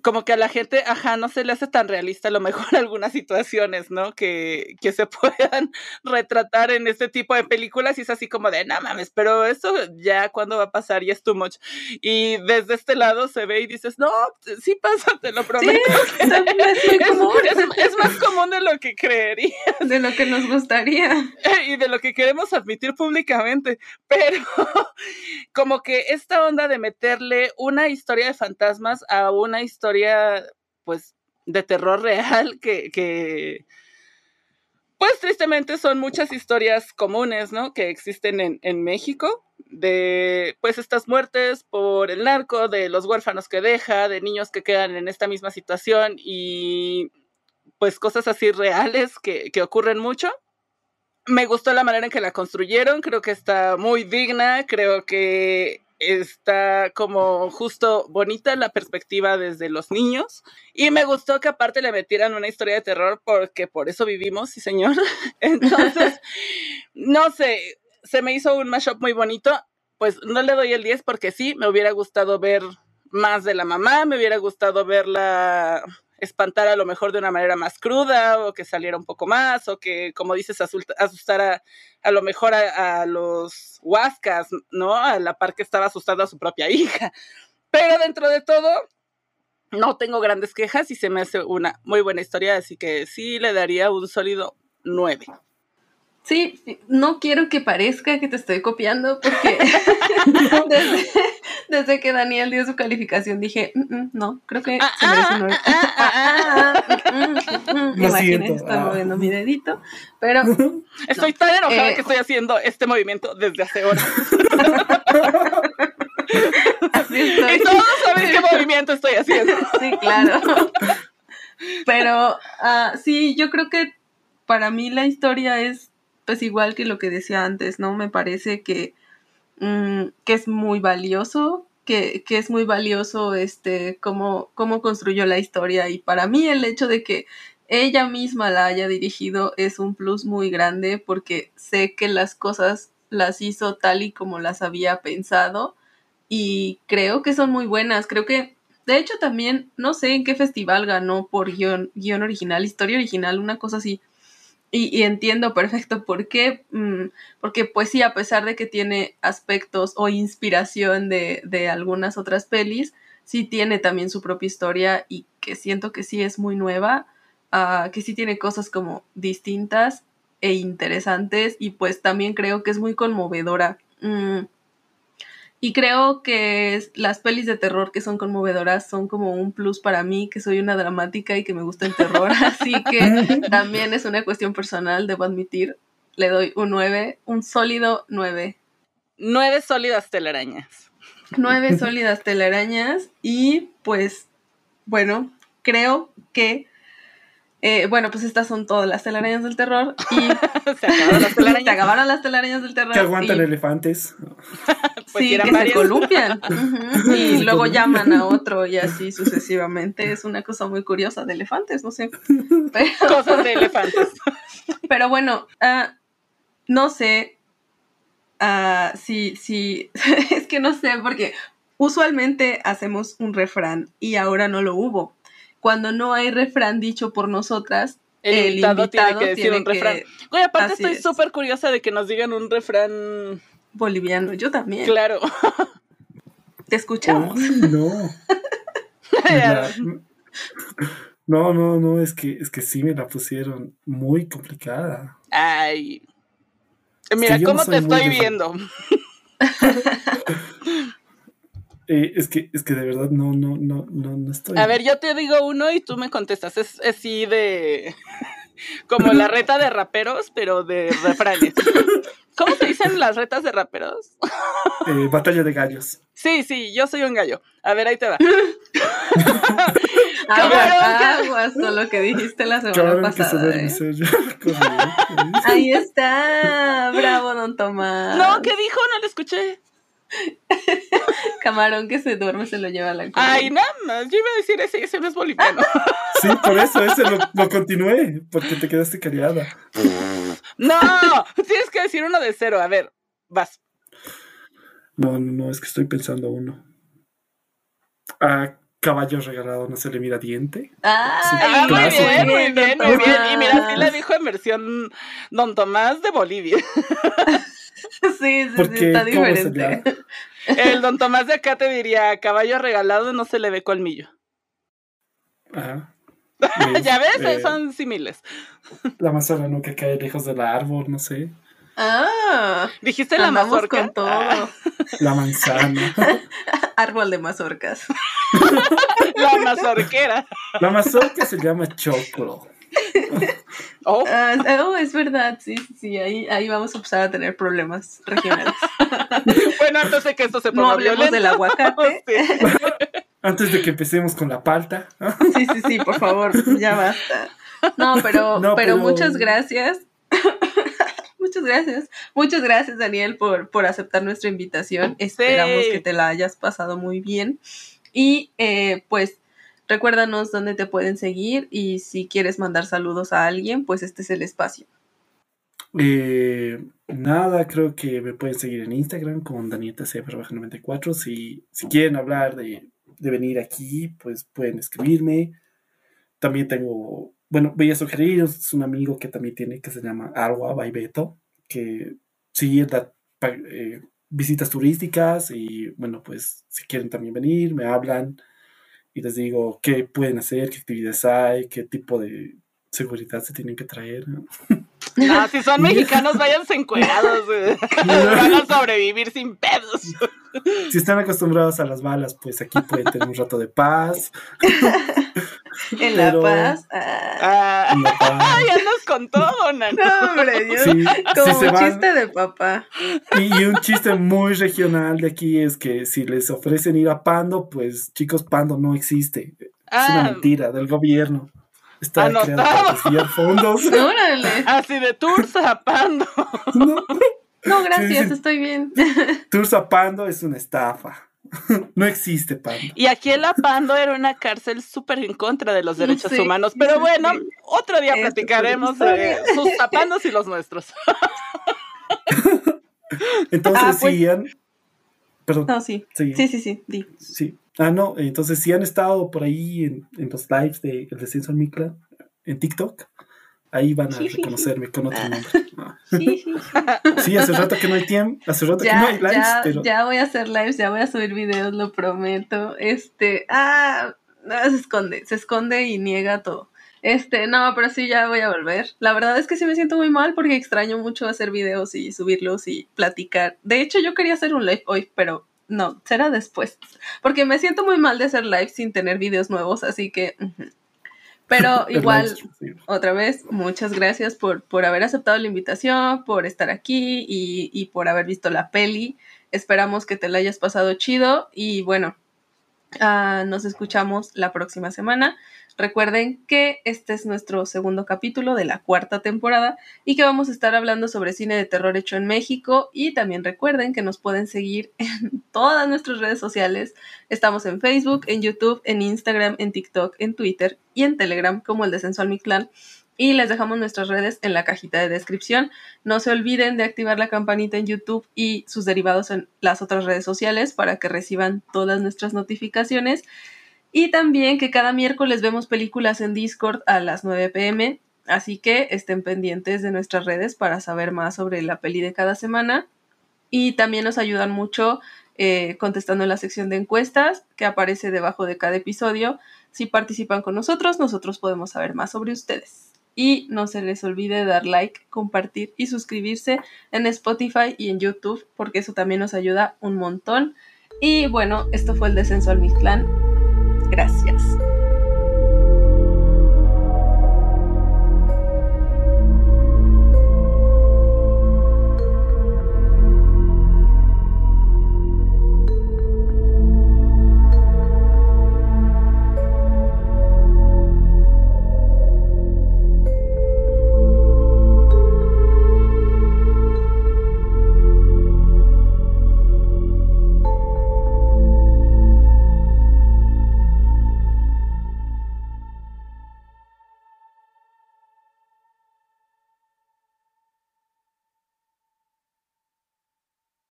como que a la gente, ajá, no se le hace tan realista a lo mejor algunas situaciones, ¿no? Que, que se puedan retratar en este tipo de películas y es así como de, no mames, pero eso ya cuando va a pasar y es too much. Y desde este lado se ve y dices, no, sí pasa, te lo prometo. Sí, es, es, más común de lo que creería. De lo que nos gustaría. Y de lo que queremos admitir públicamente. Pero como que esta onda de meterle una historia de fantasmas a una historia historia, pues, de terror real que, que, pues tristemente son muchas historias comunes, ¿no? Que existen en, en, México, de pues estas muertes por el narco, de los huérfanos que deja, de niños que quedan en esta misma situación y pues cosas así reales que, que ocurren mucho. Me gustó la manera en que la construyeron, creo que está muy digna, creo que está como justo bonita la perspectiva desde los niños y me gustó que aparte le metieran una historia de terror porque por eso vivimos, sí señor. Entonces, no sé, se me hizo un mashup muy bonito, pues no le doy el 10 porque sí, me hubiera gustado ver más de la mamá, me hubiera gustado verla espantar a lo mejor de una manera más cruda o que saliera un poco más o que, como dices, asustara a lo mejor a, los huascas, ¿no? A la par que estaba asustando a su propia hija. Pero dentro de todo, no tengo grandes quejas y se me hace una muy buena historia, así que sí le daría un sólido 9. Sí, no quiero que parezca que te estoy copiando porque desde, que Daniel dio su calificación dije, mm, mm, no, creo que se merece un Imagínate, estoy moviendo mi dedito, pero... Estoy tan enojada eh, que estoy haciendo este movimiento desde hace horas. Y todos saben qué movimiento estoy haciendo. Sí, claro. Pero uh, sí, yo creo que para mí la historia es pues igual que lo que decía antes, ¿no? Me parece que, mm, que es muy valioso, que, que, es muy valioso este, cómo, cómo construyó la historia y para mí el hecho de que ella misma la haya dirigido es un plus muy grande porque sé que las cosas las hizo tal y como las había pensado y creo que son muy buenas. Creo que, de hecho, también, no sé en qué festival ganó por guion, guion original, historia original, una cosa así. Y, entiendo perfecto por qué, mm, porque pues sí, a pesar de que tiene aspectos o inspiración de, de, algunas otras pelis, sí tiene también su propia historia y que siento que sí es muy nueva, uh, que sí tiene cosas como distintas e interesantes y pues también creo que es muy conmovedora. Mm, y creo que las pelis de terror que son conmovedoras son como un plus para mí, que soy una dramática y que me gusta el terror. Así que también es una cuestión personal, debo admitir. Le doy un 9, un sólido 9. Nueve sólidas telarañas. Nueve sólidas telarañas y pues, bueno, creo que eh, bueno, pues estas son todas las telarañas del terror. Y se acabaron las telarañas. se acabaron las telarañas del terror. Que aguantan elefantes. pues sí, que se columpian. Y luego llaman a otro y así sucesivamente. Es una cosa muy curiosa de elefantes, no sé. Cosas de elefantes. Pero bueno, uh, no sé uh, si, si, es que no sé, porque usualmente hacemos un refrán y ahora no lo hubo cuando no hay refrán dicho por nosotras, el, invitado, tiene que decir un refrán. Oye, aparte estoy súper curiosa de que nos digan un refrán boliviano, yo también. Claro. Te escuchamos. no. no, no, no, es que, es que sí me la pusieron muy complicada. Ay. Mira, ¿cómo te estoy viendo? Eh, es que, es que de verdad no, no, no, no, no estoy. A ver, yo te digo uno y tú me contestas. Es así de. como la reta de raperos, pero de refranes. ¿Cómo se dicen las retas de raperos? Eh, batalla de gallos. Sí, sí, yo soy un gallo. A ver, ahí te va. aguas con lo que dijiste la semana pasada. ¿eh? Ahí está. Bravo, don Tomás. No, ¿qué dijo? No lo escuché. Camarón que se duerme se lo lleva a la cola. Ay, nada más. Yo iba a decir ese, ese no es boliviano. Sí, por eso, ese lo, continué, porque te quedaste callada. No, tienes que decir uno de cero. A ver, vas. No, no, no, es que estoy pensando uno. A caballo regalado no se le mira diente. Ah, muy bien, muy bien, muy bien. Y mira, sí le dijo en versión Don Tomás de Bolivia. Sí, sí, sí, está diferente. El don Tomás de acá te diría, caballo regalado no se le ve colmillo. Ajá. ya ves, eh, son similes. La manzana no que cae lejos del árbol, no sé. Ah, dijiste la mazorca. Con todo. La manzana. Árbol de mazorcas. la mazorquera. La mazorca se llama choclo. Oh. Ah, oh. es verdad, sí, sí, ahí, ahí vamos a empezar a tener problemas regionales. bueno, antes de que esto se ponga No hablemos del aguacate. Antes de que empecemos con la palta. sí, sí, sí, por favor, ya basta. No, pero, pero, muchas gracias. muchas gracias. Muchas gracias, Daniel, por, por aceptar nuestra invitación. Esperamos que te la hayas pasado muy bien. Y eh, pues recuérdanos dónde te pueden seguir y si quieres mandar saludos a alguien, pues este es el espacio. Eh, nada, creo que me pueden seguir en Instagram con danietacf94. Si, si quieren hablar de, de venir aquí, pues pueden escribirme. También tengo bueno, voy a sugerir, es un amigo que también tiene, que se llama Agua Baibeto, que sí da eh, visitas turísticas y bueno, pues si quieren también venir, me hablan y les digo qué pueden hacer, qué actividades hay, qué tipo de seguridad se tienen que traer. Ah, si son mexicanos, váyanse encuerados. Van a sobrevivir sin pedos. Si están acostumbrados a las balas, pues aquí pueden tener un rato de paz. En La Paz. Ah. Ah, ya nos contó, No, hombre, Dios. Como un chiste de papá. Y, un chiste muy regional de aquí es que si les ofrecen ir a Pando, pues chicos, Pando no existe. Es una ah. mentira del gobierno. Está creado para fondos. Órale. Así de tours a Pando. No, gracias, estoy bien. Tours a Pando es una estafa. no existe Pando. Y aquí el Apando era una cárcel súper en contra de los derechos humanos. Pero bueno, otro día platicaremos de sus zapandos y los nuestros. entonces, ah, pues, han... Perdón. No, sí. Sí, sí, sí. Sí. Ah, no, entonces si han estado por ahí en, los lives de El Descenso al Micla en TikTok, Ahí van a reconocerme con otro ah. nombre. Sí, sí. hace rato que no hay tiempo, hace rato que no hay lives, ya, pero... Ya voy a hacer lives, ya voy a subir videos, lo prometo. Este, ah, se esconde, se esconde y niega todo. Este, no, pero sí, ya voy a volver. La verdad es que sí me siento muy mal porque extraño mucho hacer videos y subirlos y platicar. De hecho, yo quería hacer un live hoy, pero no, será después. Porque me siento muy mal de hacer live sin tener videos nuevos, así que... Pero igual, otra vez, muchas gracias por, por haber aceptado la invitación, por estar aquí y, y por haber visto la peli. Esperamos que te la hayas pasado chido y bueno, Ah, nos escuchamos la próxima semana. Recuerden que este es nuestro segundo capítulo de la cuarta temporada y que vamos a estar hablando sobre cine de terror hecho en México y también recuerden que nos pueden seguir en todas nuestras redes sociales. Estamos en Facebook, en YouTube, en Instagram, en TikTok, en Twitter y en Telegram como el Descenso al Mi Clan y les dejamos nuestras redes en la cajita de descripción. No se olviden de activar la campanita en YouTube y sus derivados en las otras redes sociales para que reciban todas nuestras notificaciones. Y también que cada miércoles vemos películas en Discord a las 9 pm, así que estén pendientes de nuestras redes para saber más sobre la peli de cada semana. Y también nos ayudan mucho eh, contestando en la sección de encuestas que aparece debajo de cada episodio. Si participan con nosotros, nosotros podemos saber más sobre ustedes. Y no se les olvide dar like, compartir y suscribirse en Spotify y en YouTube, porque eso también nos ayuda un montón. Y bueno, esto fue el descenso al Mictlán. Gracias.